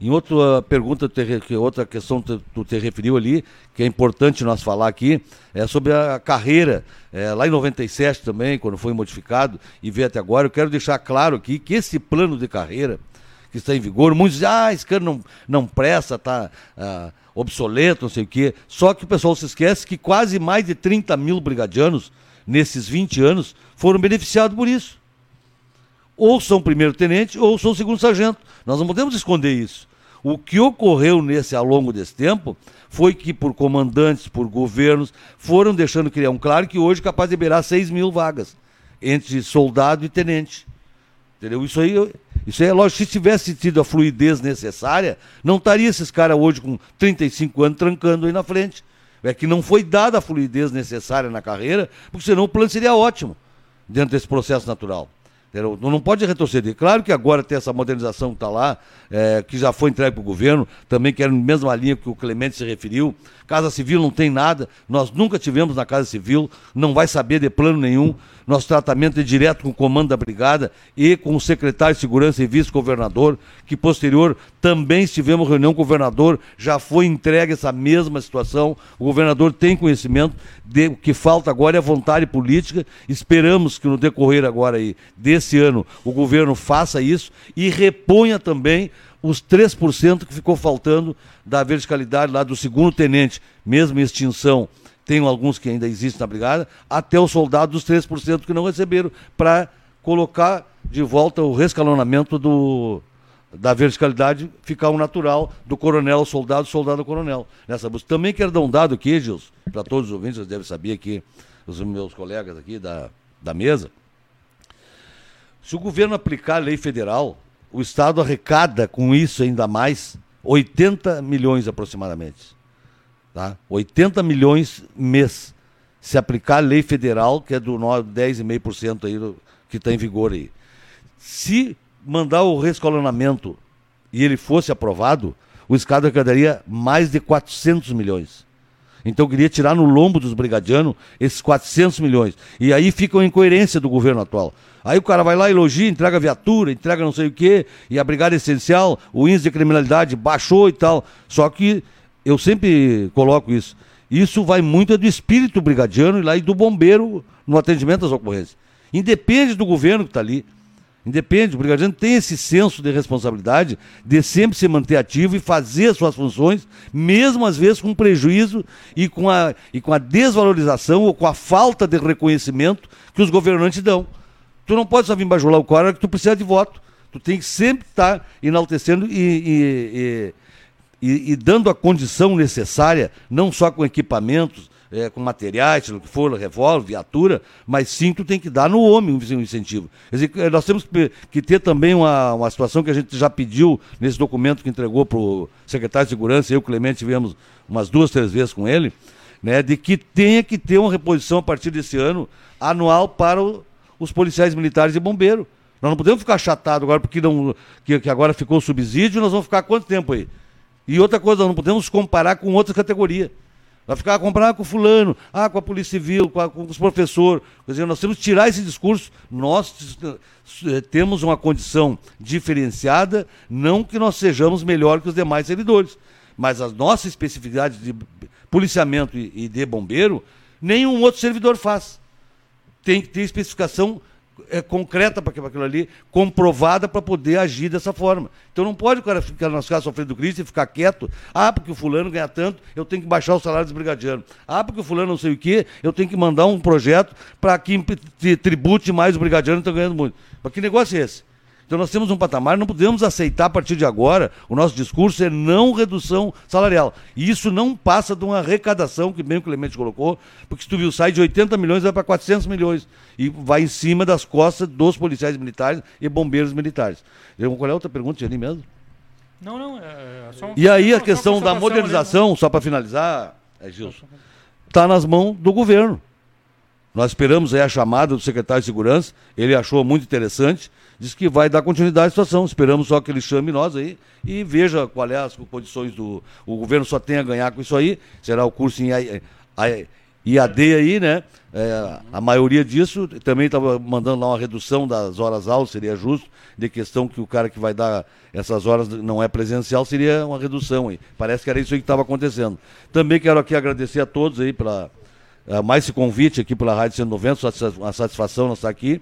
Em outra pergunta, outra questão que tu te referiu ali, que é importante nós falar aqui, é sobre a carreira. É, lá em 97 também, quando foi modificado, e veio até agora, eu quero deixar claro aqui que esse plano de carreira que está em vigor, muitos dizem, ah, esse cara não, não presta, está ah, obsoleto, não sei o quê. Só que o pessoal se esquece que quase mais de 30 mil brigadianos, nesses 20 anos, foram beneficiados por isso. Ou são primeiro-tenente ou são segundo-sargento. Nós não podemos esconder isso. O que ocorreu nesse ao longo desse tempo foi que por comandantes, por governos, foram deixando criar um claro que hoje é capaz de liberar 6 mil vagas entre soldado e tenente. Entendeu? Isso aí, isso aí é lógico. Se tivesse tido a fluidez necessária, não estaria esses caras hoje com 35 anos trancando aí na frente. É que não foi dada a fluidez necessária na carreira, porque senão o plano seria ótimo dentro desse processo natural. Não pode retroceder. Claro que agora tem essa modernização que está lá, é, que já foi entregue para o governo, também que era na mesma linha que o Clemente se referiu. Casa Civil não tem nada, nós nunca tivemos na Casa Civil, não vai saber de plano nenhum. Nosso tratamento é direto com o comando da brigada e com o secretário de Segurança e vice-governador, que posterior também estivemos reunião com o governador, já foi entregue essa mesma situação. O governador tem conhecimento de o que falta agora é vontade política. Esperamos que no decorrer agora aí desse ano o governo faça isso e reponha também os 3% que ficou faltando da verticalidade lá do segundo tenente, mesmo em extinção. Tem alguns que ainda existem na brigada, até os soldados dos 3% que não receberam, para colocar de volta o rescalonamento do, da verticalidade ficar o natural do coronel soldado, soldado coronel. Nessa busca. Também quero dar um dado aqui, Gils, para todos os ouvintes, vocês devem saber aqui, os meus colegas aqui da, da mesa. Se o governo aplicar a lei federal, o Estado arrecada com isso ainda mais 80 milhões aproximadamente. Tá? 80 milhões mês. Se aplicar a lei federal, que é do 10,5% aí que está em vigor aí. Se mandar o rescolonamento e ele fosse aprovado, o Estado arrecadaria mais de 400 milhões. Então eu queria tirar no lombo dos brigadianos esses 400 milhões. E aí fica uma incoerência do governo atual. Aí o cara vai lá, elogia, entrega viatura, entrega não sei o quê, e a brigada essencial, o índice de criminalidade baixou e tal. Só que eu sempre coloco isso. Isso vai muito do espírito brigadiano e lá e do bombeiro no atendimento às ocorrências. Independe do governo que está ali. Independe, o brigadiano tem esse senso de responsabilidade de sempre se manter ativo e fazer as suas funções, mesmo às vezes com prejuízo e com a, e com a desvalorização ou com a falta de reconhecimento que os governantes dão. Tu não pode só vir bajular o cara que tu precisa de voto. Tu tem que sempre estar tá enaltecendo e, e, e, e, dando a condição necessária, não só com equipamentos, é, com materiais, o que for, revólver, viatura, mas sim tu tem que dar no homem um incentivo. Quer dizer, eh, nós temos que ter também uma, uma situação que a gente já pediu nesse documento que entregou para o secretário de Segurança, eu e o Clemente tivemos umas duas, três vezes com ele, né, de que tenha que ter uma reposição a partir desse ano anual para o, os policiais militares e bombeiros. Nós não podemos ficar chatados agora porque não, que, que agora ficou o subsídio, nós vamos ficar quanto tempo aí? E outra coisa, não podemos comparar com outras categorias. Vai ficar comparar com fulano, ah, com a Polícia Civil, com, a, com os professores. Quer dizer, nós temos que tirar esse discurso. Nós eh, temos uma condição diferenciada, não que nós sejamos melhor que os demais servidores. Mas as nossas especificidades de policiamento e, e de bombeiro, nenhum outro servidor faz tem que ter especificação é, concreta para aquilo ali, comprovada para poder agir dessa forma. Então não pode o cara ficar nas casas sofrendo crise e ficar quieto. Ah, porque o fulano ganha tanto, eu tenho que baixar o salário dos brigadianos. Ah, porque o fulano não sei o quê, eu tenho que mandar um projeto para que tribute mais o brigadiano está ganhando muito. Mas que negócio é esse? Então nós temos um patamar, não podemos aceitar a partir de agora, o nosso discurso é não redução salarial. E isso não passa de uma arrecadação, que bem o Clemente colocou, porque se tu viu, sai de 80 milhões vai para 400 milhões. E vai em cima das costas dos policiais militares e bombeiros militares. Qual é a outra pergunta, ali mesmo? Não, não, é, é E aí a questão da modernização, né? só para finalizar, é, Gilson, está nas mãos do governo. Nós esperamos aí a chamada do secretário de Segurança, ele achou muito interessante, diz que vai dar continuidade à situação. Esperamos só que ele chame nós aí e veja qual é as condições do. O governo só tem a ganhar com isso aí. Será o curso em IAD aí, né? É, a maioria disso também estava mandando lá uma redução das horas aulas, seria justo, de questão que o cara que vai dar essas horas não é presencial, seria uma redução aí. Parece que era isso que estava acontecendo. Também quero aqui agradecer a todos aí pela mais esse convite aqui pela Rádio 190, uma satisfação nós estar aqui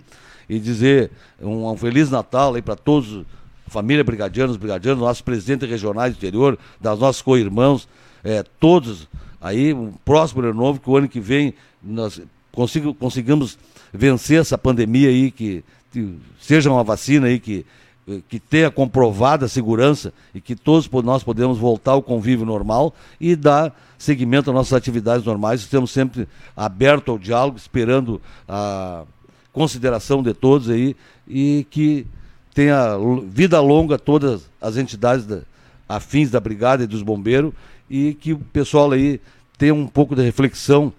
e dizer um, um Feliz Natal aí para todos, família brigadianos, brigadianos, nossos presidentes regionais do interior, das nossas co-irmãos, é, todos aí, um próximo ano novo, que o ano que vem nós consigo, consigamos vencer essa pandemia aí, que, que seja uma vacina aí que que tenha comprovada a segurança e que todos nós podemos voltar ao convívio normal e dar seguimento às nossas atividades normais. Estamos sempre abertos ao diálogo, esperando a consideração de todos aí e que tenha vida longa todas as entidades da, afins da Brigada e dos Bombeiros e que o pessoal aí tenha um pouco de reflexão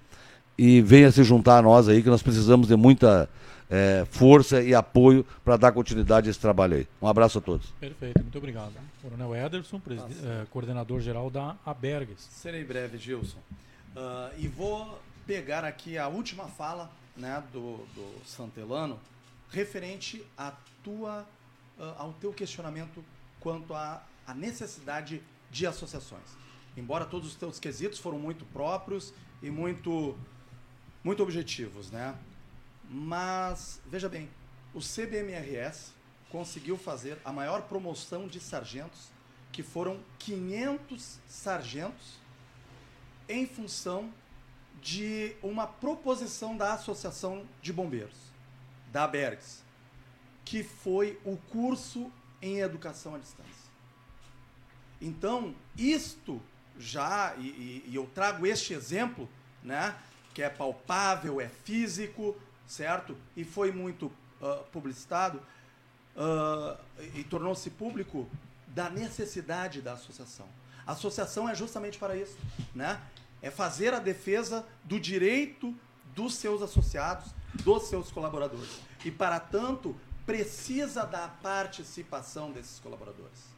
e venha se juntar a nós aí, que nós precisamos de muita é, força e apoio para dar continuidade a esse trabalho aí. Um abraço a todos. Perfeito, muito obrigado. Coronel Ederson, é, coordenador geral da Abergues. Serei breve, Gilson. Uh, e vou pegar aqui a última fala né, do, do Santelano referente à tua, uh, ao teu questionamento quanto à, à necessidade de associações. Embora todos os teus quesitos foram muito próprios e muito, muito objetivos, né? Mas, veja bem, o CBMRS conseguiu fazer a maior promoção de sargentos, que foram 500 sargentos, em função de uma proposição da Associação de Bombeiros, da Bergs, que foi o curso em educação à distância. Então, isto já, e, e, e eu trago este exemplo, né, que é palpável, é físico, certo? E foi muito uh, publicitado uh, e tornou-se público da necessidade da associação. A associação é justamente para isso, né? É fazer a defesa do direito dos seus associados, dos seus colaboradores. E, para tanto, precisa da participação desses colaboradores.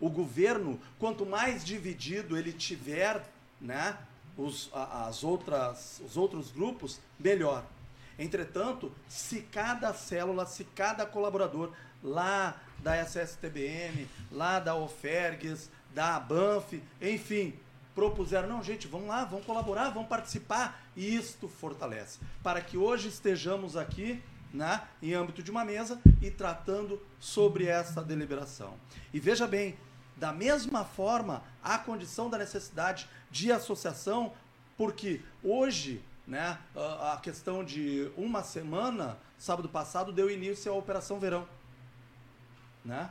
O governo, quanto mais dividido ele tiver, né, os, as outras, os outros grupos, melhor. Entretanto, se cada célula, se cada colaborador lá da SSTBM, lá da Ofergues, da Banf, enfim, propuseram, não, gente, vamos lá, vamos colaborar, vamos participar. E isto fortalece. Para que hoje estejamos aqui, né, em âmbito de uma mesa e tratando sobre essa deliberação. E veja bem, da mesma forma, a condição da necessidade de associação, porque hoje, né, a questão de uma semana, sábado passado, deu início à Operação Verão. Né?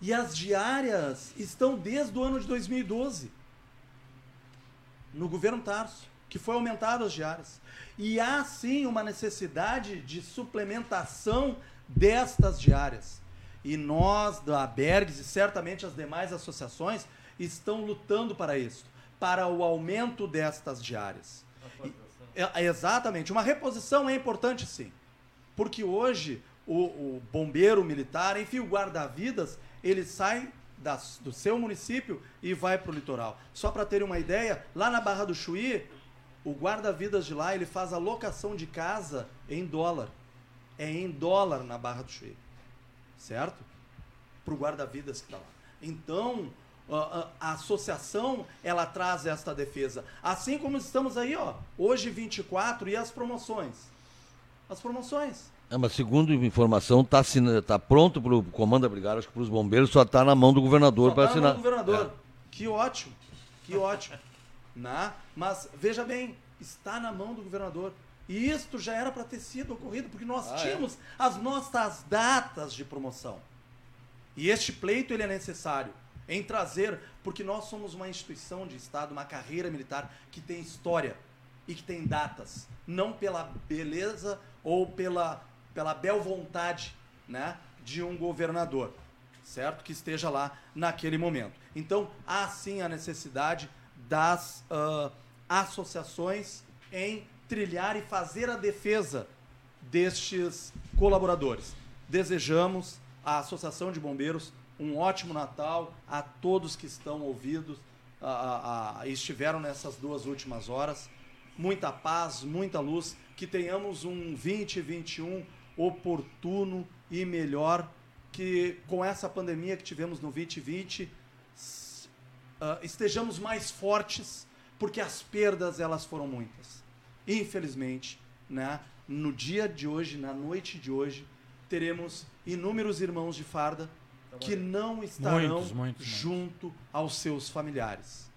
E as diárias estão desde o ano de 2012 no governo Tarso, que foi aumentado as diárias. E há sim uma necessidade de suplementação destas diárias. E nós, da Bergs e certamente as demais associações, estão lutando para isso, para o aumento destas diárias. E, é, exatamente. Uma reposição é importante sim. Porque hoje o, o bombeiro militar, enfim, o guarda-vidas, ele sai das, do seu município e vai para o litoral. Só para ter uma ideia, lá na Barra do Chuí, o guarda-vidas de lá ele faz a locação de casa em dólar. É em dólar na Barra do Chuí. Certo? Para o guarda-vidas que está lá. Então, a, associação ela traz esta defesa. Assim como estamos aí, ó, hoje 24 e as promoções. as promoções. É, mas segundo informação, está tá pronto para o comando da brigada, acho que para os bombeiros só está na mão do governador para tá assinar. Na mão do governador. É. Que ótimo, que ótimo. né? Mas veja bem, está na mão do governador. E isto já era para ter sido ocorrido, porque nós ah, é? tínhamos é? as nossas datas de promoção. E este pleito ele é necessário em trazer, porque nós somos uma instituição de Estado, uma carreira militar que tem história e que tem datas, não pela beleza ou pela pela bel vontade né, de um governador, certo? Que esteja lá naquele momento. Então, há sim a necessidade das uh, associações em trilhar e fazer a defesa destes colaboradores. Desejamos à Associação de Bombeiros um ótimo Natal a todos que estão ouvidos, a, a, estiveram nessas duas últimas horas. Muita paz, muita luz, que tenhamos um 2021 oportuno e melhor que com essa pandemia que tivemos no 2020 uh, ah, estejamos mais fortes porque as perdas elas foram muitas. Infelizmente, né, no dia de hoje, na noite de hoje, teremos inúmeros irmãos de farda que não estarão muitos, muitos, junto muitos. aos seus familiares.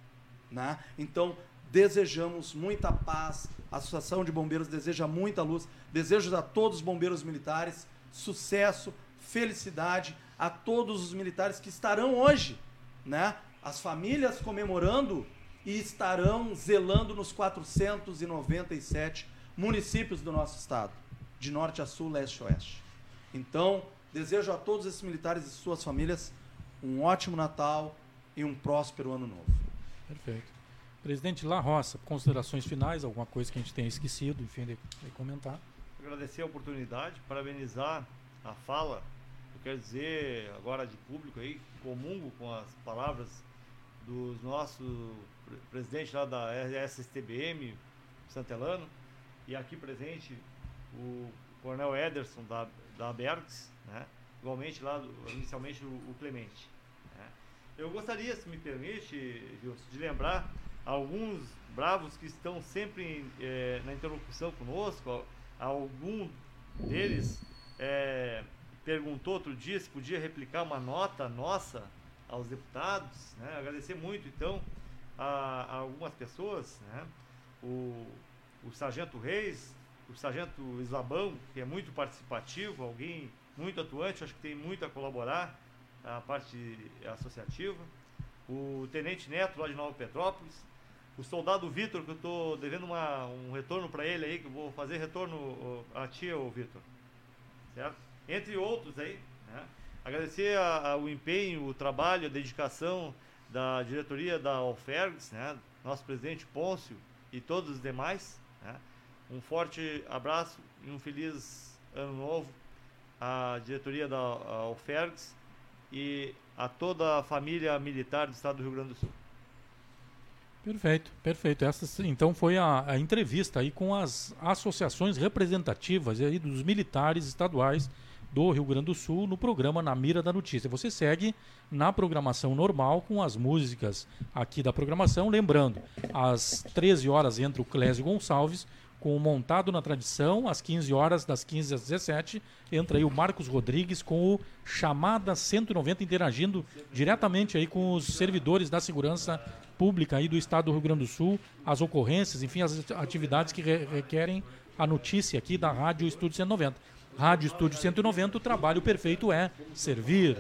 Né? Então, desejamos muita paz, a Associação de Bombeiros deseja muita luz, desejo a todos os bombeiros militares sucesso, felicidade a todos os militares que estarão hoje, né? As famílias comemorando e estarão zelando nos 497 municípios do nosso estado, de norte a sul, leste a oeste. Então, desejo a todos esses militares e suas famílias um ótimo Natal e um próspero ano novo. Perfeito. Presidente La Roça, considerações finais, alguma coisa que a gente tenha esquecido, enfim, de, de comentar. Agradecer a oportunidade, parabenizar a fala, eu quero dizer agora de público aí, comungo com as palavras dos nossos presidente lá da SSTBM, Santelano, e aqui presente o Coronel Ederson da, da Bergs, né? igualmente lá, inicialmente o, o Clemente. Né? Eu gostaria, se me permite, de lembrar alguns bravos que estão sempre é, na interlocução conosco, algum deles é, perguntou outro dia se podia replicar uma nota nossa aos deputados, né? agradecer muito então a, a, algumas pessoas, né? o, o Sargento Reis, o Sargento Islabão, que é muito participativo, alguém muito atuante, acho que tem muito a colaborar a parte associativa, o Tenente Neto lá de Nova Petrópolis, o soldado Vitor, que eu estou devendo uma, um retorno para ele aí, que eu vou fazer retorno a ti, o Vitor. Certo? Entre outros aí. Né? Agradecer a, a, o empenho, o trabalho, a dedicação da diretoria da Alfergs, né? nosso presidente Pôncio e todos os demais. Né? Um forte abraço e um feliz ano novo à diretoria da Alfergs e a toda a família militar do estado do Rio Grande do Sul. Perfeito, perfeito. Essa então foi a, a, entrevista aí com as associações representativas aí dos militares estaduais do Rio Grande do Sul no programa Na Mira da Notícia. Você segue na programação normal com as músicas aqui da programação, lembrando, às 13 horas entra o Clésio Gonçalves com o Montado na Tradição, às 15 horas, das 15 às 17, entra aí o Marcos Rodrigues com o Chamada 190 interagindo diretamente aí com os servidores da segurança pública aí do estado do Rio Grande do Sul, as ocorrências, enfim, as atividades que re requerem a notícia aqui da Rádio Estúdio 190. Rádio Estúdio 190, o trabalho perfeito é servir.